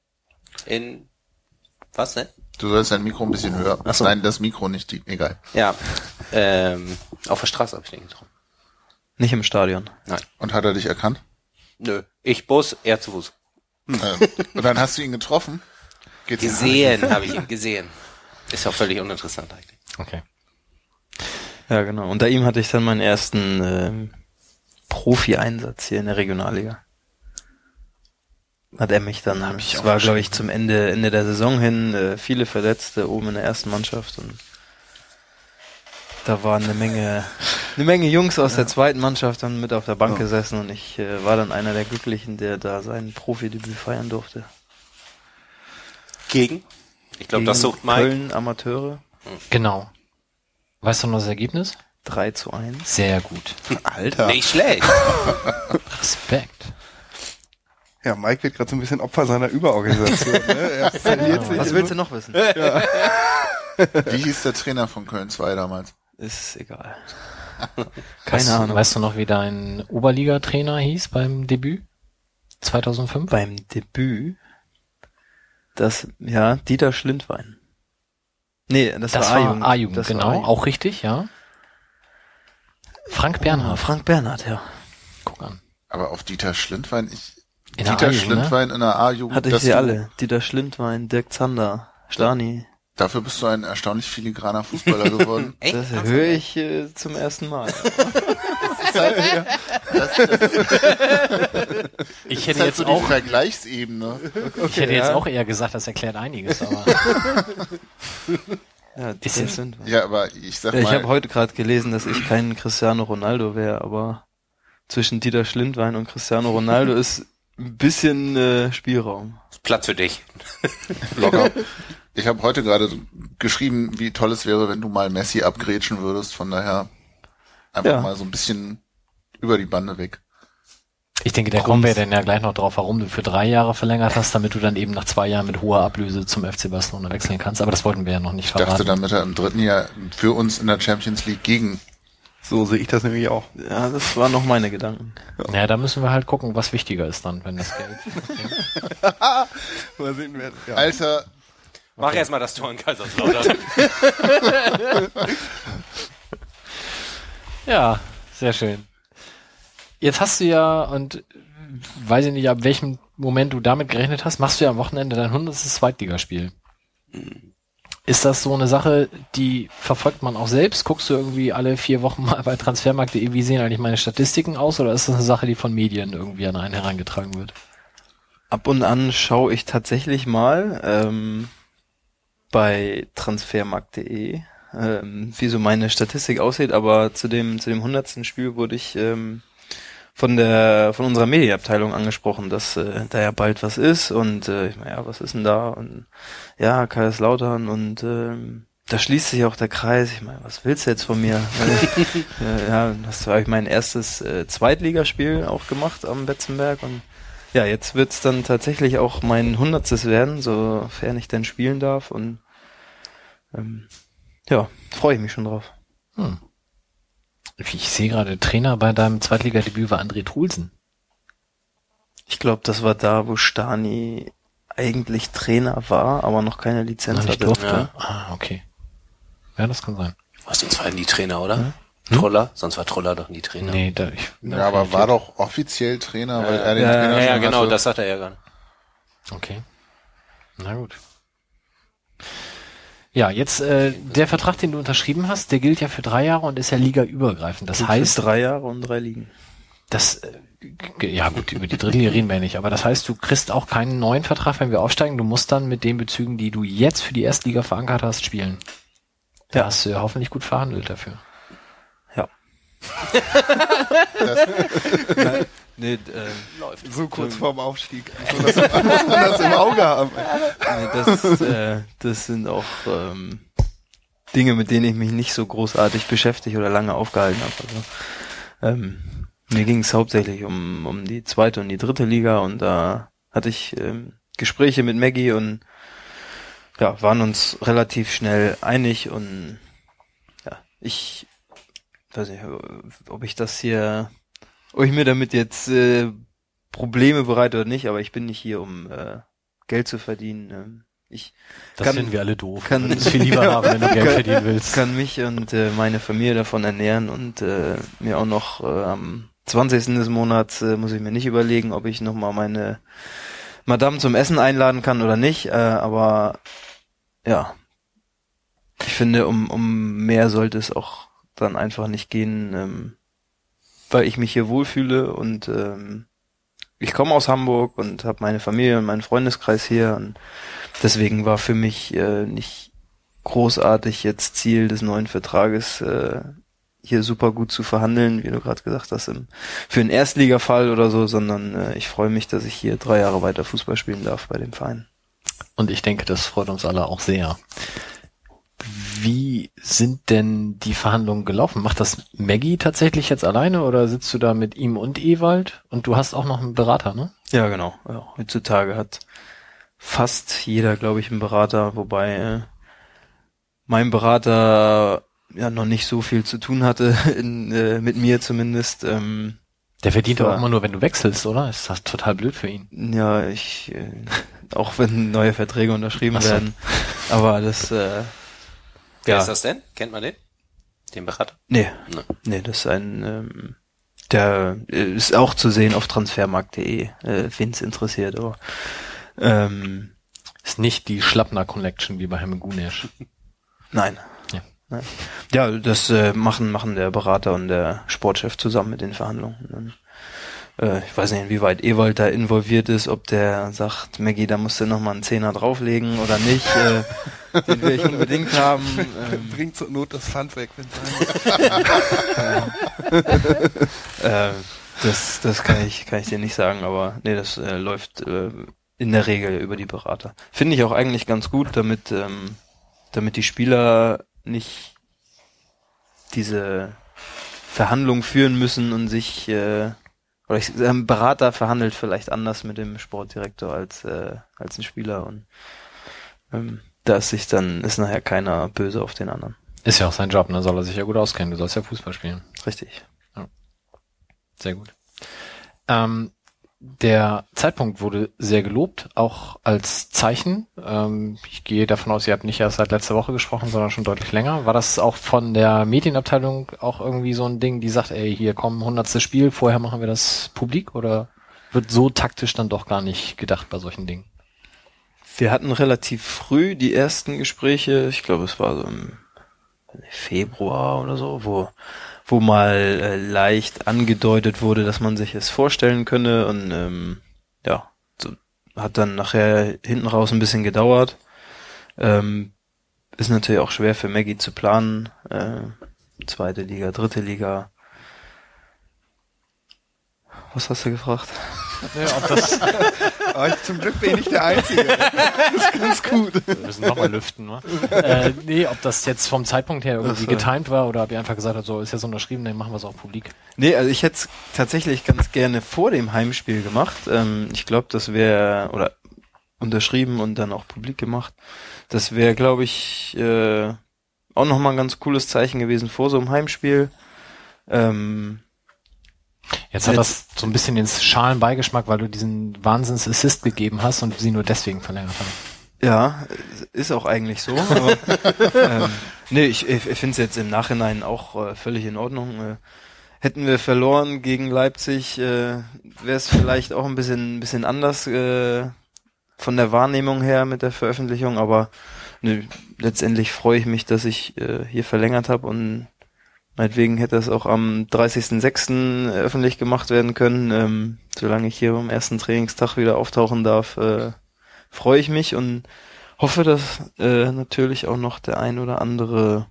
In was ne? Du sollst dein Mikro ein bisschen höher. Ach so. Nein, das Mikro nicht, die, egal. Ja. Ähm, auf der Straße habe ich den getroffen. Nicht im Stadion. Nein. Und hat er dich erkannt? Nö. Ich Bus, er zu Fuß. Ähm, und dann hast du ihn getroffen? Geht's Gesehen habe ich ihn gesehen. Ist ja auch völlig uninteressant eigentlich. Okay. Ja, genau. Unter ihm hatte ich dann meinen ersten ähm, Profi-Einsatz hier in der Regionalliga. Hat er mich dann, Hab ich war glaube ich zum Ende, Ende der Saison hin, äh, viele Verletzte oben in der ersten Mannschaft und da waren eine Menge, eine Menge Jungs aus der zweiten Mannschaft dann mit auf der Bank Ja. gesessen und ich äh, war dann einer der Glücklichen, der da sein Profidebüt feiern durfte. Gegen? Ich glaube, das sucht Mike. Köln Amateure, Genau. Weißt du noch das Ergebnis? 3 zu 1. Sehr gut. Alter. Nicht schlecht. Respekt. Ja, Mike wird gerade so ein bisschen Opfer seiner Überorganisation. ne? Er. Was willst du noch wissen? Wie hieß der Trainer von Köln 2 damals? Ist egal. Weißt, Keine du- Ahnung. Weißt du noch, wie dein Oberliga-Trainer hieß beim Debüt? 2005? beim Debüt, das, ja, Dieter Schlindwein. Nee, das, das war war A-Jugend. Genau. A-Jugend. Auch richtig, ja. Frank Bernhard. Frank Bernhard, ja. Guck an. Aber auf Dieter Schlindwein, ich, In der Dieter A-Jugend, ne? Schlindwein in der A-Jugend. Hatte ich sie alle. Dieter Schlindwein, Dirk Zander, Stani. Dafür bist du ein erstaunlich filigraner Fußballer geworden. Echt? Das höre ich äh, zum ersten Mal. Ich Das hätte ist halt jetzt so die auch, Vergleichsebene. ich hätte jetzt auch eher gesagt, das erklärt einiges, aber Ja, Ist jetzt-. Ja, aber ich sag Ja, ich mal, habe heute gerade gelesen, dass ich kein Cristiano Ronaldo wäre, aber zwischen Dieter Schlindwein und Cristiano Ronaldo ist ein bisschen äh, Spielraum. Platz für dich. locker. Ich habe heute gerade geschrieben, wie toll es wäre, wenn du mal Messi abgrätschen würdest. Von daher einfach Ja. mal so ein bisschen über die Bande weg. ich denke, da kommen wir dann ja gleich noch drauf, warum du für drei Jahre verlängert hast, damit du dann eben nach zwei Jahren mit hoher Ablöse zum FC Barcelona wechseln kannst. Aber das wollten wir ja noch nicht Ich dachte, verraten. damit er im dritten Jahr für uns in der Champions League gegen So sehe ich das nämlich auch. Ja, das waren noch meine Gedanken. Ja, da müssen wir halt gucken, was wichtiger ist dann, wenn das Geld. Mal sehen, wer, ja. Alter, Mach erst mal das Tor in Kaiserslautern. Ja, sehr schön. Jetzt hast du ja, und weiß ich nicht, ab welchem Moment du damit gerechnet hast, machst du ja am Wochenende dein 100. Zweitligaspiel. Ist das so eine Sache, die verfolgt man auch selbst? Guckst du irgendwie alle vier Wochen mal bei transfermarkt.de, wie sehen eigentlich meine Statistiken aus? Oder ist das eine Sache, die von Medien irgendwie an einen herangetragen wird? Ab und an schaue ich tatsächlich mal ähm, bei transfermarkt.de, ähm, wie so meine Statistik aussieht, aber zu dem zu dem hundertsten Spiel wurde ich ähm, von der von unserer Medienabteilung angesprochen, dass äh, da ja bald was ist und äh, ich meine, ja, was ist denn da und ja, Kaiserslautern und ähm, da schließt sich auch der Kreis. Ich meine, was willst du jetzt von mir? äh, ja, das war ich mein erstes äh, Zweitligaspiel auch gemacht am Betzenberg und ja, jetzt wird's dann tatsächlich auch mein Hundertstes werden, sofern ich denn spielen darf und ähm, ja, freue ich mich schon drauf. Hm. Ich sehe gerade, Trainer bei deinem Zweitligadebüt war André Trulsen. Ich glaube, das war da, wo Stani eigentlich Trainer war, aber noch keine Lizenz nicht hatte. durfte. ja. Ah, okay. Ja, das kann sein. Was, sonst waren die Trainer, oder? Troller? Sonst war Troller doch nie Trainer. Nee, da, ich, ja, aber war doch offiziell Trainer, weil er den Ja, Trainer Ja, ja, genau, hatte. das sagt er ja gar nicht. Okay. Na gut. Ja, jetzt äh, der Vertrag, den du unterschrieben hast, der gilt ja für drei Jahre und ist ja ligaübergreifend. Das Für heißt, drei Jahre und drei Ligen. das äh, ja gut, über die Drittliga reden wir ja nicht, aber das heißt, du kriegst auch keinen neuen Vertrag, wenn wir aufsteigen. Du musst dann mit den Bezügen, die du jetzt für die Erstliga verankert hast, spielen. Da Ja. hast du ja hoffentlich gut verhandelt dafür. Ja. nee, äh, So kurz vorm Aufstieg. So, das muss man das im Auge haben. Nee, das, äh, das sind auch ähm, Dinge, mit denen ich mich nicht so großartig beschäftigt oder lange aufgehalten habe. Also, ähm, mir ging es hauptsächlich um, um die zweite und die dritte Liga und da hatte ich ähm, Gespräche mit Maggie und ja, waren uns relativ schnell einig und ja, ich weiß nicht, ob ich das hier, ob ich mir damit jetzt äh, Probleme bereite oder nicht, aber ich bin nicht hier, um äh, Geld zu verdienen. Ähm, ich Das kann, finden wir alle doof. kann- Kann es viel lieber haben, wenn du Geld verdienen willst. kann mich und äh, meine Familie davon ernähren und äh, mir auch noch äh, am 20. des Monats äh, muss ich mir nicht überlegen, ob ich nochmal meine Madame zum Essen einladen kann oder nicht, äh, aber ja, ich finde, um, um mehr sollte es auch dann einfach nicht gehen, ähm, weil ich mich hier wohlfühle und ähm, ich komme aus Hamburg und habe meine Familie und meinen Freundeskreis hier und deswegen war für mich äh, nicht großartig jetzt Ziel des neuen Vertrages äh, hier super gut zu verhandeln, wie du gerade gesagt hast, im, für einen Erstligafall oder so, sondern äh, ich freue mich, dass ich hier drei Jahre weiter Fußball spielen darf bei dem Verein. Und ich denke, das freut uns alle auch sehr. Wie sind denn die Verhandlungen gelaufen? Macht das Maggie tatsächlich jetzt alleine oder sitzt du da mit ihm und Ewald? Und du hast auch noch einen Berater, ne? Ja, genau. Ja, heutzutage hat fast jeder, glaube ich, einen Berater, wobei äh, mein Berater ja noch nicht so viel zu tun hatte, in, äh, mit mir zumindest. Ähm, Der verdient aber immer nur, wenn du wechselst, oder? Ist das total blöd für ihn? ja, ich, äh, auch wenn neue Verträge unterschrieben so. werden, aber das, äh, Wer ja, ist das denn? Kennt man den? Den Berater? nee, Ne. nee, das ist ein, ähm, der äh, ist auch zu sehen auf transfermarkt.de, äh, wen's interessiert, aber ähm, Ist nicht die Schlappner Collection wie bei Helmut Gunesch. Nein. Ja. Nein. Ja, das äh, machen machen der Berater und der Sportchef zusammen mit den Verhandlungen. Äh, ich weiß nicht, inwieweit Ewald da involviert ist, ob der sagt, Maggie, da musst du noch mal einen Zehner drauflegen oder nicht. Äh, den will ich unbedingt haben. Ähm, Bringt zur Not das Pfand weg, wenn äh, das das kann ich kann ich dir nicht sagen, aber nee, das äh, läuft äh, in der Regel über die Berater. Finde ich auch eigentlich ganz gut, damit ähm, damit die Spieler nicht diese Verhandlungen führen müssen und sich äh, oder ich, ein Berater verhandelt vielleicht anders mit dem Sportdirektor als äh, als ein Spieler und ähm, da ist sich dann ist nachher keiner böse auf den anderen. Ist ja auch sein Job, ne? Soll er sich ja gut auskennen. Du sollst ja Fußball spielen. Richtig. Sehr gut. Ähm, der Zeitpunkt wurde sehr gelobt, auch als Zeichen. Ähm, ich gehe davon aus, ihr habt nicht erst seit letzter Woche gesprochen, sondern schon deutlich länger. War das auch von der Medienabteilung auch irgendwie so ein Ding, die sagt, ey, hier kommen hundertstes Spiel, vorher machen wir das publik oder wird so taktisch dann doch gar nicht gedacht bei solchen Dingen? Wir hatten relativ früh die ersten Gespräche, ich glaube es war so im Februar oder so, wo, wo mal äh, leicht angedeutet wurde, dass man sich es vorstellen könne und ähm, ja, so, hat dann nachher hinten raus ein bisschen gedauert. Ähm, ist natürlich auch schwer für Maggie zu planen. Äh, zweite Liga, dritte Liga. Was hast du gefragt? Aber ich, zum Glück bin ich nicht der Einzige. Das ist ganz gut. Wir müssen nochmal lüften, ne? äh, nee, ob das jetzt vom Zeitpunkt her irgendwie Ach so. getimed war oder ob ihr einfach gesagt habt, so ist ja so unterschrieben, dann machen wir es auch publik. Nee, also ich hätte es tatsächlich ganz gerne vor dem Heimspiel gemacht. Ähm, ich glaube, das wäre, oder unterschrieben und dann auch publik gemacht. Das wäre, glaube ich, äh, auch nochmal ein ganz cooles Zeichen gewesen vor so einem Heimspiel. Ähm, Jetzt hat das so ein bisschen den schalen Beigeschmack, weil du diesen Wahnsinns-Assist gegeben hast und sie nur deswegen verlängert haben. ja, ist auch eigentlich so. Aber, ähm, nee, ich, ich finde es jetzt im Nachhinein auch äh, völlig in Ordnung. Äh, hätten wir verloren gegen Leipzig, äh, wäre es vielleicht auch ein bisschen, ein bisschen anders äh, von der Wahrnehmung her mit der Veröffentlichung, aber ne, letztendlich freue ich mich, dass ich äh, hier verlängert habe und meinetwegen hätte es auch am 30.06. öffentlich gemacht werden können. Ähm, solange ich hier am ersten Trainingstag wieder auftauchen darf, äh, freue ich mich und hoffe, dass äh, natürlich auch noch der ein oder andere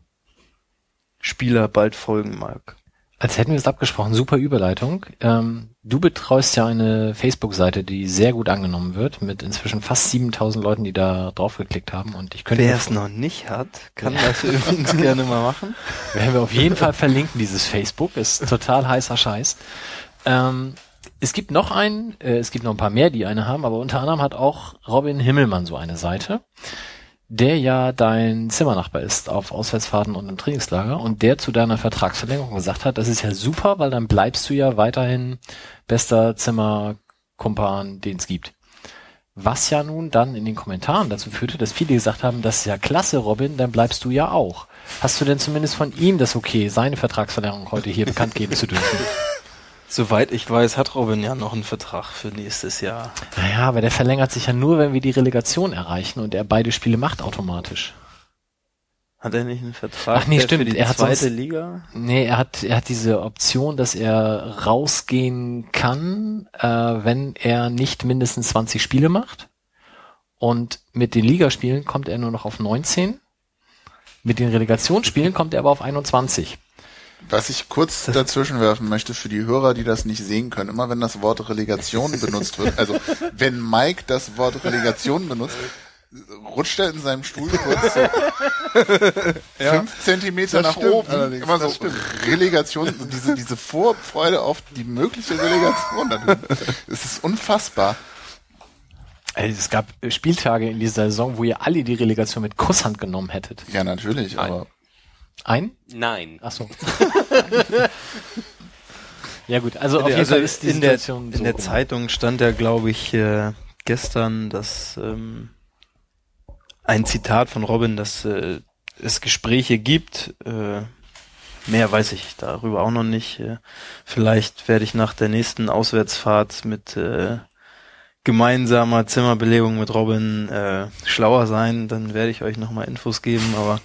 Spieler bald folgen mag. Als hätten wir es abgesprochen, super Überleitung. Ähm, du betreust ja eine Facebook-Seite, die sehr gut angenommen wird, mit inzwischen fast 7000 Leuten, die da draufgeklickt haben. Und ich könnte Wer es noch nicht hat, kann das übrigens gerne mal machen. Werden wir auf jeden Fall verlinken, dieses Facebook. Ist total heißer Scheiß. Ähm, es gibt noch einen, äh, es gibt noch ein paar mehr, die eine haben, aber unter anderem hat auch Robin Himmelmann so eine Seite. Der ja dein Zimmernachbar ist auf Auswärtsfahrten und im Trainingslager und der zu deiner Vertragsverlängerung gesagt hat, das ist ja super, weil dann bleibst du ja weiterhin bester Zimmerkumpan, den es gibt. Was ja nun dann in den Kommentaren dazu führte, dass viele gesagt haben, das ist ja klasse, Robin, dann bleibst du ja auch. Hast du denn zumindest von ihm das okay, seine Vertragsverlängerung heute hier bekannt geben zu dürfen? Soweit ich weiß, hat Robin ja noch einen Vertrag für nächstes Jahr. Naja, aber der verlängert sich ja nur, wenn wir die Relegation erreichen und er beide Spiele macht automatisch. Hat er nicht einen Vertrag Ach nee, stimmt, für die er hat zweite sonst- Liga? Nee, er hat, er hat diese Option, dass er rausgehen kann, äh, wenn er nicht mindestens 20 Spiele macht. Und mit den Ligaspielen kommt er nur noch auf 19. Mit den Relegationsspielen kommt er aber auf 21. Was ich kurz dazwischen werfen möchte für die Hörer, die das nicht sehen können, immer wenn das Wort Relegation benutzt wird, also wenn Mike das Wort Relegation benutzt, rutscht er in seinem Stuhl kurz so fünf Zentimeter Das nach stimmt oben. allerdings, Immer so stimmt. Relegation, so diese, diese Vorfreude auf die mögliche Relegation. dann- Es ist unfassbar. Ey, Es gab Spieltage in dieser Saison, wo ihr alle die Relegation mit Kusshand genommen hättet. Ja, natürlich, aber Ein? Nein. Ach so. ja gut, also auf jeden Also Fall ist die in der, Situation in so der rum. Zeitung stand ja, glaube ich, äh, gestern, dass ähm, ein Zitat von Robin, dass äh, es Gespräche gibt. Äh, mehr weiß ich darüber auch noch nicht. Äh, vielleicht werde ich nach der nächsten Auswärtsfahrt mit äh, gemeinsamer Zimmerbelegung mit Robin äh, schlauer sein. Dann werde ich euch nochmal Infos geben. Aber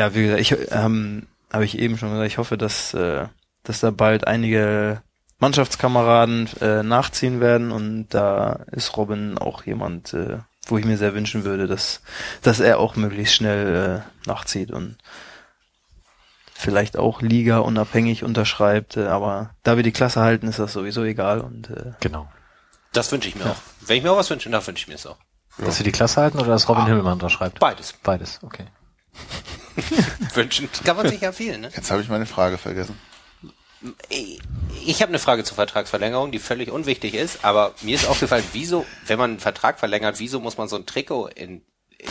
ja, wie gesagt, ich ähm, habe ich eben schon gesagt, ich hoffe, dass, äh, dass da bald einige Mannschaftskameraden äh, nachziehen werden und da ist Robin auch jemand, äh, wo ich mir sehr wünschen würde, dass, dass er auch möglichst schnell äh, nachzieht und vielleicht auch Liga unabhängig unterschreibt, äh, aber da wir die Klasse halten, ist das sowieso egal und äh, Genau. Das wünsche ich mir auch. Wenn ich mir auch was wünsche, dann wünsche ich mir es auch. Dass wir die Klasse halten oder dass Robin Himmelmann unterschreibt? Beides. Beides, okay. Wünschen kann man sich ja viel, ne? jetzt habe ich meine Frage vergessen. Ich habe eine Frage zur Vertragsverlängerung, die völlig unwichtig ist, aber mir ist aufgefallen, wieso, wenn man einen Vertrag verlängert, wieso muss man so ein Trikot in, in,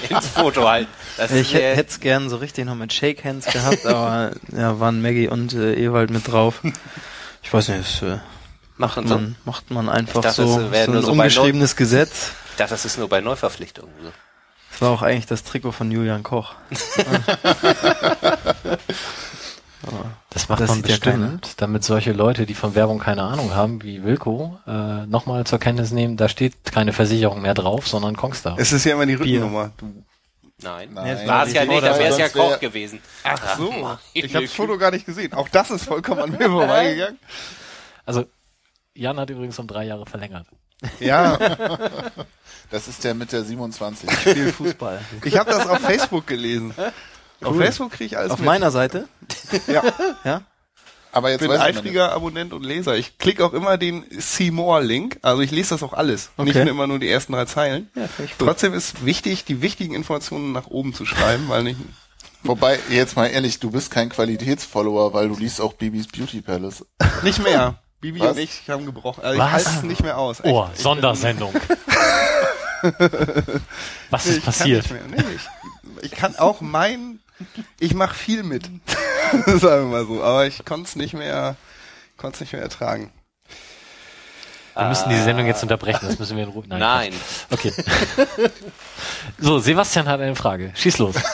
ins Foto halten? Das ich hätte es gern so richtig noch mit Shake Hands gehabt, aber ja, waren Maggie und äh, Ewald mit drauf. Ich weiß nicht, das äh, macht man so. macht man einfach dachte, so, so ein ungeschriebenes Gesetz. Ich dachte, das ist nur bei Neuverpflichtungen so. Das war auch eigentlich das Trikot von Julian Koch. Das macht Das man sieht ja bestimmt, damit solche Leute, die von Werbung keine Ahnung haben, wie Wilko, äh, nochmal zur Kenntnis nehmen, da steht keine Versicherung mehr drauf, sondern Kongstar. Es ist ja immer die. Rückennummer. Du, Nein, Nein. war es ja nicht, dann wäre es ja Koch gewesen. ach so, ich habe das Foto gar nicht gesehen. Auch das ist vollkommen an mir vorbeigegangen. Also, Jan hat übrigens um drei Jahre verlängert. Ja, Das ist der mit der 27. Spiel Fußball. ich habe das auf Facebook gelesen. Auf Facebook kriege ich alles Auf mit. meiner Seite? Ja, Ja? Aber ich jetzt bin weiß ich nicht. eifriger Abonnent und Leser. Ich klicke auch immer den See More Link. Also ich lese das auch alles. Nicht Okay. nur immer nur die ersten drei Zeilen. Ja, ich. Trotzdem ist wichtig, die wichtigen Informationen nach oben zu schreiben, weil nicht. Wobei, jetzt mal ehrlich, du bist kein Qualitätsfollower, weil du liest auch Bibis Beauty Palace. Nicht mehr. Bibi Was? und ich haben gebrochen. Also ich halte es nicht mehr aus. Oh, Ich Sondersendung. Was Nee, ist passiert? Nee, ich, ich kann auch mein, ich mache viel mit, sagen wir mal so, aber ich konnte es nicht mehr, konnte es nicht mehr ertragen. Wir müssen die Sendung jetzt unterbrechen, das müssen wir in Ruhe. Nein. Okay. so, Sebastian hat eine Frage. Schieß los.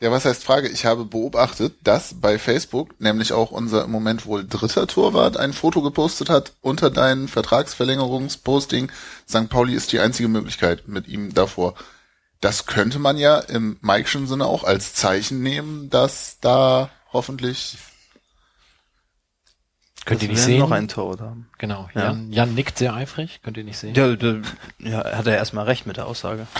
Ja, was heißt Frage? Ich habe beobachtet, dass bei Facebook nämlich auch unser im Moment wohl dritter Torwart ein Foto gepostet hat unter deinen Vertragsverlängerungsposting. St. Pauli ist die einzige Möglichkeit mit ihm davor. Das könnte man ja im Mike'schen Sinne auch als Zeichen nehmen, dass da hoffentlich Könnt ihr Dass nicht wir sehen? noch ein Torwart haben. Genau. Ja. Jan, Jan nickt sehr eifrig. Könnt ihr nicht sehen? Ja, da, ja, hat er erstmal recht mit der Aussage.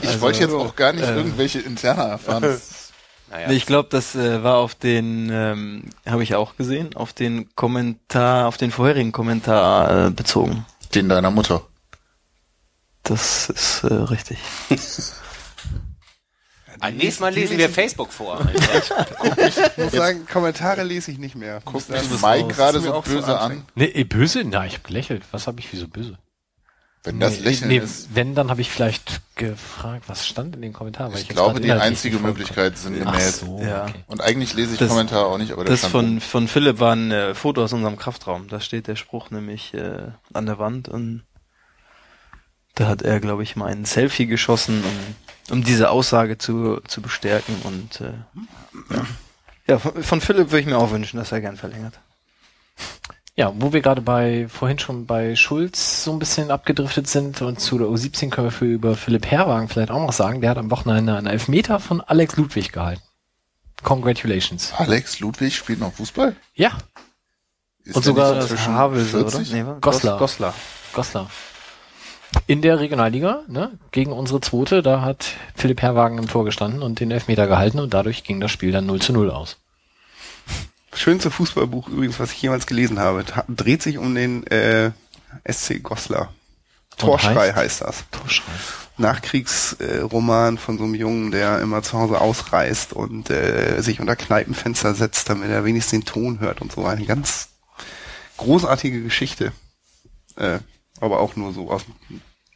Ich wollte jetzt auch gar nicht irgendwelche interner erfahren. Das- Naja. Nee, Ich glaube, das äh, war auf den, ähm, habe ich auch gesehen, auf den Kommentar, auf den vorherigen Kommentar äh, bezogen. Den deiner Mutter. Das ist äh, richtig. Ein nächstes Mal lesen wir Facebook vor. Ich muss sagen, Kommentare lese ich nicht mehr. Guckt Das Mike gerade so böse an. anstrengend. Nee, böse? Na, ich hab gelächelt. Was habe ich wieso böse? Wenn das Nee, Lächeln nee, ist, Wenn, dann habe ich vielleicht gefragt, was stand in den Kommentaren. weil ich jetzt glaube, die einzige. Möglichkeit sind Ach gemäht. so, Ja. okay. Und eigentlich lese ich Das- Kommentare auch nicht, aber Das von, von Philipp war ein äh, Foto aus unserem Kraftraum. Da steht der Spruch nämlich äh, an der Wand und da hat er, glaube ich, mal ein Selfie geschossen, um, um diese Aussage zu, zu bestärken. Und äh, ja. ja, von, von Philipp würde ich mir auch wünschen, dass er gern verlängert. Ja, wo wir gerade bei, vorhin schon bei Schulz so ein bisschen abgedriftet sind und zu der U17 können wir für über Philipp Herwagen vielleicht auch noch sagen, der hat am Wochenende einen Elfmeter von Alex Ludwig gehalten. Congratulations. Alex Ludwig spielt noch Fußball? Ja, Ist Und sogar inzwischen Havelse, oder? 40? Nee? Goslar. Goslar. Goslar. In der Regionalliga, ne, gegen unsere zweite, da hat Philipp Herwagen im Tor gestanden und den Elfmeter gehalten und dadurch ging das Spiel dann 0 zu 0 aus. Schönste Fußballbuch übrigens, was ich jemals gelesen habe. Dreht sich um den äh, SC Goslar. Torschrei heißt? heißt? das. Torschrei. Nachkriegsroman äh, von so einem Jungen, der immer zu Hause ausreist und äh, sich unter Kneipenfenster setzt, damit er wenigstens den Ton hört und so. Eine ganz großartige Geschichte. Äh, aber auch nur so aus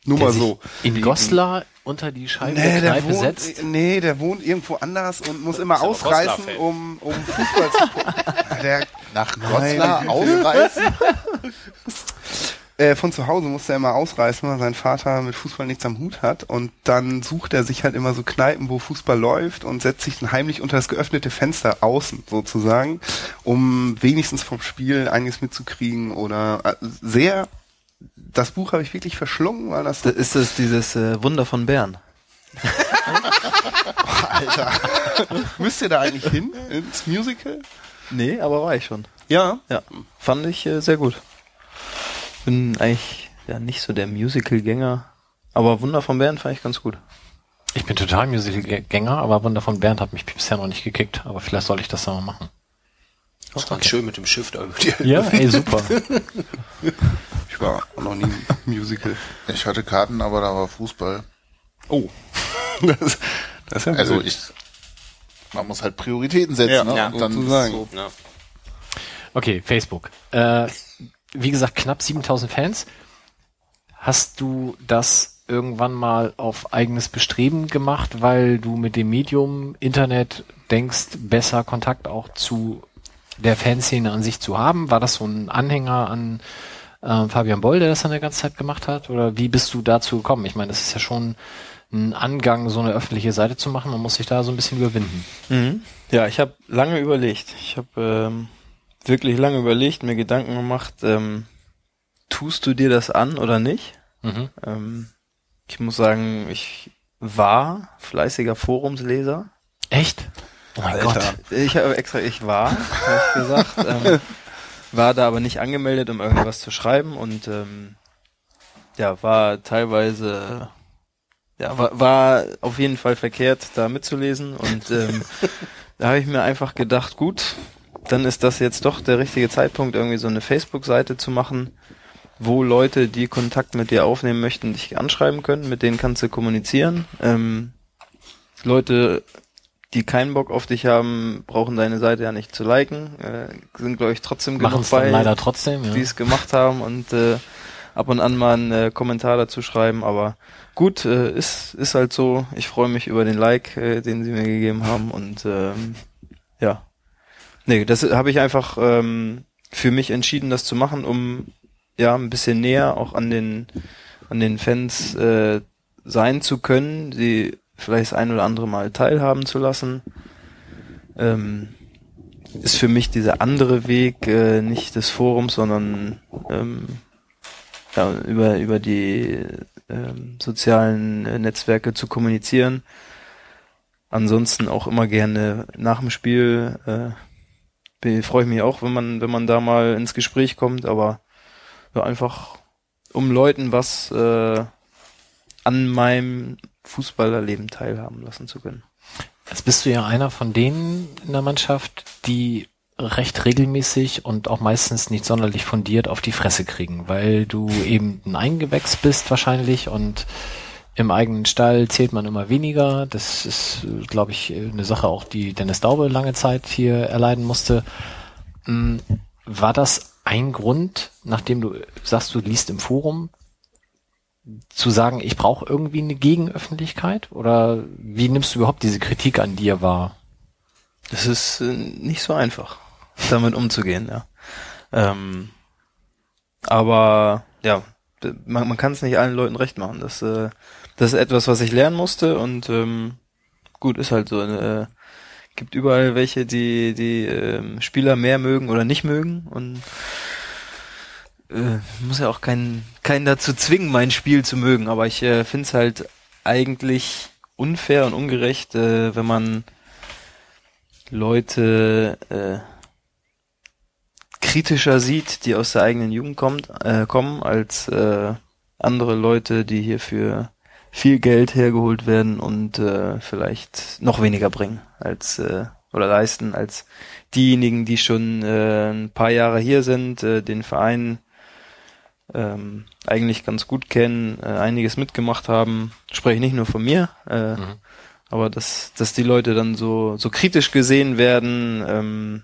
nur Der mal so. In Goslar unter die Scheibe Nee der Kneipe wohnt, setzt. nee, der wohnt irgendwo anders und muss immer ausreißen, um, um Fußball zu gucken. Der, Nach. Goslar ausreißen? äh, von zu Hause musste er immer ausreißen, weil sein Vater mit Fußball nichts am Hut hat. Und dann sucht er sich halt immer so Kneipen, wo Fußball läuft und setzt sich dann heimlich unter das geöffnete Fenster außen sozusagen, um wenigstens vom Spiel einiges mitzukriegen oder äh, sehr. Das Buch habe ich wirklich verschlungen, weil das Da ist das dieses äh, Wunder von Bern. Alter. Müsst ihr da eigentlich hin ins Musical? Nee, aber war ich schon. Ja. Ja, fand ich äh, sehr gut. Bin eigentlich ja nicht so der Musical-Gänger, aber Wunder von Bern fand ich ganz gut. Ich bin total Musical-Gänger, aber Wunder von Bernd hat mich bisher noch nicht gekickt, aber vielleicht soll ich das dann mal machen. Das war schön mit dem Schiff da über die Ja, ey, super. Ich war auch noch nie im Musical. Ich hatte Karten, aber da war Fußball. Oh. Das, das ist ja Also ich, man muss halt Prioritäten setzen, Ja, ne? ja, Und dann sozusagen. so, Ja. Okay, Facebook. Äh, wie gesagt, knapp 7000 Fans. Hast du das irgendwann mal auf eigenes Bestreben gemacht, weil du mit dem Medium Internet denkst, besser Kontakt auch zu der Fanszene an sich zu haben? War das so ein Anhänger an äh, Fabian Boll, der das dann eine ganze Zeit gemacht hat? Oder wie bist du dazu gekommen? Ich meine, das ist ja schon ein Angang, so eine öffentliche Seite zu machen. Man muss sich da so ein bisschen überwinden. Mhm. Ja, ich habe lange überlegt. Ich habe ähm, wirklich lange überlegt, mir Gedanken gemacht, ähm, tust du dir das an oder nicht? Mhm. Ähm, ich muss sagen, ich war fleißiger Forumsleser. Echt? Oh mein Alter. Gott. Ich habe extra, ich war, habe ich gesagt, ähm, war da aber nicht angemeldet, um irgendwas zu schreiben und ähm, ja, war teilweise, ja, war, war auf jeden Fall verkehrt, da mitzulesen und ähm, da habe ich mir einfach gedacht, gut, dann ist das jetzt doch der richtige Zeitpunkt, irgendwie so eine Facebook-Seite zu machen, wo Leute, die Kontakt mit dir aufnehmen möchten, dich anschreiben können, mit denen kannst du kommunizieren. Ähm, Leute, die keinen Bock auf dich haben, brauchen deine Seite ja nicht zu liken, äh, sind glaube ich trotzdem Machen genug bei, leider trotzdem, ja. die es gemacht haben und äh, ab und an mal einen äh, Kommentar dazu schreiben, aber gut, äh, ist ist halt so. Ich freue mich über den Like, äh, den sie mir gegeben haben und ähm, ja, nee, das habe ich einfach ähm, für mich entschieden, das zu machen, um ja ein bisschen näher auch an den an den Fans äh, sein zu können, sie vielleicht das ein oder andere Mal teilhaben zu lassen. Ähm, ist für mich dieser andere Weg äh, nicht des Forums, sondern ähm, ja, über über die ähm, sozialen äh, Netzwerke zu kommunizieren. Ansonsten auch immer gerne nach dem Spiel äh, freue ich mich auch, wenn man wenn man da mal ins Gespräch kommt, aber ja, einfach um Leuten was äh, an meinem Fußballerleben teilhaben lassen zu können. Jetzt bist du ja einer von denen in der Mannschaft, die recht regelmäßig und auch meistens nicht sonderlich fundiert auf die Fresse kriegen, weil du eben ein Eingewächs bist wahrscheinlich und im eigenen Stall zählt man immer weniger. Das ist, glaube ich, eine Sache auch, die Dennis Daube lange Zeit hier erleiden musste. Mm, War das ein Grund, nachdem du sagst, du liest im Forum, zu sagen, ich brauche irgendwie eine Gegenöffentlichkeit? Oder wie nimmst du überhaupt diese Kritik an dir wahr? Das ist äh, nicht so einfach, damit umzugehen, ja. Ähm, aber ja, man, man kann es nicht allen Leuten recht machen. Das, äh, das ist etwas, was ich lernen musste und ähm, gut, ist halt so. Äh, gibt überall welche, die die ähm, Spieler mehr mögen oder nicht mögen und äh, muss ja auch keinen keinen dazu zwingen, mein Spiel zu mögen. Aber ich äh, finde es halt eigentlich unfair und ungerecht, äh, wenn man Leute äh, kritischer sieht, die aus der eigenen Jugend kommt, äh, kommen, als äh, andere Leute, die hier für viel Geld hergeholt werden und äh, vielleicht noch weniger bringen als äh, oder leisten als diejenigen, die schon äh, ein paar Jahre hier sind, äh, den Verein ähm, eigentlich ganz gut kennen, äh, einiges mitgemacht haben. Spreche ich nicht nur von mir, äh, Mhm. aber dass, dass die Leute dann so, so kritisch gesehen werden, ähm,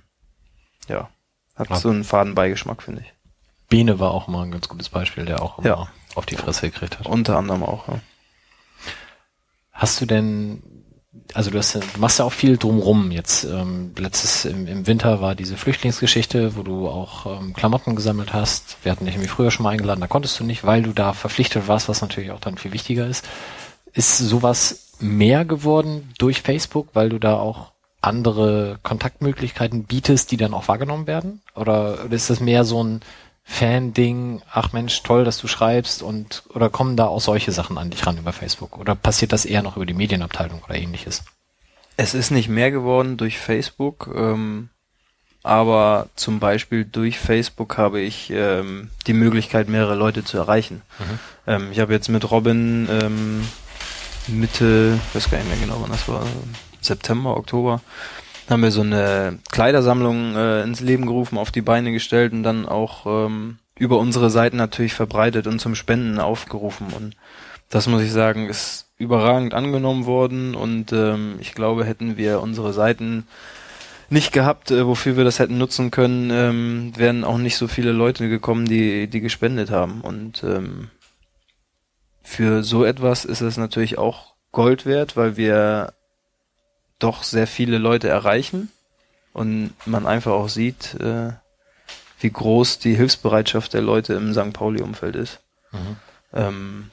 ja, hat Ja. so einen Fadenbeigeschmack, finde ich. Bene war auch mal ein ganz gutes Beispiel, der auch immer Ja. auf die Fresse gekriegt hat. Unter anderem auch. Ja. Hast du denn, also du, hast, du machst ja auch viel drumrum jetzt. Ähm, letztes im, im Winter war diese Flüchtlingsgeschichte, wo du auch ähm, Klamotten gesammelt hast. Wir hatten dich irgendwie früher schon mal eingeladen, da konntest du nicht, weil du da verpflichtet warst, was natürlich auch dann viel wichtiger ist. Ist sowas mehr geworden durch Facebook, weil du da auch andere Kontaktmöglichkeiten bietest, die dann auch wahrgenommen werden? Oder ist das mehr so ein Fan-Ding, ach Mensch, toll, dass du schreibst und oder kommen da auch solche Sachen an dich ran über Facebook? Oder passiert das eher noch über die Medienabteilung oder ähnliches? Es ist nicht mehr geworden durch Facebook, ähm, aber zum Beispiel durch Facebook habe ich ähm, die Möglichkeit, mehrere Leute zu erreichen. Ähm, ich habe jetzt mit Robin ähm, Mitte, ich weiß gar nicht mehr genau, wann das war, September, Oktober, haben wir so eine Kleidersammlung äh, ins Leben gerufen, auf die Beine gestellt und dann auch ähm, über unsere Seiten natürlich verbreitet und zum Spenden aufgerufen. Und das muss ich sagen, ist überragend angenommen worden und ähm, ich glaube, hätten wir unsere Seiten nicht gehabt, äh, wofür wir das hätten nutzen können, ähm, wären auch nicht so viele Leute gekommen, die, die gespendet haben. Und ähm, für so etwas ist es natürlich auch Gold wert, weil wir doch sehr viele Leute erreichen und man einfach auch sieht, äh, wie groß die Hilfsbereitschaft der Leute im St. Pauli-Umfeld ist. Ähm,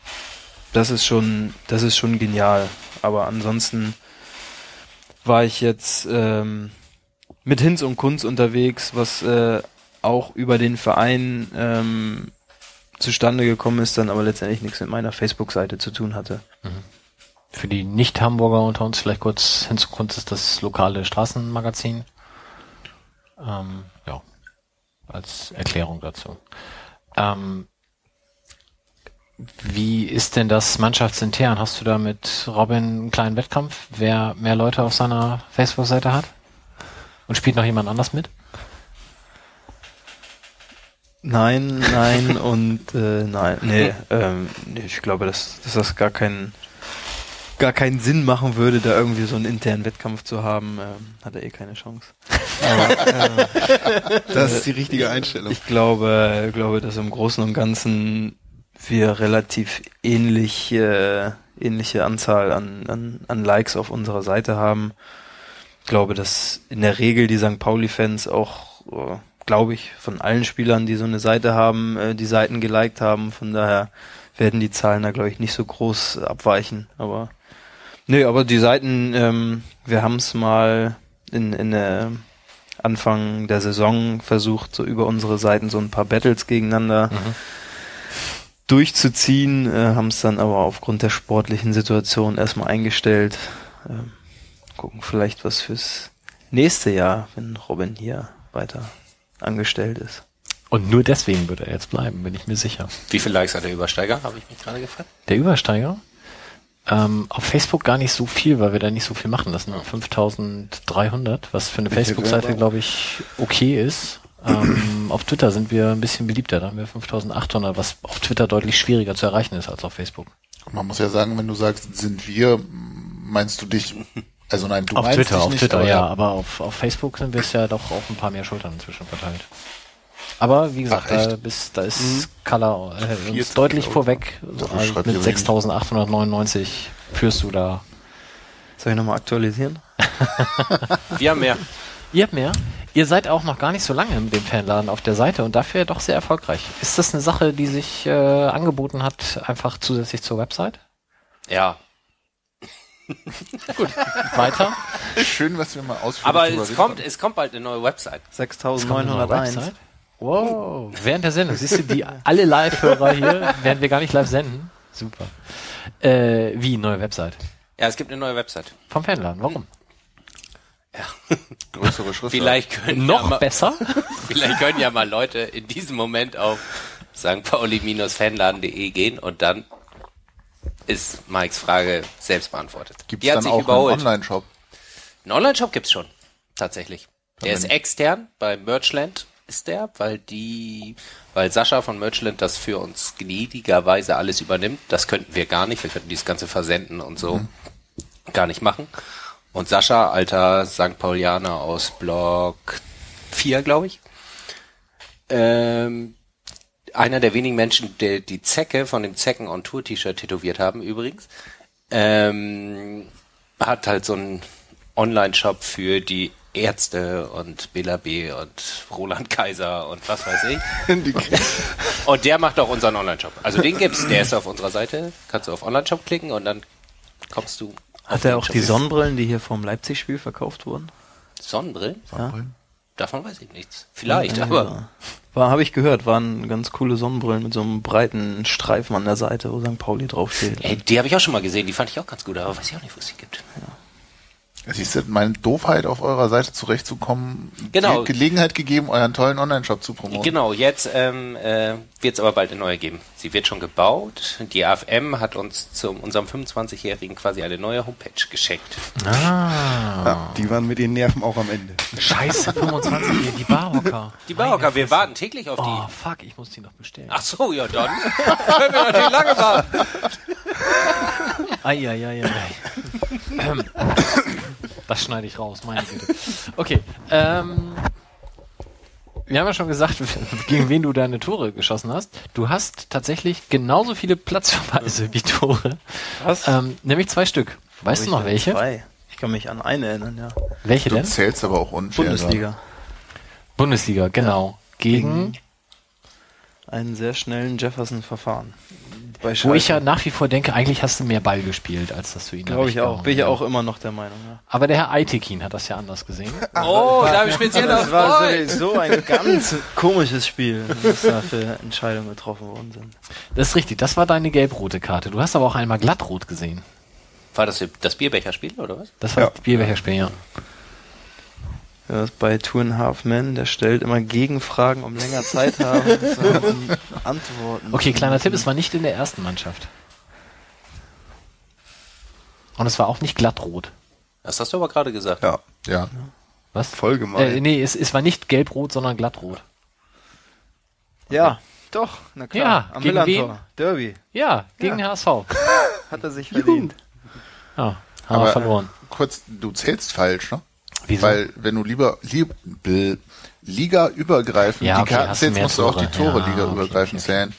das ist schon, das ist schon genial. Aber ansonsten war ich jetzt ähm, mit Hinz und Kunz unterwegs, was äh, auch über den Verein ähm, zustande gekommen ist, dann aber letztendlich nichts mit meiner Facebook-Seite zu tun hatte. Für die Nicht-Hamburger unter uns vielleicht kurz hinzukunft ist das lokale Straßenmagazin. Ähm, ja, als Erklärung dazu. Ähm, wie ist denn das mannschaftsintern? Hast du da mit Robin einen kleinen Wettkampf, wer mehr Leute auf seiner Facebook-Seite hat? Und spielt noch jemand anders mit? Nein, nein und äh, nein. Nee, ähm, ich glaube, dass, dass das gar keinen gar keinen Sinn machen würde, da irgendwie so einen internen Wettkampf zu haben, ähm, hat er eh keine Chance. Aber, äh, Das ist die richtige Einstellung. ich glaube, glaube, dass im Großen und Ganzen wir relativ ähnlich, äh, ähnliche Anzahl an, an, an Likes auf unserer Seite haben. Ich glaube, dass in der Regel die St. Pauli-Fans auch, äh, glaube ich, von allen Spielern, die so eine Seite haben, äh, die Seiten geliked haben. Von daher werden die Zahlen da, glaube ich, nicht so groß abweichen. Aber nee, aber die Seiten, ähm, wir haben es mal in, in der Anfang der Saison versucht, so über unsere Seiten so ein paar Battles gegeneinander durchzuziehen, äh, haben es dann aber aufgrund der sportlichen Situation erstmal eingestellt. Ähm, gucken vielleicht was fürs nächste Jahr, wenn Robin hier weiter angestellt ist. Und nur deswegen wird er jetzt bleiben, bin ich mir sicher. Wie viele Likes hat der Übersteiger? Habe ich mich gerade gefragt. Der Übersteiger? Ähm, auf Facebook gar nicht so viel, weil wir da nicht so viel machen. Das sind 5300, was für eine Facebook-Seite, glaube ich, okay ist. Ähm, auf Twitter sind wir ein bisschen beliebter. Da haben wir 5800, was auf Twitter deutlich schwieriger zu erreichen ist als auf Facebook. Man muss ja sagen, wenn du sagst, sind wir, meinst du dich, also nein, du auf meinst Twitter, auf nicht, Twitter, aber ja. Aber auf, auf Facebook sind wir es ja doch auf ein paar mehr Schultern inzwischen verteilt. Aber wie gesagt, Ach, da, bis, da ist Color äh, uns 40 deutlich vorweg. So, also mit ihr wenig. 6.899 führst du da. Soll ich nochmal aktualisieren? Wir haben mehr. Ihr habt mehr. Ihr seid auch noch gar nicht so lange mit dem Fanladen auf der Seite und dafür doch sehr erfolgreich. Ist das eine Sache, die sich äh, angeboten hat, einfach zusätzlich zur Website? Ja. Weiter? Schön, was wir mal ausführen. Aber es kommt, es kommt bald eine neue Website. Es kommt eine neue 6901. Wow, während der Sendung. Siehst du, die alle Live-Hörer hier, werden wir gar nicht live senden. Super. Äh, wie, neue Website? Ja, es gibt eine neue Website. Vom Fanladen. Warum? größere Schrift. Vielleicht können Noch ja mal, besser? vielleicht können ja mal Leute in diesem Moment auf St. Pauli-fanladen.de gehen und dann ist Mikes Frage selbst beantwortet. Gibt es hat dann auch einen überholt. Online-Shop? Einen Online-Shop gibt's schon, tatsächlich. Der ist extern, bei Merchland ist der, weil die, weil Sascha von Merchland das für uns gnädigerweise alles übernimmt. Das könnten wir gar nicht. Wir könnten dieses ganze Versenden und so gar nicht machen. Und Sascha, alter St. Paulianer aus Block 4, glaube ich, ähm, einer der wenigen Menschen, der die Zecke von dem Zecken on Tour T-Shirt tätowiert haben, übrigens, ähm, hat halt so einen Online-Shop für die Ärzte und Bela B. und Roland Kaiser und was weiß ich. Und der macht auch unseren Online-Shop. Also den gibt's, der ist auf unserer Seite. Kannst du auf Online-Shop klicken und dann kommst du. Hat er auch die Sonnenbrillen, die hier vom Leipzig-Spiel verkauft wurden? Sonnenbrillen? Ja. Davon weiß ich nichts. Vielleicht, Ja, aber War, habe ich gehört, waren ganz coole Sonnenbrillen mit so einem breiten Streifen an der Seite, wo St. Pauli draufsteht. ey, die habe ich auch schon mal gesehen. Die fand ich auch ganz gut, aber weiß ich auch nicht, wo es die gibt. Siehst du, meine Doofheit auf eurer Seite zurechtzukommen, Genau. die Gelegenheit gegeben, euren tollen Online-Shop zu promoten. Genau, jetzt ähm, äh, wird es aber bald eine neue geben. Sie wird schon gebaut. Die AFM hat uns zu unserem 25-Jährigen quasi eine neue Homepage geschenkt. Ah. Ja, die waren mit den Nerven auch am Ende. Scheiße, 25 hier, die Barhocker. Die Barocker, wir warten täglich auf Oh, die. fuck, ich muss die noch bestellen. Ach so, ja dann. Können wir natürlich lange warten. Eieieiei. ähm, das schneide ich raus, meine Güte. Okay, ähm, wir haben ja schon gesagt, gegen wen du deine Tore geschossen hast. Du hast tatsächlich genauso viele Platzverweise wie Tore. Was? Ähm, nämlich zwei Stück. Weißt du noch welche? Zwei. Ich kann mich an eine erinnern, ja. Welche Du denn? zählst aber auch unfair. Bundesliga. Bundesliga, genau. Gegen, Einen sehr schnellen Jefferson-Verfahren. Bei wo ich ja nach wie vor denke, eigentlich hast du mehr Ball gespielt, als dass du ihn Glaube ich auch. Bin ich ja auch. immer noch der Meinung, ja. Aber der Herr Eitekin hat das ja anders gesehen. Oh, da habe ich speziell Das war sowieso ein ganz komisches Spiel, was da für Entscheidungen getroffen worden sind. Das ist richtig, das war deine gelb-rote Karte. Du hast aber auch einmal glattrot gesehen. War das das Bierbecherspiel oder was? Das war Ja. das Bierbecherspiel, ja. Ja, das ist bei Two and a Half Men, der stellt immer Gegenfragen, um länger Zeit haben, zu haben, Antworten. Okay, kleiner Tipp, es war nicht in der ersten Mannschaft. Und es war auch nicht glattrot. Das hast du aber gerade gesagt. Ja, Ja. Was? voll gemein. Äh, nee, es, es war nicht gelb-rot, sondern glattrot. Ja, doch, na klar. Ja, Am gegen Millantor. Derby. Ja, gegen den HSV. Hat er sich verdient. Ja, haben wir Aber verloren. kurz, du zählst falsch, ne? Wieso? Weil wenn du lieber lieb, bl- Liga übergreifend Ja, die okay, Karten hast du zählst, musst du auch die Tore. Ja, Liga okay, übergreifend okay, okay. zählen.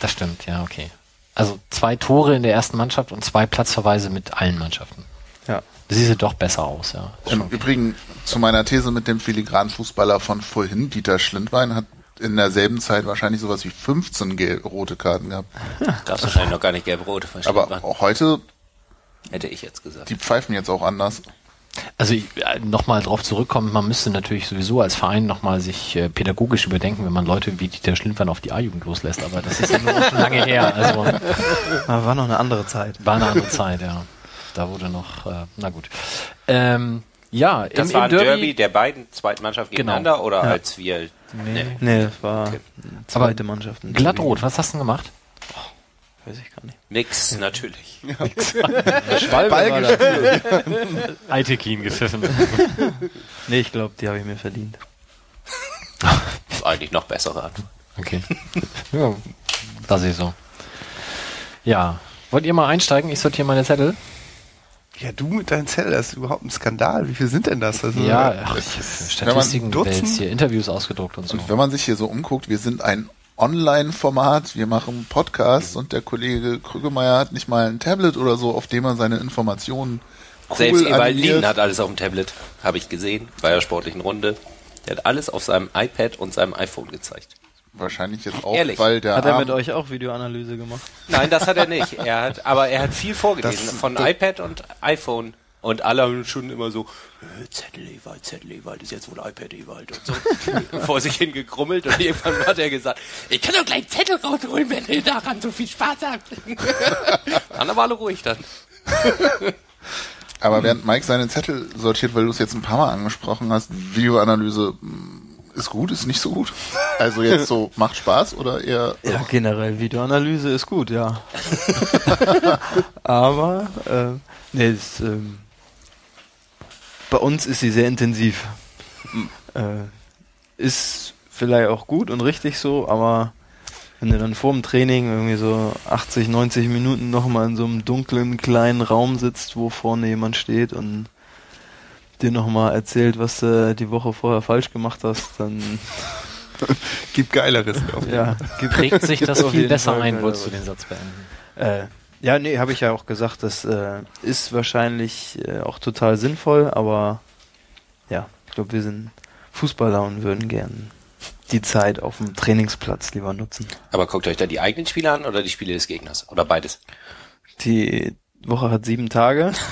Das stimmt, ja, okay. Also zwei Tore in der ersten Mannschaft und zwei Platzverweise mit allen Mannschaften. Ja. Das sieht doch besser aus, ja. Im schon- Übrigen zu meiner These mit dem Filigranfußballer von vorhin, Dieter Schlindwein, hat in derselben Zeit wahrscheinlich sowas wie 15 gel- rote Karten gehabt. Gab es wahrscheinlich noch gar nicht gelb-rot. Aber auch heute, hätte ich jetzt gesagt. die pfeifen jetzt auch anders. Also nochmal drauf zurückkommen, man müsste natürlich sowieso als Verein nochmal sich äh, pädagogisch überdenken, wenn man Leute wie Dieter Schlindwein auf die A-Jugend loslässt. Aber das ist ja nur schon lange her. Also war noch eine andere Zeit. war eine andere Zeit, ja. Da wurde noch, äh, na gut. Ähm, ja, Das im, war im ein Derby, Derby der beiden zweiten Mannschaft gegeneinander oder Ja. als wir. Nee. Nee, das war Okay. zweite Mannschaft. in glattrot, was hast du denn gemacht? Derby. Weiß ich gar nicht. Nix, natürlich. Schwalbe war da. Eitekin gepfiffen. Nee, ich glaube, die habe ich mir verdient. Das ist eigentlich noch bessere Art. Okay. ja, das ist so. Ja. Wollt ihr mal einsteigen? Ich sortiere meine Zettel. Ja, du mit deinem Zettel, das ist überhaupt ein Skandal. Wie viel sind denn das? Also, Ja, äh, ach, ich Statistiken Dutzend- hier, Interviews ausgedruckt und so. Und wenn man sich hier so umguckt, wir sind ein Online-Format, wir machen Podcasts und der Kollege Krügemeier hat nicht mal ein Tablet oder so, auf dem er seine Informationen cool Selbst Ewald. Lien hat alles auf dem Tablet, habe ich gesehen, bei der sportlichen Runde. Der hat alles auf seinem iPad und seinem iPhone gezeigt. Wahrscheinlich jetzt auch, Ehrlich? weil der Hat er Arm, mit euch auch Videoanalyse gemacht? Nein, das hat er nicht. Er hat, aber er hat viel vorgelesen Das- von das- iPad und iPhone. Und alle haben schon immer so, äh, Zettel Ewald, Zettel Ewald ist jetzt wohl iPad Ewald und so vor sich hingekrummelt und irgendwann hat er gesagt, ich kann doch gleich Zettel rausholen, wenn ihr daran so viel Spaß habt. Dann aber alle ruhig dann. aber während Mike seine Zettel sortiert, weil du es jetzt ein paar Mal angesprochen hast, Videoanalyse mh, ist gut, ist nicht so gut. Also jetzt so, macht Spaß oder eher, Ja, generell Videoanalyse ist gut, ja. Aber äh, nee, das, ähm, bei uns ist sie sehr intensiv. Äh, ist vielleicht auch gut und richtig so, aber wenn du dann vor dem Training irgendwie so 80, 90 Minuten nochmal in so einem dunklen kleinen Raum sitzt, wo vorne jemand steht und dir nochmal erzählt, was du die Woche vorher falsch gemacht hast, dann gibt Geileres. Auf ja, gibt Prägt sich das viel besser Fall ein, wolltest du den Satz beenden. Äh, ja, nee, habe ich ja auch gesagt, das äh, ist wahrscheinlich äh, auch total sinnvoll, aber ja, ich glaube, wir sind Fußballer und würden gern die Zeit auf dem Trainingsplatz lieber nutzen. Aber guckt euch da die eigenen Spiele an oder die Spiele des Gegners? Oder beides? Die Woche hat sieben Tage.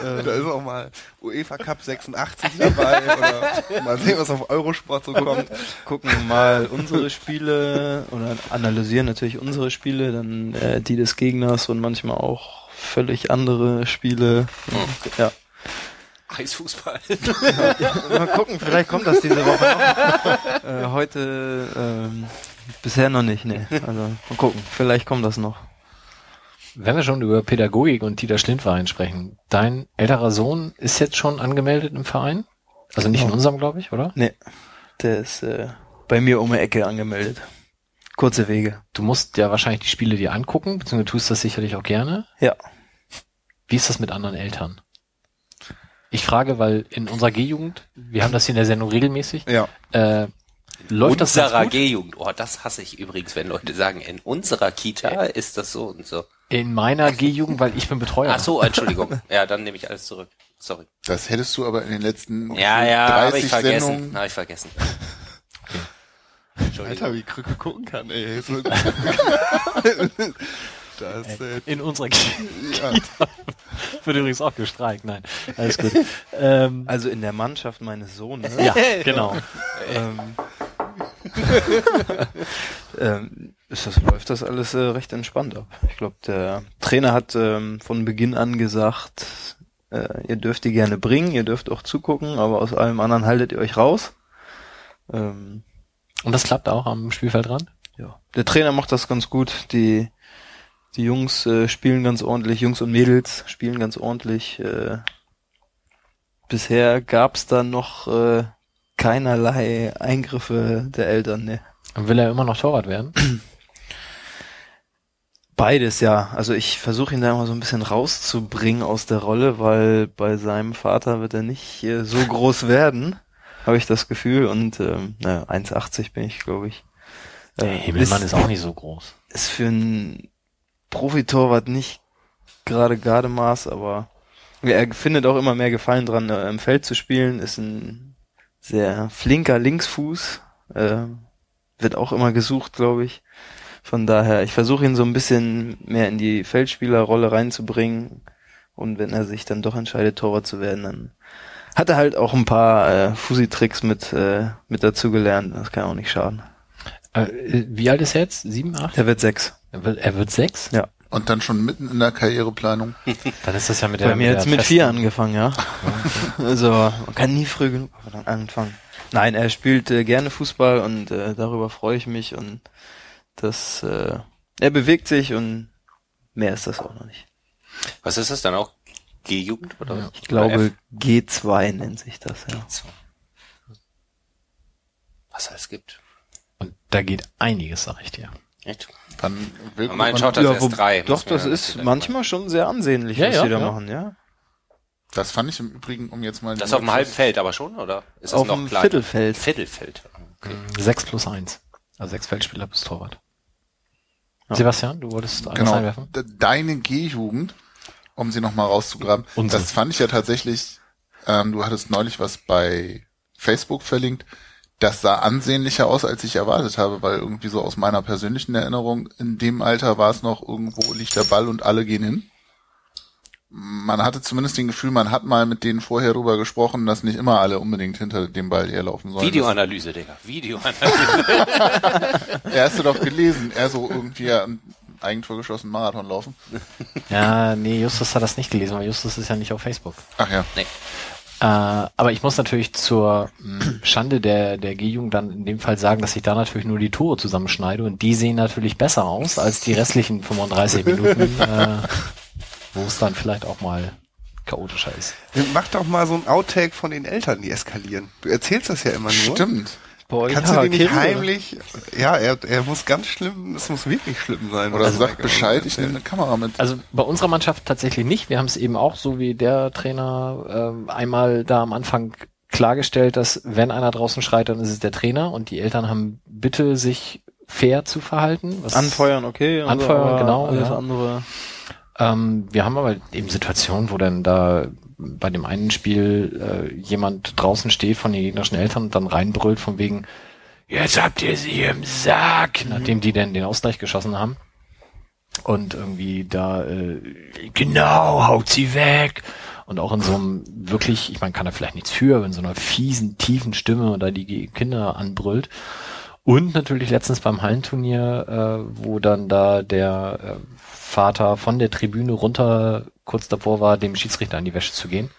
Da ist auch mal UEFA Cup 86 dabei oder mal sehen, was auf Eurosport so kommt. Gucken mal unsere Spiele oder analysieren natürlich unsere Spiele, dann äh, die des Gegners und manchmal auch völlig andere Spiele. Ja. Eisfußball. Mal gucken, vielleicht kommt das diese Woche noch. äh, heute ähm, bisher noch nicht, nee. Also mal gucken, vielleicht kommt das noch. Wenn wir schon über Pädagogik und Dieter Schlindwein sprechen, dein älterer Sohn ist jetzt schon angemeldet im Verein? Also nicht in unserem, glaube ich, oder? Nee, der ist äh, bei mir um die Ecke angemeldet. Kurze Wege. Du musst ja wahrscheinlich die Spiele dir angucken, beziehungsweise tust das sicherlich auch gerne. Ja. Wie ist das mit anderen Eltern? Ich frage, weil in unserer G-Jugend, wir haben das hier in der Sendung regelmäßig, Ja. äh, läuft das unserer? G-Jugend. Oh, das hasse ich übrigens, wenn Leute sagen, in unserer Kita ist das so und so. In meiner G-Jugend, weil ich bin Betreuer. Ach so, Entschuldigung. Ja, dann nehme ich alles zurück. Sorry. das hättest du aber in den letzten Ja, ja, habe 30 ich vergessen. Sendungen Habe ich vergessen. Entschuldigung. Alter, wie Krücke gucken kann, ey. So- das, äh, In unserer G ja. wird übrigens auch gestreikt. Nein, alles gut. ähm, Also in der Mannschaft meines Sohnes. ja, genau. ähm, ähm, ist das, läuft das alles äh, recht entspannt ab. Ich glaube, der Trainer hat ähm, von Beginn an gesagt, äh, ihr dürft die gerne bringen, ihr dürft auch zugucken, aber aus allem anderen haltet ihr euch raus. Ähm, Und das klappt auch am Spielfeldrand? ja. Der Trainer macht das ganz gut. Die, die Jungs äh, spielen ganz ordentlich, Jungs und Mädels spielen ganz ordentlich. Äh, bisher gab's da noch äh, keinerlei Eingriffe der Eltern, ne. Und will er immer noch Torwart werden? Beides, ja. Also ich versuche ihn da immer so ein bisschen rauszubringen aus der Rolle, weil bei seinem Vater wird er nicht äh, so groß werden, habe ich das Gefühl. Und ähm, naja, 1,80 bin ich, glaube ich. Der Äh, Himmelmann ist, ist auch nicht so groß. ist für einen Profitorwart nicht gerade Gardemaß, aber er findet auch immer mehr Gefallen dran, äh, im Feld zu spielen, ist ein sehr flinker Linksfuß, äh, wird auch immer gesucht, glaube ich. Von daher, ich versuche ihn so ein bisschen mehr in die Feldspielerrolle reinzubringen und wenn er sich dann doch entscheidet, Torwart zu werden, dann hat er halt auch ein paar äh, Fusi-Tricks mit, äh, mit dazu gelernt, das kann auch nicht schaden. Äh, wie alt ist er jetzt? Sieben, acht? Er wird sechs. Er wird, er wird sechs? Ja. Und dann schon mitten in der Karriereplanung. Dann ist das ja mit der Bei mir jetzt mit vier angefangen, ja. Also man kann nie früh genug anfangen. Nein, er spielt äh, gerne Fußball und äh, darüber freue ich mich und das äh, er bewegt sich und mehr ist das auch noch nicht. Was ist das dann auch? G-Jugend oder? Ich glaube Oder F? G2 nennt sich das, ja. So. Was alles gibt. Und da geht einiges, sag ich dir. Echt? Dann willkommen. Mein schaut das Ja, erst wo- drei. Doch, muss mir das ist manchmal schon sehr ansehnlich, Ja, was ja, die da ja. machen, ja. Das fand ich im Übrigen, um jetzt mal... Das auf dem halben Feld aber schon, oder? Ist das Auf noch dem kleiner? Viertelfeld. Viertelfeld. Okay. 6 plus 1. Also sechs Feldspieler bis Torwart. Ja. Sebastian, du wolltest eines Genau. einwerfen? De- Deine G-Jugend, um sie nochmal rauszugraben, Unsere. das fand ich ja tatsächlich, ähm, du hattest neulich was bei Facebook verlinkt, das sah ansehnlicher aus, als ich erwartet habe, weil irgendwie so aus meiner persönlichen Erinnerung, in dem Alter war es noch irgendwo liegt der Ball und alle gehen hin. Man hatte zumindest den Gefühl, man hat mal mit denen vorher darüber gesprochen, dass nicht immer alle unbedingt hinter dem Ball herlaufen sollen. Videoanalyse, Digga. Videoanalyse. Er hast du doch gelesen, er so irgendwie ein Eigentor geschossen Marathon laufen. Ja, nee, Justus hat das nicht gelesen, weil Justus ist ja nicht auf Facebook. Ach ja. nee. Äh, aber ich muss natürlich zur mh, Schande der, der G-Jugend dann in dem Fall sagen, dass ich da natürlich nur die Tore zusammenschneide und die sehen natürlich besser aus als die restlichen 35 Minuten, äh, wo es dann vielleicht auch mal chaotischer ist. Mach doch mal so ein Outtake von den Eltern, die eskalieren. Du erzählst das ja immer nur. Stimmt. Boah, Kannst ja, du die nicht Kinder. heimlich, ja, er, er muss ganz schlimm, es muss wirklich schlimm sein. Oder was er sag gerade Bescheid, ich nehme eine Kamera mit. Also bei unserer Mannschaft tatsächlich nicht. Wir haben es eben auch, so wie der Trainer, ähm, einmal da am Anfang klargestellt, dass wenn einer draußen schreit, dann ist es der Trainer und die Eltern haben bitte sich fair zu verhalten. Was Anfeuern, okay. und Anfeuern, genau, Alles ja. andere. Ähm, wir haben aber eben Situationen, wo dann da bei dem einen Spiel äh, jemand draußen steht von den gegnerischen Eltern und dann reinbrüllt von wegen, jetzt habt ihr sie im Sack, nachdem die dann den Ausgleich geschossen haben. Und irgendwie da, äh, genau, haut sie weg. Und auch in so einem wirklich, ich meine, kann er vielleicht nichts für, aber in so einer fiesen, tiefen Stimme und da die Kinder anbrüllt. Und natürlich letztens beim Hallenturnier, äh, wo dann da der äh, Vater von der Tribüne runter kurz davor war, dem Schiedsrichter an die Wäsche zu gehen.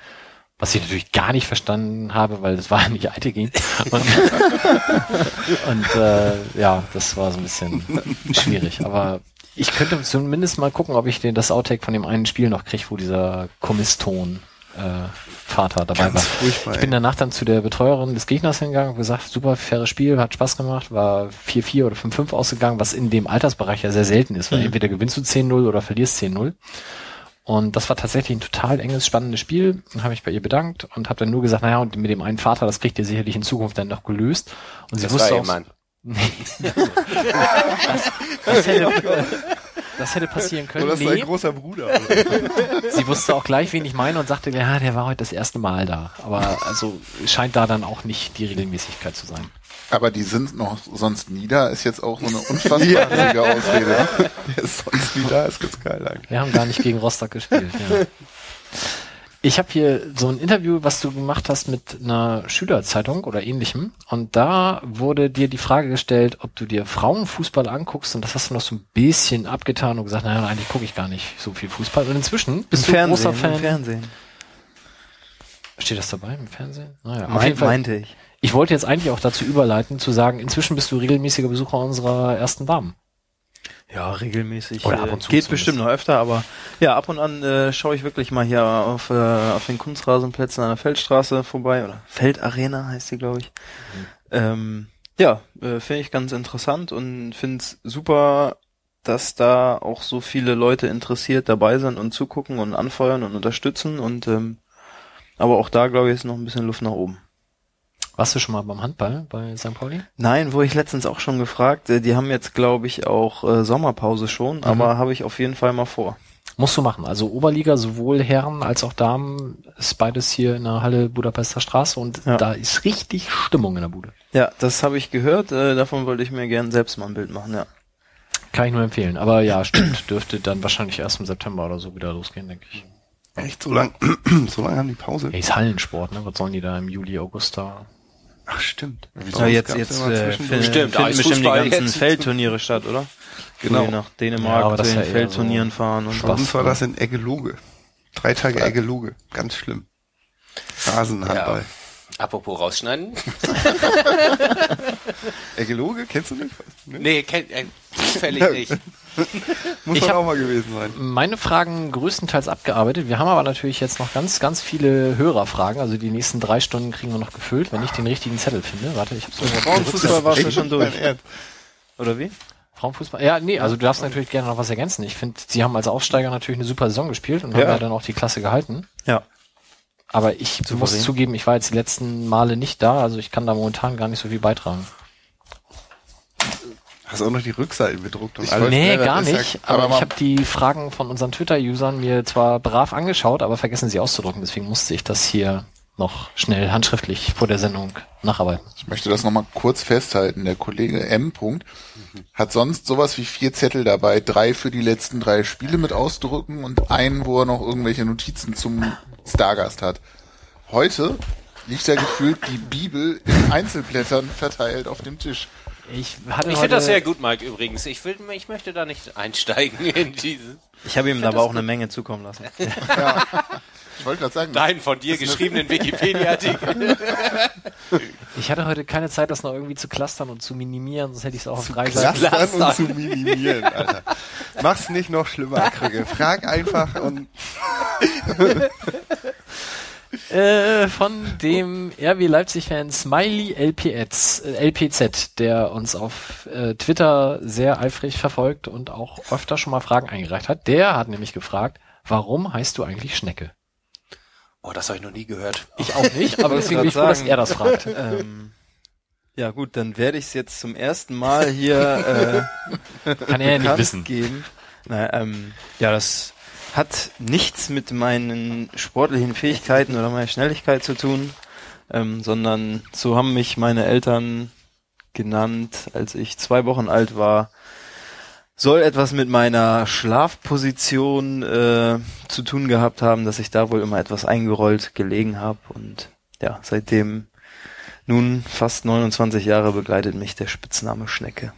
Was ich natürlich gar nicht verstanden habe, weil das war nicht Eitegin. Und, und äh, ja, das war so ein bisschen schwierig. Aber ich könnte zumindest mal gucken, ob ich den, das Outtake von dem einen Spiel noch kriege, wo dieser Kommiston äh, Vater dabei Ganz war. furchtbar, Ich bin danach dann zu der Betreuerin des Gegners hingegangen und gesagt, super faires Spiel, hat Spaß gemacht, war 4-4 oder 5-5 ausgegangen, was in dem Altersbereich ja sehr selten ist, weil entweder gewinnst du 10-0 oder verlierst 10-0. Und das war tatsächlich ein total enges, spannendes Spiel. Dann habe ich bei ihr bedankt und habe dann nur gesagt, naja, und mit dem einen Vater, das kriegt ihr sicherlich in Zukunft dann noch gelöst. Und sie Das wusste war auch, ihr Mann. das hätte, das hätte passieren können. Oder ist Nee. dein großer Bruder? Sie wusste auch gleich, wen ich meine und sagte, ja, der war heute das erste Mal da. Aber also scheint da dann auch nicht die Regelmäßigkeit zu sein. Aber die sind noch sonst nie da, ist jetzt auch so eine unfassbar billige Ausrede. Der ist sonst nie da, ist ganz geil eigentlich. Wir haben gar nicht gegen Rostock gespielt. Ja. Ich habe hier so ein Interview, was du gemacht hast mit einer Schülerzeitung oder ähnlichem. Und da wurde dir die Frage gestellt, ob du dir Frauenfußball anguckst. Und das hast du noch so ein bisschen abgetan und gesagt, naja, eigentlich gucke ich gar nicht so viel Fußball. Und inzwischen bist du Fernsehen, großer im Fan. Fernsehen. Steht das dabei im Fernsehen? Naja, auf Mein, jeden Fall. meinte ich. Ich wollte jetzt eigentlich auch dazu überleiten, zu sagen, inzwischen bist du regelmäßiger Besucher unserer ersten Damen. Ja, regelmäßig. Oder äh, ab und zu Geht zumindest. bestimmt noch öfter, aber ja, ab und an äh, schaue ich wirklich mal hier auf, äh, auf den Kunstrasenplätzen an der Feldstraße vorbei oder Feldarena heißt die, glaube ich. Ähm, ja, äh, finde ich ganz interessant und finde es super, dass da auch so viele Leute interessiert dabei sind und zugucken und anfeuern und unterstützen und ähm, aber auch da, glaube ich, ist noch ein bisschen Luft nach oben. Warst du schon mal beim Handball bei St. Pauli? Nein, wurde ich letztens auch schon gefragt. Äh, Die haben jetzt, glaube ich, auch äh, Sommerpause schon, aber habe ich auf jeden Fall mal vor. Musst du machen. Also Oberliga, sowohl Herren als auch Damen, ist beides hier in der Halle Budapester Straße und Ja. da ist richtig Stimmung in der Bude. Ja, das habe ich gehört. Äh, davon wollte ich mir gern selbst mal ein Bild machen, ja. Kann ich nur empfehlen. Aber ja, stimmt. Dürfte dann wahrscheinlich erst im September oder so wieder losgehen, denke ich. Echt, so lang, so lange haben die Pause. Ey, ist Hallensport, ne? Was sollen die da im Juli, August da? Ach, stimmt. Ja, jetzt jetzt äh, finden, Stimmt, finden bestimmt die ganzen jetzt. Feldturniere statt, oder? Genau. Wo die nach Dänemark Ja, zu den ja Feldturnieren so fahren und Bei Spaß, uns war das in Eggeloge. Drei Tage Eggeloge. Ganz schlimm. Rasenhandball. Apropos rausschneiden. Eggeloge, kennst du nicht? Ne? Nee, kennt äh, zufällig nicht. Muss Ich auch mal gewesen sein. Meine Fragen größtenteils abgearbeitet. Wir haben aber natürlich jetzt noch ganz, ganz viele Hörerfragen. Also die nächsten drei Stunden kriegen wir noch gefüllt, wenn ich den richtigen Zettel finde. Warte, ich hab's Frauenfußball warst du schon durch. Oder wie? Frauenfußball. Ja, nee, also du darfst natürlich gerne noch was ergänzen. Ich finde, sie haben als Aufsteiger natürlich eine super Saison gespielt und haben Ja. ja dann auch die Klasse gehalten. Ja. Aber ich Souverän. muss zugeben, ich war jetzt die letzten Male nicht da, also ich kann da momentan gar nicht so viel beitragen. Hast auch noch die Rückseiten bedruckt und Ich alles. Nee, das gar ist ja- nicht. aber aber ich habe die Fragen von unseren Twitter-Usern mir zwar brav angeschaut, aber vergessen sie auszudrucken. Deswegen musste ich das hier noch schnell handschriftlich vor der Sendung nacharbeiten. Ich möchte das nochmal kurz festhalten. Der Kollege M. Punkt hat sonst sowas wie vier Zettel dabei, drei für die letzten drei Spiele mit ausdrucken und einen, wo er noch irgendwelche Notizen zum Stargast hat. Heute liegt da gefühlt die Bibel in Einzelblättern verteilt auf dem Tisch. Ich hatte Ich finde das sehr gut, Mike, übrigens. Ich, will, ich möchte da nicht einsteigen in dieses. Ich habe ihm aber auch eine Menge zukommen lassen. Ich wollte gerade sagen, Nein, von dir geschriebenen Wikipedia-Artikel. ich hatte heute keine Zeit, das noch irgendwie zu clustern und zu minimieren, sonst hätte ich es auch auf drei Seiten. Clustern und zu minimieren, Alter. Mach's nicht noch schlimmer, Krüge. Frag einfach und Äh, von dem RW Leipzig-Fan Smiley LPZ, äh, LPZ, der uns auf äh, Twitter sehr eifrig verfolgt und auch öfter schon mal Fragen eingereicht hat. Der hat nämlich gefragt, warum heißt du eigentlich Schnecke? Oh, das habe ich noch nie gehört. Ich auch nicht, aber deswegen bin ich froh, dass er das fragt. ähm, ja gut, dann werde ich es jetzt zum ersten Mal hier äh, Kann er ja nicht wissen. geben. Na, ähm, ja, das hat nichts mit meinen sportlichen Fähigkeiten oder meiner Schnelligkeit zu tun, ähm, sondern so haben mich meine Eltern genannt, als ich zwei Wochen alt war. Soll etwas mit meiner Schlafposition äh, zu tun gehabt haben, dass ich da wohl immer etwas eingerollt gelegen habe und ja, seitdem nun fast 29 Jahre begleitet mich der Spitzname Schnecke.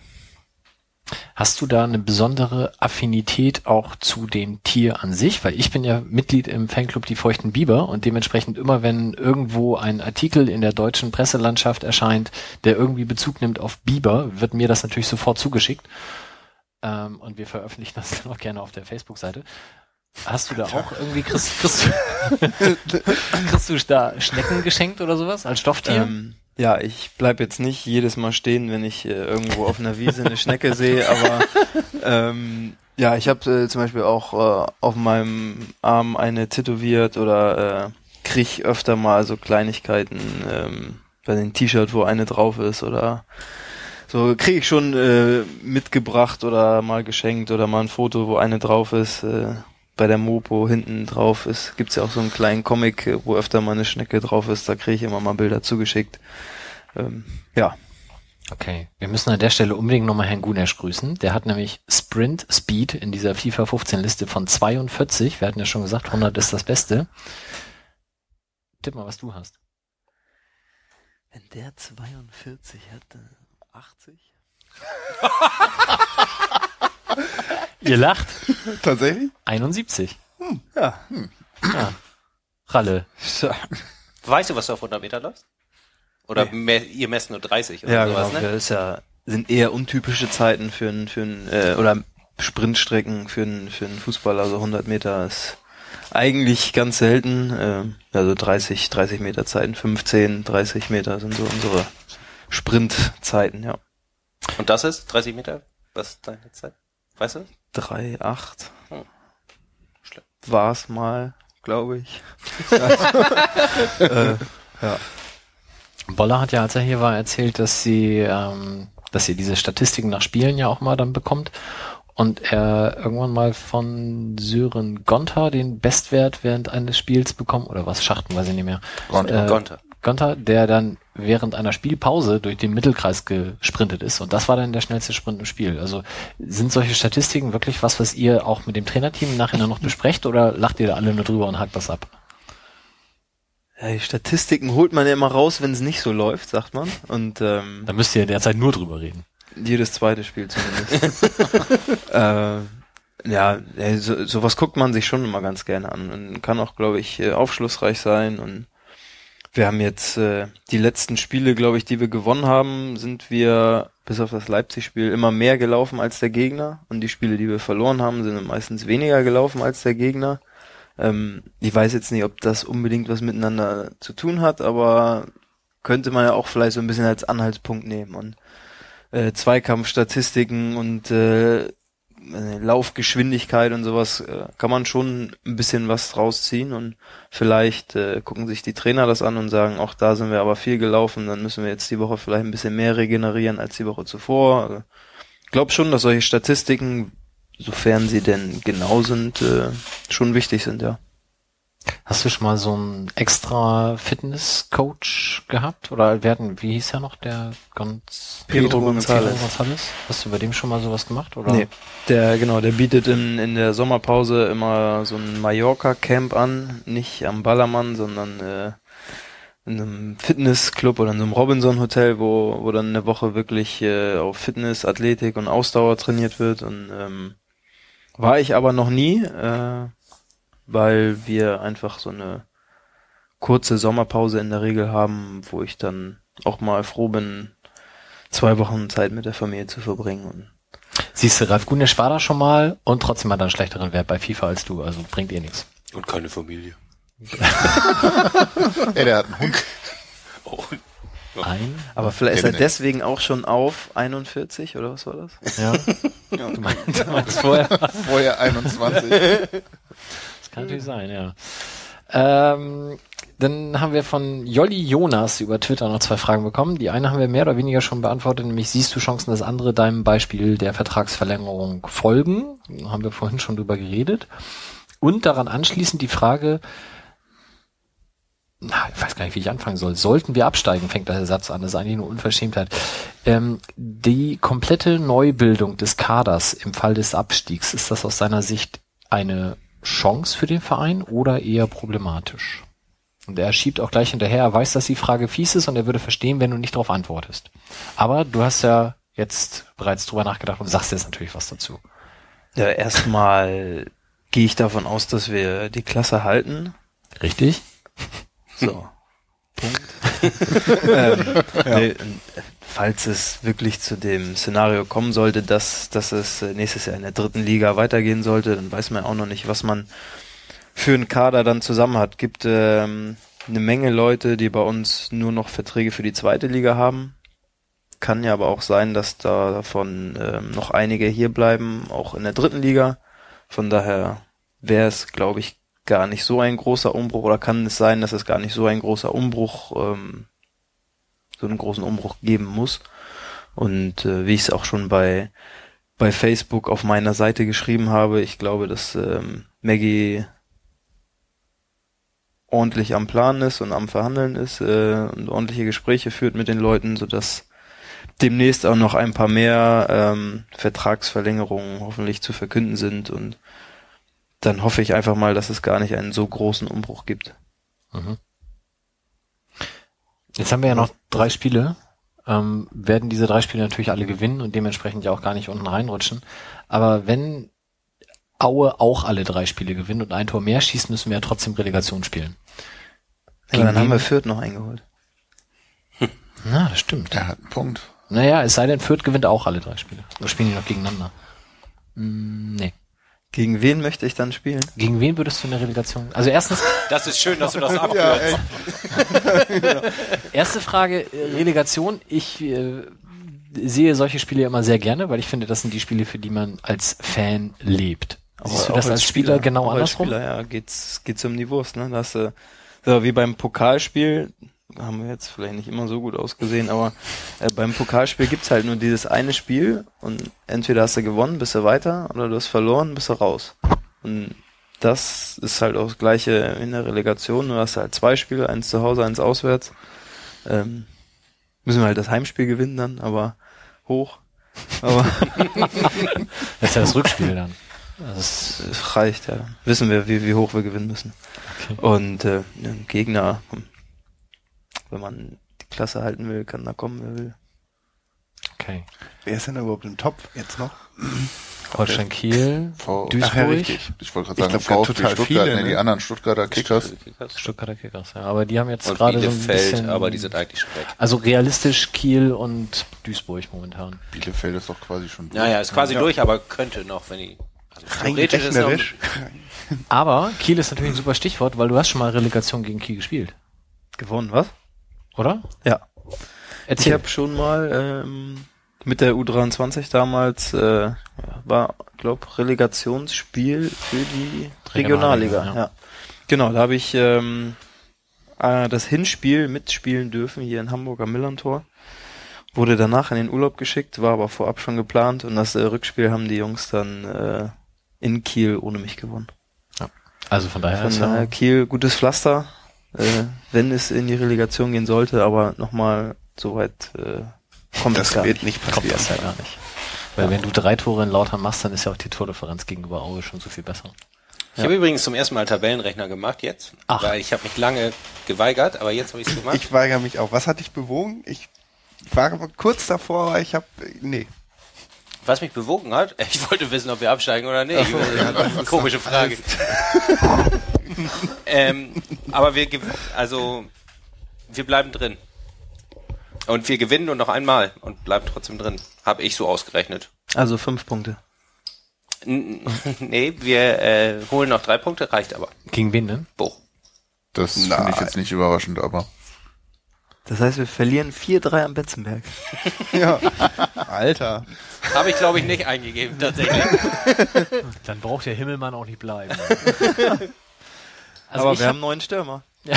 Hast du da eine besondere Affinität auch zu dem Tier an sich? Weil ich bin ja Mitglied im Fanclub Die Feuchten Biber und dementsprechend immer, wenn irgendwo ein Artikel in der deutschen Presselandschaft erscheint, der irgendwie Bezug nimmt auf Biber, wird mir das natürlich sofort zugeschickt. Ähm, und wir veröffentlichen das dann auch gerne auf der Facebook-Seite. Hast du da auch irgendwie, kriegst, kriegst, du- kriegst du da Schnecken geschenkt oder sowas als Stofftier? Ähm, ja, ich bleib jetzt nicht jedes Mal stehen, wenn ich äh, irgendwo auf einer Wiese eine Schnecke sehe, aber ähm, ja, ich habe äh, zum Beispiel auch äh, auf meinem Arm eine tätowiert oder äh, krieg öfter mal so Kleinigkeiten ähm, bei den T-Shirt, wo eine drauf ist oder so kriege ich schon äh, mitgebracht oder mal geschenkt oder mal ein Foto, wo eine drauf ist. Äh, bei der Mopo hinten drauf ist, gibt's ja auch so einen kleinen Comic, äh, wo öfter mal eine Schnecke drauf ist. Da kriege ich immer mal Bilder zugeschickt. Ähm, ja, Okay, wir müssen an der Stelle unbedingt nochmal Herrn Gunesch grüßen. Der hat nämlich Sprint Speed in dieser FIFA 15 Liste von 42. Wir hatten ja schon gesagt, 100 ist das Beste. Tipp mal, was du hast. Wenn der 42 hat, 80? Ihr lacht. tatsächlich? 71. Ja. Ja. Ralle. So. Weißt du, was du auf 100 Meter läufst? Oder me ihr messt nur 30 oder Ja, sowas, genau. ne? Das ist ja, sind eher untypische Zeiten für ein, für ein, äh, oder Sprintstrecken für einen, für einen Fußballer. Also 100 Meter ist eigentlich ganz selten. ähm, also 30, 30 Meter Zeiten, 15, 30 Meter sind so unsere Sprintzeiten, ja. Und das ist 30 Meter? Was ist deine Zeit? Weißt du? 3, 8 Hm. Schlimm. war's mal, glaube ich. äh, ja. Boller hat ja, als er hier war, erzählt, dass sie, ähm, dass ihr diese Statistiken nach Spielen ja auch mal dann bekommt. Und er irgendwann mal von Sören Gonter den Bestwert während eines Spiels bekommen, oder was, Schachten, weiß ich nicht mehr. Gonter. Äh, Gonter. Gonter, der dann während einer Spielpause durch den Mittelkreis gesprintet ist. Und das war dann der schnellste Sprint im Spiel. Also sind solche Statistiken wirklich was, was ihr auch mit dem Trainerteam nachher noch besprecht oder lacht ihr da alle nur drüber und hakt das ab? ja, die Statistiken holt man ja immer raus, wenn es nicht so läuft, sagt man. Und ähm, Da müsst ihr derzeit nur drüber reden. Jedes zweite Spiel zumindest. äh, ja, so, sowas guckt man sich schon immer ganz gerne an und kann auch, glaube ich, äh, aufschlussreich sein. Und wir haben jetzt äh, die letzten Spiele, glaube ich, die wir gewonnen haben, sind wir bis auf das Leipzig-Spiel immer mehr gelaufen als der Gegner. Und die Spiele, die wir verloren haben, sind meistens weniger gelaufen als der Gegner. Ähm, ich weiß jetzt nicht, ob das unbedingt was miteinander zu tun hat, aber könnte man ja auch vielleicht so ein bisschen als Anhaltspunkt nehmen. Und äh, Zweikampfstatistiken und äh, Laufgeschwindigkeit und sowas äh, kann man schon ein bisschen was rausziehen und vielleicht äh, gucken sich die Trainer das an und sagen, auch da sind wir aber viel gelaufen, dann müssen wir jetzt die Woche vielleicht ein bisschen mehr regenerieren als die Woche zuvor. Also, ich glaube schon, dass solche Statistiken, sofern sie denn genau sind, äh, schon wichtig sind, ja. Hast du schon mal so einen extra Fitness-Coach gehabt? Oder werden, wie hieß er noch, der ganz Pedro González. González? Hast du bei dem schon mal sowas gemacht? Oder? Nee, der, genau, der bietet in, in der Sommerpause immer so ein Mallorca-Camp an, nicht am Ballermann, sondern äh, in einem Fitnessclub oder in so einem Robinson-Hotel, wo, wo dann eine Woche wirklich äh, auf Fitness, Athletik und Ausdauer trainiert wird. Und ähm, war ich aber noch nie. Äh, weil wir einfach so eine kurze Sommerpause in der Regel haben, wo ich dann auch mal froh bin, zwei Wochen Zeit mit der Familie zu verbringen. Und Siehst du, Ralf Gunesch war da schon mal und trotzdem hat er einen schlechteren Wert bei FIFA als du, also bringt ihr nichts. Und keine Familie. Ey, der hat einen Hund. Oh, Ein? aber vielleicht ist er deswegen auch schon auf 41 oder was war das? Ja. Du meinst, du meinst vorher? Vorher 21. Kann natürlich sein, ja. Ähm, dann haben wir von Jolli Jonas über Twitter noch zwei Fragen bekommen. Die eine haben wir mehr oder weniger schon beantwortet, nämlich siehst du Chancen, dass andere deinem Beispiel der Vertragsverlängerung folgen? Haben wir vorhin schon drüber geredet. Und daran anschließend die Frage, na, ich weiß gar nicht, wie ich anfangen soll. Sollten wir absteigen, fängt der Satz an. Das ist eigentlich nur Unverschämtheit. Ähm, die komplette Neubildung des Kaders im Fall des Abstiegs, ist das aus seiner Sicht eine Chance für den Verein oder eher problematisch? Und er schiebt auch gleich hinterher, er weiß, dass die Frage fies ist und er würde verstehen, wenn du nicht darauf antwortest. Aber du hast ja jetzt bereits drüber nachgedacht und sagst jetzt natürlich was dazu. Ja, erstmal gehe ich davon aus, dass wir die Klasse halten. Richtig? So. Punkt. ähm, nee, falls es wirklich zu dem Szenario kommen sollte, dass, dass es nächstes Jahr in der dritten Liga weitergehen sollte, dann weiß man auch noch nicht, was man für einen Kader dann zusammen hat. Gibt ähm, eine Menge Leute, die bei uns nur noch Verträge für die zweite Liga haben. Kann ja aber auch sein, dass da davon ähm, noch einige hier bleiben, auch in der dritten Liga. Von daher wäre es, glaube ich, gar nicht so ein großer Umbruch oder kann es sein, dass es gar nicht so ein großer Umbruch, ähm, so einen großen Umbruch geben muss. Und äh, wie ich es auch schon bei bei Facebook auf meiner Seite geschrieben habe, ich glaube, dass ähm, Maggie ordentlich am Plan ist und am Verhandeln ist äh, und ordentliche Gespräche führt mit den Leuten, sodass demnächst auch noch ein paar mehr ähm, Vertragsverlängerungen hoffentlich zu verkünden sind und dann hoffe ich einfach mal, dass es gar nicht einen so großen Umbruch gibt. Jetzt haben wir ja noch drei Spiele. Ähm, werden diese drei Spiele natürlich alle gewinnen und dementsprechend ja auch gar nicht unten reinrutschen. Aber wenn Aue auch alle drei Spiele gewinnt und ein Tor mehr schießt, müssen wir ja trotzdem Relegation spielen. Aber dann Gegen haben wir? Fürth noch eingeholt. Na, das stimmt. Der hat einen Punkt. Naja, es sei denn, Fürth gewinnt auch alle drei Spiele. Oder spielen die noch gegeneinander? Mm, nee. Gegen wen möchte ich dann spielen? Gegen wen würdest du in der Relegation? Also erstens, Das ist schön, dass du das Ja, abkürzt. ey. erste Frage, äh, Relegation. Ich äh, sehe solche Spiele immer sehr gerne, weil ich finde, das sind die Spiele, für die man als Fan lebt. Siehst du das als Spieler, genau auch andersrum? Als Spieler, ja, geht's, geht's um die Wurst, ne? Da hast du, so wie beim Pokalspiel, haben wir jetzt vielleicht nicht immer so gut ausgesehen, aber äh, beim Pokalspiel gibt's halt nur dieses eine Spiel und entweder hast du gewonnen, bist du weiter, oder du hast verloren, bist du raus. Und das ist halt auch das gleiche in der Relegation, du hast halt zwei Spiele, eins zu Hause, eins auswärts. Ähm, müssen wir halt das Heimspiel gewinnen dann, aber hoch. Aber Das ist ja das Rückspiel dann. Das ist, es reicht, ja. Wissen wir, wie, wie hoch wir gewinnen müssen. Und äh, Gegner, wenn man die Klasse halten will, kann da kommen, wer will. okay. Wer ist denn überhaupt im Topf jetzt noch? Holstein Kiel, V Duisburg, Ach ja, richtig. Ich wollte Ich gerade sagen, glaub, VfB total Stuttgart, viele, nee, ne? die anderen Stuttgarter Kickers. Stuttgarter Kickers. Ja, aber die haben jetzt Und gerade so ein Bielefeld, bisschen, aber die sind eigentlich schon weg. also realistisch Kiel und Duisburg momentan. Bielefeld ist doch quasi schon durch. Naja, ist quasi durch, aber könnte noch, wenn die. Also Rein theoretisch ist noch. Aber Kiel ist natürlich ein super Stichwort, weil du hast schon mal Relegation gegen Kiel gespielt, Gewonnen, was? Oder? Ja. Ich Erzähl. habe schon mal ähm, Mit der U23 damals äh, war, glaub, Relegationsspiel für die Regionalliga, Regionalliga. ja. Ja. Genau, da habe ich ähm, äh, das Hinspiel mitspielen dürfen hier in Hamburg am Millantor. Wurde danach in den Urlaub geschickt, war aber vorab schon geplant und das äh, Rückspiel haben die Jungs dann äh, in Kiel ohne mich gewonnen. Also von daher Von ist daher ja, Kiel gutes Pflaster, äh, wenn es in die Relegation gehen sollte, aber nochmal so weit äh, kommt das Das gar wird nicht. nicht kommt passieren. das ja gar nicht. Weil wenn du drei Tore in Lautern machst, dann ist ja auch die Tordifferenz gegenüber Aue schon so viel besser. Ich habe übrigens zum ersten Mal Tabellenrechner gemacht jetzt, Ach. weil ich habe mich lange geweigert, aber jetzt habe ich es gemacht. Ich weigere mich auch. Was hat dich bewogen? Ich war kurz davor, aber ich habe nee. Was mich bewogen hat, ich wollte wissen, ob wir absteigen oder nicht. Eine komische Frage. ähm, aber wir, also, wir bleiben drin. Und wir gewinnen nur noch einmal und bleiben trotzdem drin. Habe ich so ausgerechnet. Also fünf Punkte. N nee, wir äh, holen noch drei Punkte, reicht aber. Gegen wen denn? Boch. Das finde ich jetzt nicht überraschend, aber Das heißt, wir verlieren 4-3 am Betzenberg. Ja. Alter. Habe ich, glaube ich, nicht eingegeben, tatsächlich. Dann braucht der Himmelmann auch nicht bleiben. Aber ich wir hab- haben neuen Stürmer.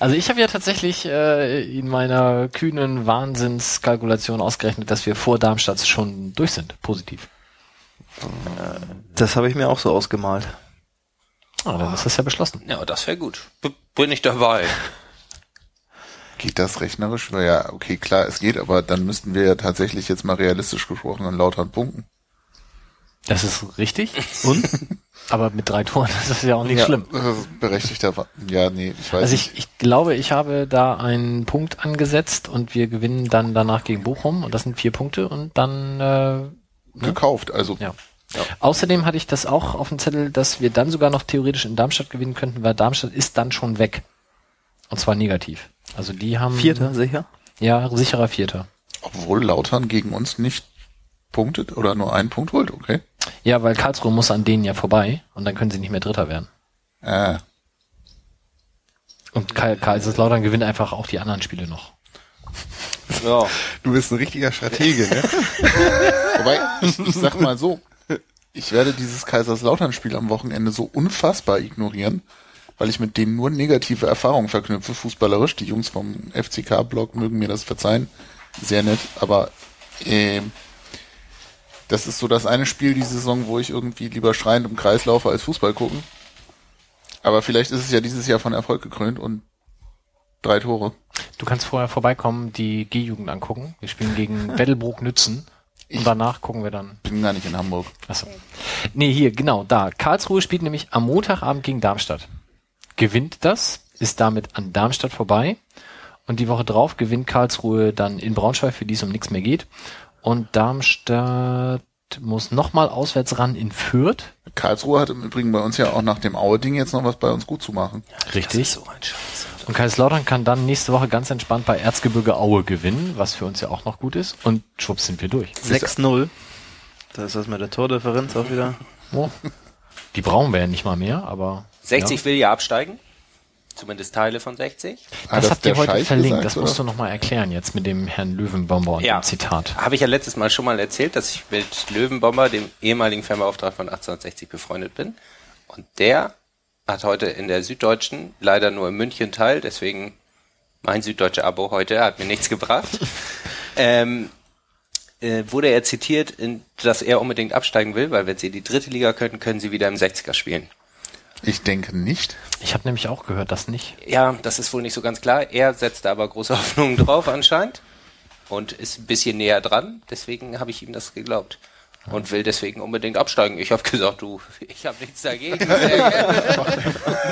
Also ich habe ja tatsächlich äh, in meiner kühnen Wahnsinnskalkulation ausgerechnet, dass wir vor Darmstadt schon durch sind. Positiv. Das habe ich mir auch so ausgemalt. Ah, dann ist das ja beschlossen. Ja, das wäre gut. B bin ich dabei. geht das rechnerisch? Ja, okay, klar, es geht, aber dann müssten wir ja tatsächlich jetzt mal realistisch gesprochen an Lautern punkten. Das ist richtig. Und? Aber mit drei Toren, das ist ja auch nicht ja, schlimm. Berechtigter, ja, nee, ich weiß Also nicht. ich, ich glaube, ich habe da einen Punkt angesetzt und wir gewinnen dann danach gegen Bochum und das sind vier Punkte und dann äh, gekauft, also ja. Außerdem hatte ich das auch auf dem Zettel, dass wir dann sogar noch theoretisch in Darmstadt gewinnen könnten, weil Darmstadt ist dann schon weg. Und zwar negativ. Also die haben Vierter, sicher? Ja, sicherer Vierter. obwohl Lautern gegen uns nicht punktet oder nur einen Punkt holt, okay. Ja, weil Karlsruhe muss an denen ja vorbei und dann können sie nicht mehr Dritter werden. Äh, Und Ka- Kaiserslautern gewinnt einfach auch die anderen Spiele noch. Ja. Du bist ein richtiger Stratege, ne? wobei, ich, ich sag mal so, ich werde dieses Kaiserslautern-Spiel am Wochenende so unfassbar ignorieren, weil ich mit denen nur negative Erfahrungen verknüpfe, fußballerisch. Die Jungs vom FCK-Blog mögen mir das verzeihen. Sehr nett, aber ähm, das ist so das eine Spiel die Saison, wo ich irgendwie lieber schreiend im Kreis laufe als Fußball gucken. Aber vielleicht ist es ja dieses Jahr von Erfolg gekrönt und drei Tore. Du kannst vorher vorbeikommen, die G-Jugend angucken. Wir spielen gegen Bettelbrook Nützen. Ich- Und danach gucken wir dann. Bin gar nicht in Hamburg. Achso. Nee, hier, genau, da. Karlsruhe spielt nämlich am Montagabend gegen Darmstadt. Gewinnt das, ist damit an Darmstadt vorbei. Und die Woche drauf gewinnt Karlsruhe dann in Braunschweig, für die es um nichts mehr geht. Und Darmstadt muss nochmal auswärts ran in Fürth. Karlsruhe hat im Übrigen bei uns ja auch nach dem Aue-Ding jetzt noch was bei uns gut zu machen. Richtig. So ein Scheiß. Und Kaiserslautern kann dann nächste Woche ganz entspannt bei Erzgebirge Aue gewinnen, was für uns ja auch noch gut ist. Und schwupps sind wir durch. 6-0. Da ist das mit der Tordifferenz auch wieder. Oh. Die brauchen wir ja nicht mal mehr, aber. 60 ja. will ja absteigen. Zumindest Teile von 60. Hat Das habt ihr heute Scheich verlinkt, gesagt, das musst du oder? nochmal erklären jetzt mit dem Herrn Löwenbomber und dem Zitat. Habe ich ja letztes Mal schon mal erzählt, dass ich mit Löwenbomber, dem ehemaligen Fernbeauftragten von 1860, befreundet bin. Und der hat heute in der Süddeutschen, leider nur in München teil, deswegen mein süddeutsche Abo heute hat mir nichts gebracht. ähm, äh, wurde er zitiert, in, dass er unbedingt absteigen will, weil wenn sie in die dritte Liga können, können sie wieder im 60er spielen. Ich denke nicht. Ich habe nämlich auch gehört, das nicht. Ja, das ist wohl nicht so ganz klar. Er setzt da aber große Hoffnungen drauf anscheinend und ist ein bisschen näher dran. Deswegen habe ich ihm das geglaubt und will deswegen unbedingt absteigen. Ich habe gesagt, du, ich habe nichts dagegen.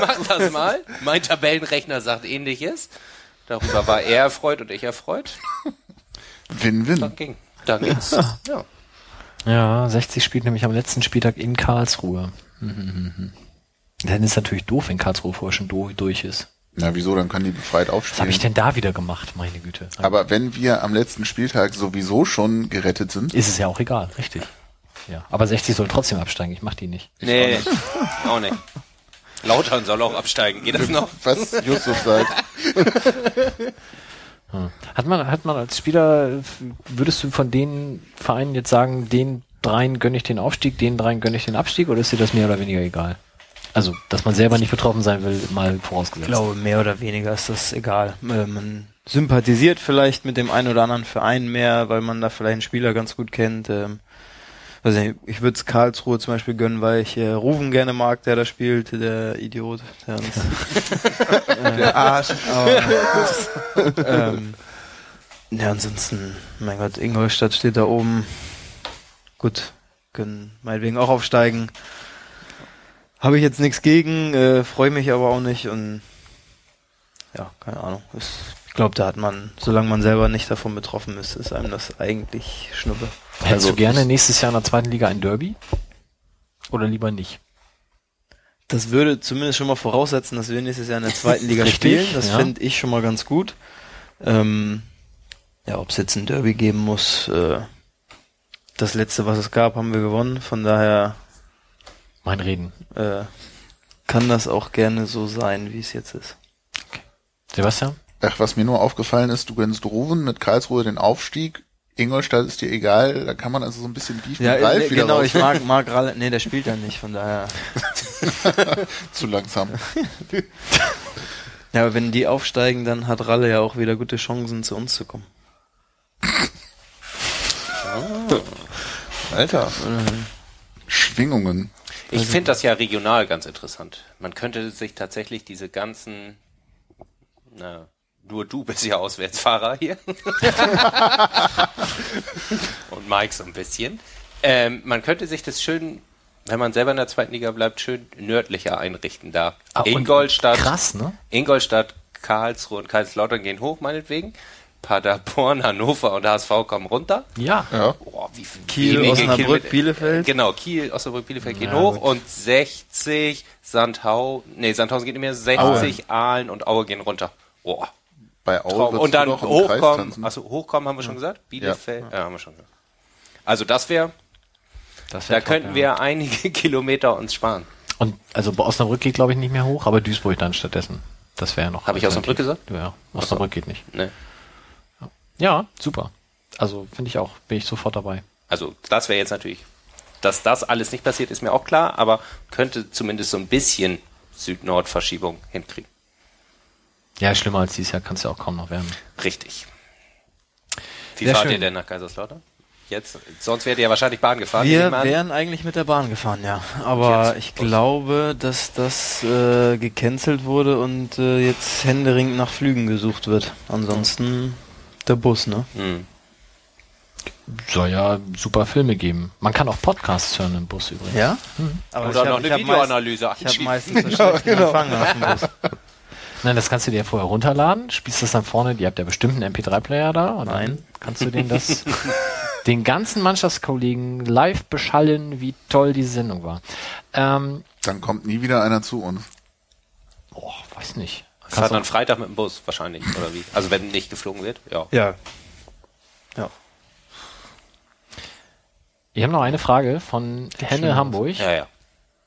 Mach das mal. Mein Tabellenrechner sagt ähnliches. Darüber war er erfreut und ich erfreut. Win-win. Dann ging. Dann ging's. Ja. Ja, 60 spielt nämlich am letzten Spieltag in Karlsruhe. Mhm. Dann ist natürlich doof, wenn Karlsruhe vorher schon do- durch ist. Na wieso, dann können die befreit Was habe aufspielen. ich denn da wieder gemacht, meine Güte? Aber wenn wir am letzten Spieltag sowieso schon gerettet sind, ist es ja auch egal, richtig. Ja, aber 60 soll trotzdem absteigen, ich mach die nicht. Nee, auch nicht. Lautern soll auch absteigen. Geht das noch? was Justus sagt, Hm. Hat man, hat man als Spieler, würdest du von den Vereinen jetzt sagen, den dreien gönne ich den Aufstieg, den dreien gönne ich den Abstieg oder ist dir das mehr oder weniger egal? Also, dass man selber nicht betroffen sein will, mal vorausgesetzt. Ich glaube, mehr oder weniger ist das egal. Äh, Man sympathisiert vielleicht mit dem einen oder anderen Verein mehr, weil man da vielleicht einen Spieler ganz gut kennt. Also ich, würde es Karlsruhe zum Beispiel gönnen, weil ich äh, Rufen gerne mag, der da spielt, der Idiot. Der uns, Der Arsch. aber, ähm, ja, ansonsten, mein Gott, Ingolstadt steht da oben. Gut, können meinetwegen auch aufsteigen. Habe ich jetzt nichts gegen, äh, freue mich aber auch nicht und ja, keine Ahnung. Ich glaube, da hat man, solange man selber nicht davon betroffen ist, ist einem das eigentlich Schnuppe. Hättest Also du gerne nächstes Jahr in der zweiten Liga ein Derby? Oder lieber nicht? Das würde zumindest schon mal voraussetzen, dass wir nächstes Jahr in der zweiten Liga Richtig, spielen. Das ja. finde ich schon mal ganz gut. Ähm, ja, ob es jetzt ein Derby geben muss, äh, das letzte, was es gab, haben wir gewonnen. Von daher Mein Reden. äh, kann das auch gerne so sein, wie es jetzt ist. Sebastian? Ach, was mir nur aufgefallen ist, du gönnst Ruven mit Karlsruhe den Aufstieg. Ingolstadt ist dir egal, da kann man also so ein bisschen Beef Ja, mit Ralf nee, wieder genau, raus. ich mag, mag Ralle, nee, der spielt ja nicht, von daher. Zu langsam. Ja, aber wenn die aufsteigen, dann hat Ralle ja auch wieder gute Chancen, zu uns zu kommen. Alter. Schwingungen. Ich finde das ja regional ganz interessant. Man könnte sich tatsächlich diese ganzen, na, nur du bist ja Auswärtsfahrer hier. Und Mike so ein bisschen. Ähm, man könnte sich das schön, wenn man selber in der zweiten Liga bleibt, schön nördlicher einrichten da. Ah, Ingolstadt, Krass, ne? Ingolstadt, Karlsruhe und Kaiserslautern gehen hoch, meinetwegen. Paderborn, Hannover und HSV kommen runter. Ja. Ja. Boah, wie viel, Kiel, Osnabrück, Kilometer- Bielefeld. Genau, Kiel, Osnabrück, Bielefeld gehen Ja, hoch gut. und 60, Sandhau, nee, Sandhausen geht nicht mehr, 60, Aalen und Aue gehen runter. Boah, Bei Aue Und dann hochkommen, also hochkommen haben wir schon gesagt? Bielefeld, ja, haben wir schon gesagt. Also das wäre, Das da wär top, könnten ja. wir einige Kilometer uns sparen. Und also bei Osnabrück geht, glaube ich, nicht mehr hoch, aber Duisburg dann stattdessen. Das wäre ja noch. Hab ich Osnabrück gesagt? Ja, Osnabrück geht nicht. Ne? Ja, super. Also finde ich auch, bin ich sofort dabei. Also das wäre jetzt natürlich, dass das alles nicht passiert, ist mir auch klar, aber könnte zumindest so ein bisschen Süd-Nord-Verschiebung hinkriegen. Ja, schlimmer als dieses Jahr kann es ja auch kaum noch werden. Richtig. Wie Sehr fahrt schön. ihr denn nach Kaiserslautern? Jetzt, sonst wärt ihr ja wahrscheinlich Bahn gefahren. Wir wären eigentlich mit der Bahn gefahren, ja. Aber jetzt ich glaube, dass das äh, gecancelt wurde und äh, jetzt händeringend nach Flügen gesucht wird. Ansonsten der Bus, ne? Hm. Soll ja super Filme geben. Man kann auch Podcasts hören im Bus übrigens. Ja? Aber Oder noch hab- eine Videoanalyse ich habe meistens so schlechten Empfang auf dem Bus. Nein, das kannst du dir vorher runterladen, spielst das dann vorne, ihr habt ja bestimmt einen MP3-Player da und Nein. dann kannst du den das den ganzen Mannschaftskollegen live beschallen, wie toll die Sendung war. Ähm, Dann kommt nie wieder einer zu uns. boah, weiß nicht. Fahrt dann Freitag mit dem Bus wahrscheinlich, oder wie? Also wenn nicht geflogen wird, ja. Ja. Ja. Ich habe noch eine Frage von Henne Hamburg. Ja, ja.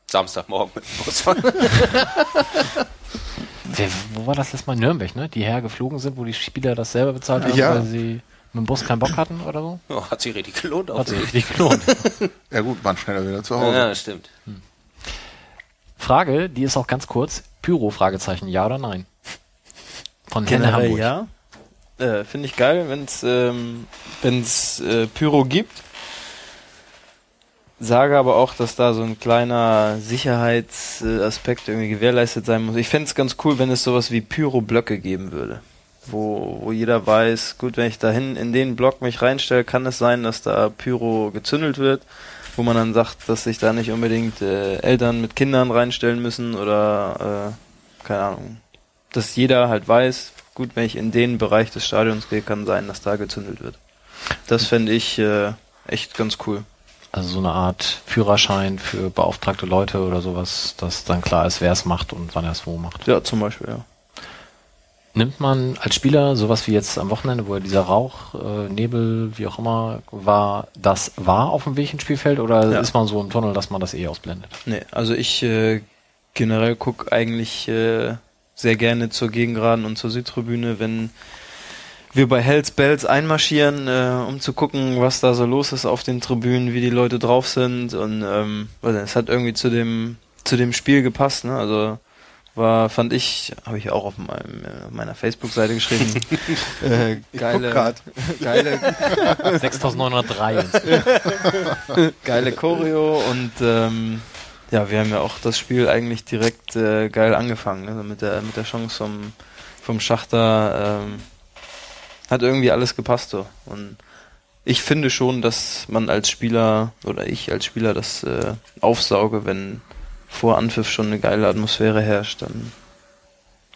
Samstagmorgen mit dem Bus fahren. Wer, wo war das letzte Mal? Nürnberg, ne? Die hergeflogen sind, wo die Spieler das selber bezahlt haben, Ja. weil sie mit dem Bus keinen Bock hatten oder so? Oh, hat sich richtig gelohnt. Auch Hat sich richtig gelohnt. Ja gut, waren schneller wieder zu Hause. ja, stimmt. Frage, die ist auch ganz kurz. Pyro, Fragezeichen, ja oder nein? Von Henne Generell Hamburg. ja. Äh, Finde ich geil, wenn es ähm, wenn's, äh, Pyro gibt. Sage aber auch, dass da so ein kleiner Sicherheitsaspekt irgendwie gewährleistet sein muss. Ich fände es ganz cool, wenn es sowas wie Pyro-Blöcke geben würde. Wo, wo jeder weiß, gut, wenn ich dahin in den Block mich reinstelle, kann es sein, dass da Pyro gezündelt wird. Wo man dann sagt, dass sich da nicht unbedingt äh, Eltern mit Kindern reinstellen müssen oder äh, keine Ahnung. Dass jeder halt weiß, gut, wenn ich in den Bereich des Stadions gehe, kann sein, dass da gezündelt wird. Das fände ich äh, echt ganz cool. Also so eine Art Führerschein für beauftragte Leute oder sowas, dass dann klar ist, wer es macht und wann er es wo macht. Ja, zum Beispiel, ja. Nimmt man als Spieler sowas wie jetzt am Wochenende, wo ja dieser Rauch, äh, Nebel, wie auch immer, war, das war auf dem Weg ins Spielfeld oder Ja. ist man so im Tunnel, dass man das eh ausblendet? Nee, also ich äh, generell guck eigentlich äh, sehr gerne zur Gegengraden und zur Südtribüne, wenn wir bei Hells Bells einmarschieren, äh, um zu gucken, was da so los ist auf den Tribünen, wie die Leute drauf sind und ähm, es hat irgendwie zu dem zu dem Spiel gepasst, ne? Also war, fand ich, habe ich auch auf meinem, äh, meiner Facebook-Seite geschrieben. äh, geile, geile, 6903. geile Choreo und ähm, ja, wir haben ja auch das Spiel eigentlich direkt äh, geil angefangen, ne? mit der mit der Chance vom vom Schachter ähm, hat irgendwie alles gepasst so und ich finde schon, dass man als Spieler oder ich als Spieler das äh, aufsauge, wenn vor Anpfiff schon eine geile Atmosphäre herrscht, dann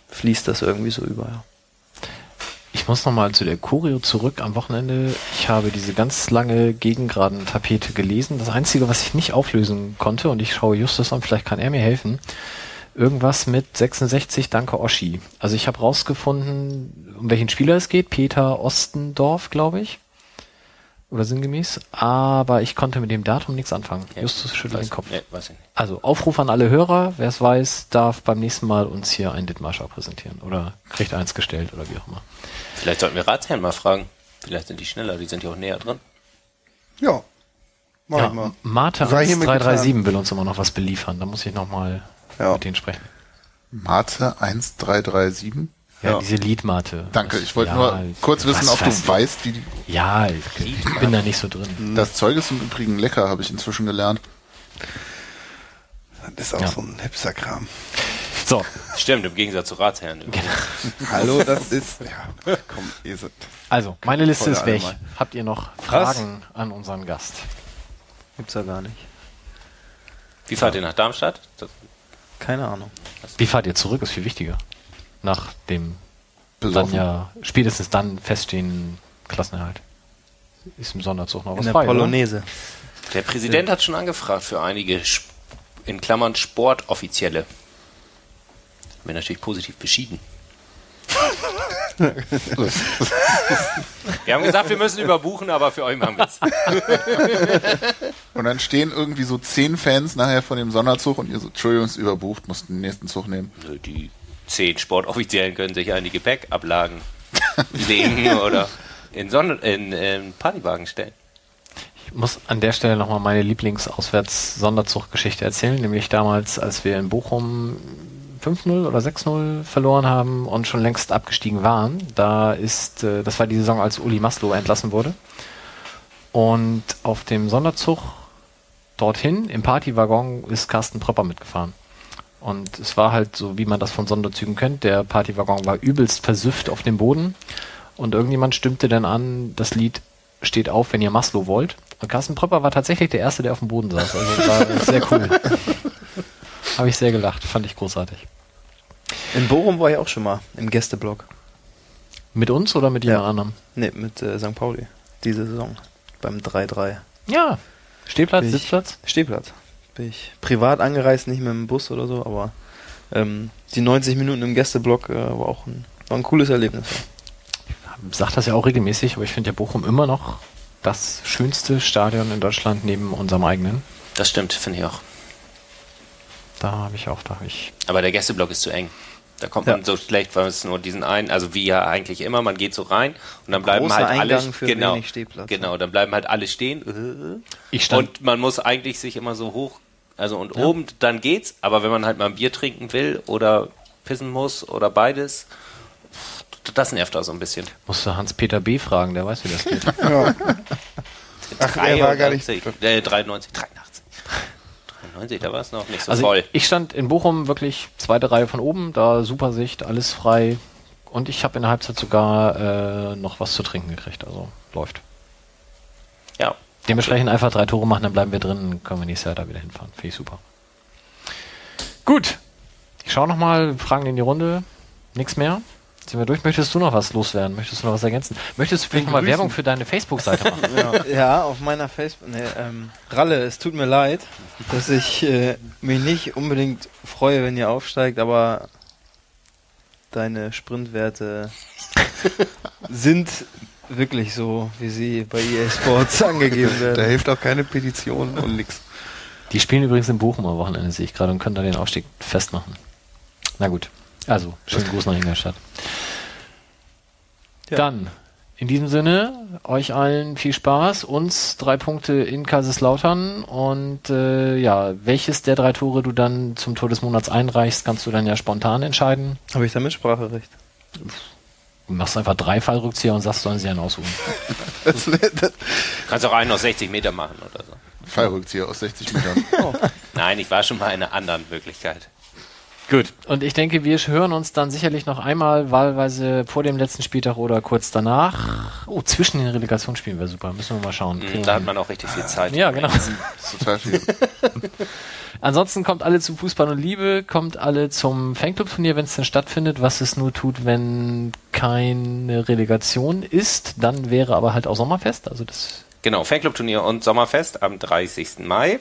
fließt das irgendwie so über. Ja. Ich muss nochmal zu der Choreo zurück am Wochenende. Ich habe diese ganz lange Gegengraden-Tapete gelesen. Das Einzige, was ich nicht auflösen konnte, und ich schaue Justus an, vielleicht kann er mir helfen, irgendwas mit 66 Danke Oschi. Also ich habe rausgefunden, um welchen Spieler es geht. Peter Ostendorf, glaube ich. Oder sinngemäß. Aber ich konnte mit dem Datum nichts anfangen. Ja, Justus schüttelt den Kopf. Ja, weiß ich nicht. Also Aufruf an alle Hörer, wer es weiß, darf beim nächsten Mal uns hier ein Dithmarschau präsentieren. Oder kriegt eins gestellt oder wie auch immer. Vielleicht sollten wir Ratsherren mal fragen. Vielleicht sind die schneller, die sind ja auch näher dran. Ja. Mach Ja, ich mal. Hiermit 1337 will uns immer noch was beliefern. Da muss ich nochmal Ja. mit denen sprechen. Mate 1337. Ja, Ja. diese Liedmate. Danke, ich wollte Ja, nur kurz wissen, was ob du weiß- weißt, wie die, Ja, ich bin da nicht so drin. das Zeug ist im Übrigen lecker, habe ich inzwischen gelernt. Das ist auch Ja. so ein Hipster-Kram. So, Stimmt, im Gegensatz zu Ratsherren. Hallo, das ist. Ja, komm, ihr seid. also, meine Liste ist weg. allgemein. Habt ihr noch Fragen an unseren Gast? Gibt's ja gar nicht. Wie fahrt ihr nach Darmstadt? Das, Keine Ahnung. Wie fahrt ihr zurück, ist viel wichtiger. Nach dem dann Besoffen. ja spätestens dann feststehenden Klassenerhalt. Ist im Sonderzug noch was In der frei, oder? Polonaise. der Präsident hat schon angefragt für einige, in Klammern Sportoffizielle. Haben wir natürlich positiv beschieden. wir haben gesagt, wir müssen überbuchen, aber für euch machen wir es. Und dann stehen irgendwie so zehn Fans nachher von dem Sonderzug und ihr so, Entschuldigung, ist überbucht, musst den nächsten Zug nehmen. Die zehn Sportoffiziellen können sich an die Gepäckablagen legen oder in, Sonne, in, in Partywagen stellen. Ich muss an der Stelle nochmal meine Lieblings-Auswärts-Sonderzug-Geschichte erzählen, nämlich damals, als wir in Bochum 5-0 oder 6-0 verloren haben und schon längst abgestiegen waren. Da ist, äh, das war die Saison, als Uli Maslow entlassen wurde. Und auf dem Sonderzug dorthin im Partywaggon ist Carsten Pröpper mitgefahren. Und es war halt so, wie man das von Sonderzügen kennt. Der Partywaggon war übelst versüfft auf dem Boden. Und irgendjemand stimmte dann an, das Lied steht auf, wenn ihr Maslow wollt. Und Carsten Pröpper war tatsächlich der Erste, der auf dem Boden saß. Also das war sehr cool. Habe ich sehr gelacht, fand ich großartig. In Bochum war ich auch schon mal im Gästeblock. Mit uns oder mit Ja. jemand anderem? Ne, mit äh, St. Pauli. Diese Saison. Beim 3-3. Ja. Stehplatz, ich- Sitzplatz? Stehplatz. Bin ich privat angereist, nicht mit dem Bus oder so, aber ähm, die 90 Minuten im Gästeblock äh, war auch ein, war ein cooles Erlebnis. Ja. Sagt das ja auch regelmäßig, aber ich finde ja Bochum immer noch das schönste Stadion in Deutschland neben unserem eigenen. Das stimmt, finde ich auch. Da habe ich auch, da habe ich. Aber der Gästeblock ist zu eng. Da kommt Ja. man so schlecht, weil es nur diesen einen, also wie ja eigentlich immer, man geht so rein und dann bleiben Großer halt alle Eingang für genau, wenig Stehplatz. Genau, dann bleiben halt alle stehen. Ich stand, Und man muss eigentlich sich immer so hoch, also und oben dann geht's, aber wenn man halt mal ein Bier trinken will oder pissen muss oder beides, das nervt auch so ein bisschen. musste Hans-Peter B. fragen, der weiß, wie das geht. Ach, er war gar nicht. 93, Äh, 93, 83. 93, da war es noch nicht so Also voll. ich stand in Bochum wirklich zweite Reihe von oben, da super Sicht, alles frei. Und ich habe in der Halbzeit sogar äh, noch was zu trinken gekriegt, also läuft. Ja. Dementsprechend einfach drei Tore machen, dann bleiben wir drin, können wir nächstes Jahr da wieder hinfahren. Finde ich super. Gut. Ich schaue nochmal, Fragen in die Runde. Nichts mehr. Sind wir durch? Möchtest du noch was loswerden? Möchtest du noch was ergänzen? Möchtest du vielleicht nochmal Werbung für deine Facebook-Seite machen? Ja, auf meiner Facebook. Ne, ähm, Ralle, es tut mir leid, dass ich äh, mich nicht unbedingt freue, wenn ihr aufsteigt, aber deine Sprintwerte sind wirklich so, wie sie bei EA Sports angegeben Da werden. hilft auch keine Petition und nix. Die spielen übrigens in Bochum am Wochenende, sehe ich gerade, und können da den Aufstieg festmachen. Na gut. Also, schönen Gruß nach Ingolstadt. Ja. Dann In diesem Sinne, euch allen viel Spaß, uns drei Punkte in Kaiserslautern und äh, ja, welches der drei Tore du dann zum Tor des Monats einreichst, kannst du dann ja spontan entscheiden. Habe ich da Mitspracherecht? Du machst einfach drei Fallrückzieher und sagst, sollen sie einen aussuchen. Das, das, Kannst auch einen aus 60 Meter machen oder so. Fallrückzieher aus 60 Metern. Nein, ich war schon mal in einer anderen Möglichkeit. Gut. Und ich denke, wir hören uns dann sicherlich noch einmal, wahlweise vor dem letzten Spieltag oder kurz danach. Oh, zwischen den Relegationsspielen wäre super. Müssen wir mal schauen. Mhm, Da hat man auch richtig viel Zeit. ja, genau. Das ist total viel. Ansonsten kommt alle zu Fußball und Liebe, kommt alle zum Fanclub-Turnier, wenn es denn stattfindet, was es nur tut, wenn keine Relegation ist. Dann wäre aber halt auch Sommerfest. Also das Genau, Fanclub-Turnier und Sommerfest am 30. Mai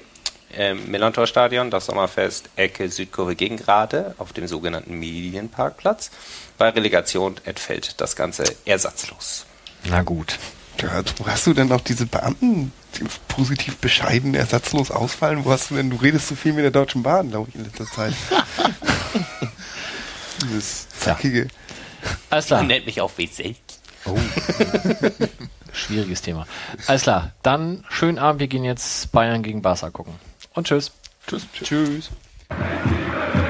im Millantor-Stadion, das Sommerfest Ecke Südkurve Gegengrade auf dem sogenannten Medienparkplatz. Bei Relegation entfällt das Ganze ersatzlos. Na gut. ja, wo hast du denn auch diese Beamten, die positiv bescheiden, ersatzlos ausfallen? Wo hast du denn, du redest so viel mit der Deutschen Bahn, glaube ich, in letzter Zeit. Dieses zackige. Alles klar. Man nennt mich auch W6. Oh. Schwieriges Thema. Alles klar. Dann schönen Abend. Wir gehen jetzt Bayern gegen Barca gucken und tschüss. Tschüss. Tschüss. tschüss.